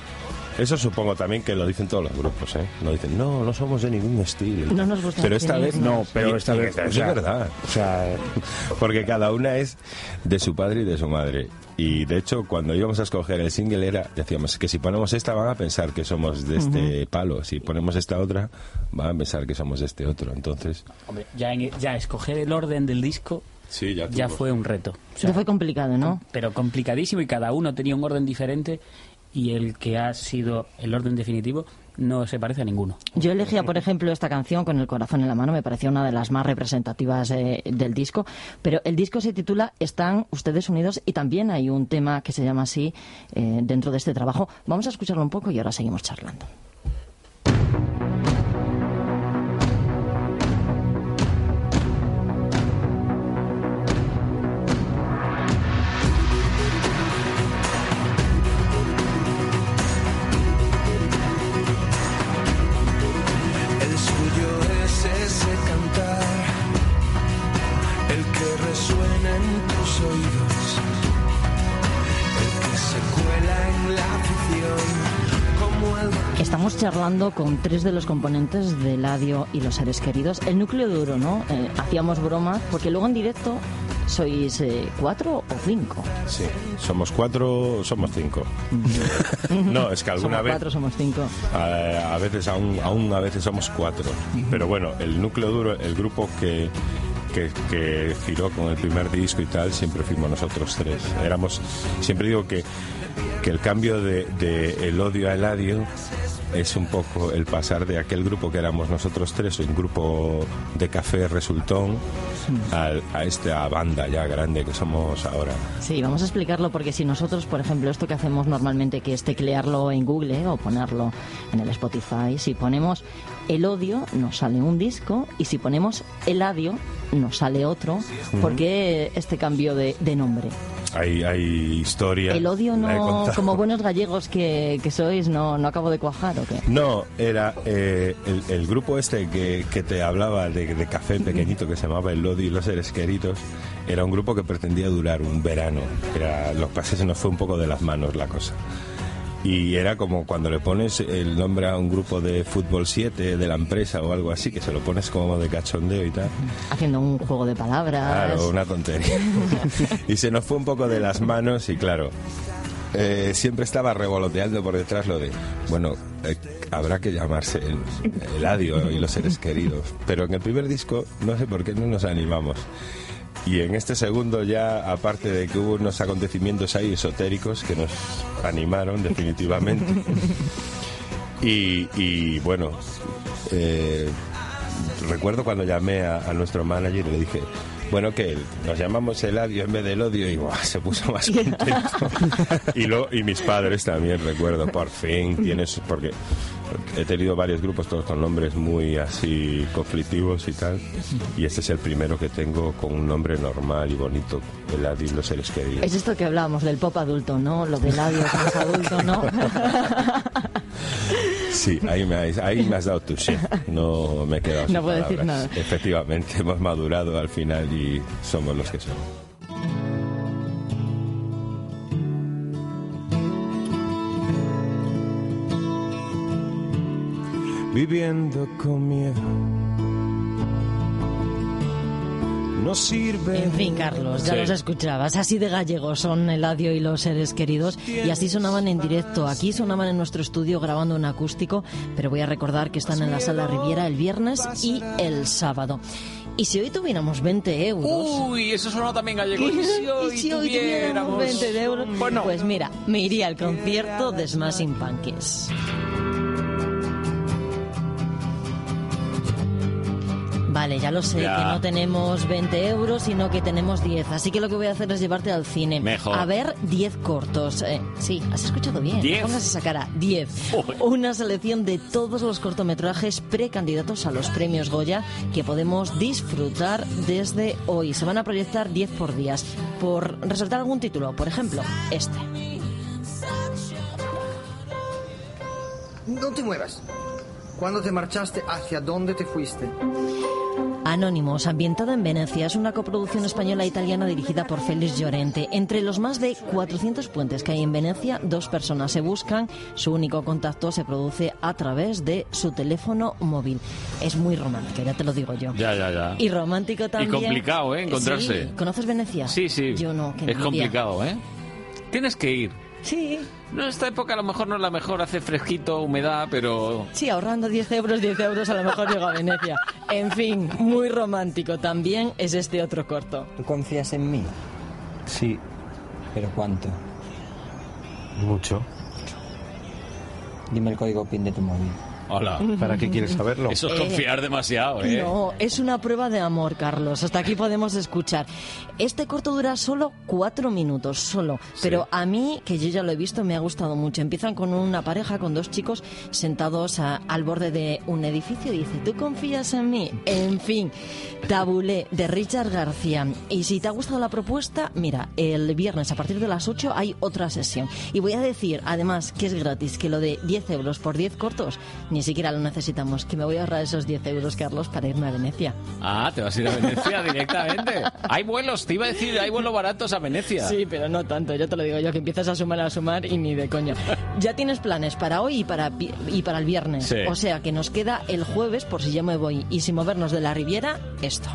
Eso supongo también que lo dicen todos los grupos, ¿eh? No dicen, no, no somos de ningún estilo. No nos gusta Pero esta vez No, pero esta vez, o sea, es verdad. O sea, Porque cada una es de su padre y de su madre. Y de hecho, cuando íbamos a escoger el single era, decíamos que si ponemos esta van a pensar que somos de este palo. Si ponemos esta otra, van a pensar que somos de este otro. Entonces, Hombre, ya, en- ya escoger el orden del disco sí, ya, ya fue un reto. O sea, Ya fue complicado, ¿no? pero complicadísimo y cada uno tenía un orden diferente y el que ha sido el orden definitivo no se parece a ninguno. Yo elegía, por ejemplo, esta canción con el corazón en la mano, me parecía una de las más representativas eh, del disco, pero el disco se titula Están ustedes unidos y también hay un tema que se llama así eh, dentro de este trabajo. Vamos a escucharlo un poco y ahora seguimos charlando. Con tres de los componentes de Ladio y los seres queridos. El núcleo duro, ¿no? Eh, hacíamos bromas, porque luego en directo sois eh, cuatro o cinco. sí, somos cuatro, somos cinco. no, es que alguna somos vez... cuatro, somos cinco. A, a veces aún, aún a veces somos cuatro. Pero bueno, el núcleo duro, el grupo que, que, que giró con el primer disco y tal, siempre fuimos nosotros tres. Éramos, siempre digo que, que el cambio de, de el odio a Eladio es un poco el pasar de aquel grupo que éramos nosotros tres, un grupo de café resultón, al- a esta banda ya grande que somos ahora. Sí, vamos a explicarlo porque si nosotros, por ejemplo, esto que hacemos normalmente, que es teclearlo en Google ¿eh? o ponerlo en el Spotify, si ponemos el odio, nos sale un disco y si ponemos el adio, nos sale otro. ¿Por qué este cambio de, de nombre? Hay, hay historia. El odio no, como buenos gallegos que, que sois, no, no acabo de cuajar o qué. No, era eh, el, el grupo este que, que te hablaba de, de café pequeñito que se llamaba El Lodi y los seres queridos. Era un grupo que pretendía durar un verano. Era, lo que pasa es que se nos fue un poco de las manos la cosa. Y era como cuando le pones el nombre a un grupo de fútbol 7 de la empresa o algo así, que se lo pones como de cachondeo y tal. Haciendo un juego de palabras. Claro, una tontería. y se nos fue un poco de las manos y claro, eh, siempre estaba revoloteando por detrás lo de, bueno, eh, habrá que llamarse el, Eladio y los seres queridos. Pero en el primer disco, no sé por qué no nos animamos. Y en este segundo ya, aparte de que hubo unos acontecimientos ahí esotéricos que nos animaron definitivamente. Y, y, bueno, eh, recuerdo cuando llamé a, a nuestro manager y le dije, bueno, que nos llamamos Eladio en vez del odio y ¡buah! se puso más contento. y, lo, y mis padres también, recuerdo, por fin tienes, porque he tenido varios grupos todos con nombres muy así conflictivos y tal, y este es el primero que tengo con un nombre normal y bonito, Eladio y los seres queridos. Es esto que hablábamos del pop adulto, ¿no? Lo del adio es más adulto, ¿no? Sí, ahí me, has- ahí me has dado tu sí. No me he quedado sin No puedo decir palabras. nada. Efectivamente, hemos madurado al final y somos los que somos. viviendo con miedo. No sirve. En fin, Carlos, ya Sí. los escuchabas. Así de gallegos son Eladio y los seres queridos. Y así sonaban en directo. Aquí sonaban en nuestro estudio grabando un acústico. Pero voy a recordar que están en la sala Riviera el viernes y el sábado. Y si hoy tuviéramos 20 euros. Uy, eso sonó también gallego. Y si hoy tuviéramos 20 de euros, pues mira, me iría al concierto de Smashing Pumpkins. Vale, ya lo sé, Ya. que no tenemos 20 euros, sino que tenemos 10. Así que lo que voy a hacer es llevarte al cine. Mejor. A ver 10 cortos. Eh, sí, has escuchado bien. ¿Diez? No pongas esa cara. 10. Una selección de todos los cortometrajes precandidatos a los premios Goya que podemos disfrutar desde hoy. Se van a proyectar 10 por días. Por resaltar algún título, por ejemplo, este. No te muevas. ¿Cuándo te marchaste? ¿Hacia dónde te fuiste? Anónimos, ambientada en Venecia, es una coproducción española e italiana dirigida por Félix Llorente. Entre los más de 400 puentes que hay en Venecia, dos personas se buscan. Su único contacto se produce a través de su teléfono móvil. Es muy romántico, ya te lo digo yo. Ya, ya, ya. Y romántico también. Y complicado, ¿eh? Encontrarse. Sí. ¿Conoces Venecia? Sí, sí. Yo no, que Es envidia. complicado, ¿eh? Tienes que ir. Sí. No, esta época a lo mejor no es la mejor, hace fresquito, humedad, pero... Sí, ahorrando 10 euros, 10 euros a lo mejor llego a Venecia. En fin, muy romántico también es este otro corto. ¿Tú confías en mí? Sí. ¿Pero cuánto? Mucho. Dime el código PIN de tu móvil. Hola. ¿Para qué quieres saberlo? Eso es confiar demasiado, ¿eh? No, es una prueba de amor, Carlos. Hasta aquí podemos escuchar. Este corto dura solo cuatro minutos, solo. Pero a mí, que yo ya lo he visto, me ha gustado mucho. Empiezan con una pareja, con dos chicos sentados a- al borde de un edificio. y Dice, ¿tú confías en mí? En fin, Tabulé, de Richard García. Y si te ha gustado la propuesta, mira, el viernes a partir de las 8 hay otra sesión. Y voy a decir, además, que es gratis, que lo de 10 euros por 10 cortos, ni siquiera lo necesitamos. Que me voy a ahorrar esos 10 euros, Carlos, para irme a Venecia. Ah, te vas a ir a Venecia directamente. Hay vuelos, te iba a decir, hay vuelos baratos a Venecia. Sí, pero no tanto, ya te lo digo yo, que empiezas a sumar, a sumar y ni de coña. Ya tienes planes para hoy y para, y para el viernes. Sí. O sea que nos queda el jueves, por si yo me voy, y sin movernos de la Riviera, esto.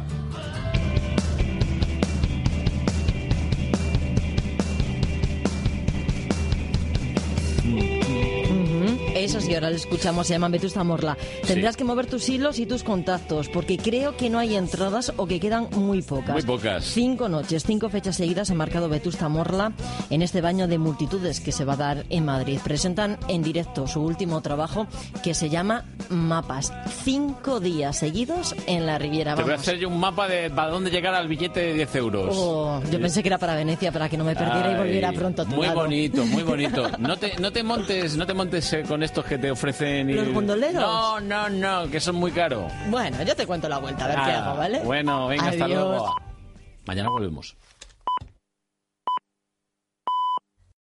Ujú, Eso sí, ahora lo escuchamos, se llama Vetusta Morla. Tendrás que mover tus hilos y tus contactos, porque creo que no hay entradas o que quedan muy pocas. Muy pocas. Cinco noches, cinco fechas seguidas ha marcado Vetusta Morla en este baño de multitudes que se va a dar en Madrid. Presentan en directo su último trabajo que se llama Mapas. Cinco días seguidos en la Riviera. Te voy a Vamos. hacer yo un mapa de para dónde llegar al billete de 10 euros. Oh, yo pensé que era para Venecia, para que no me perdiera y volviera pronto a tu Muy lado. bonito, muy bonito. No te, no te montes, no te montes eh, con estos que te ofrecen. y- ¿Los gondoleros? No, no, no, que son muy caros. Bueno, yo te cuento la vuelta, a ver qué Ah, hago, ¿vale? Bueno, venga, hasta Adiós. luego. Mañana volvemos.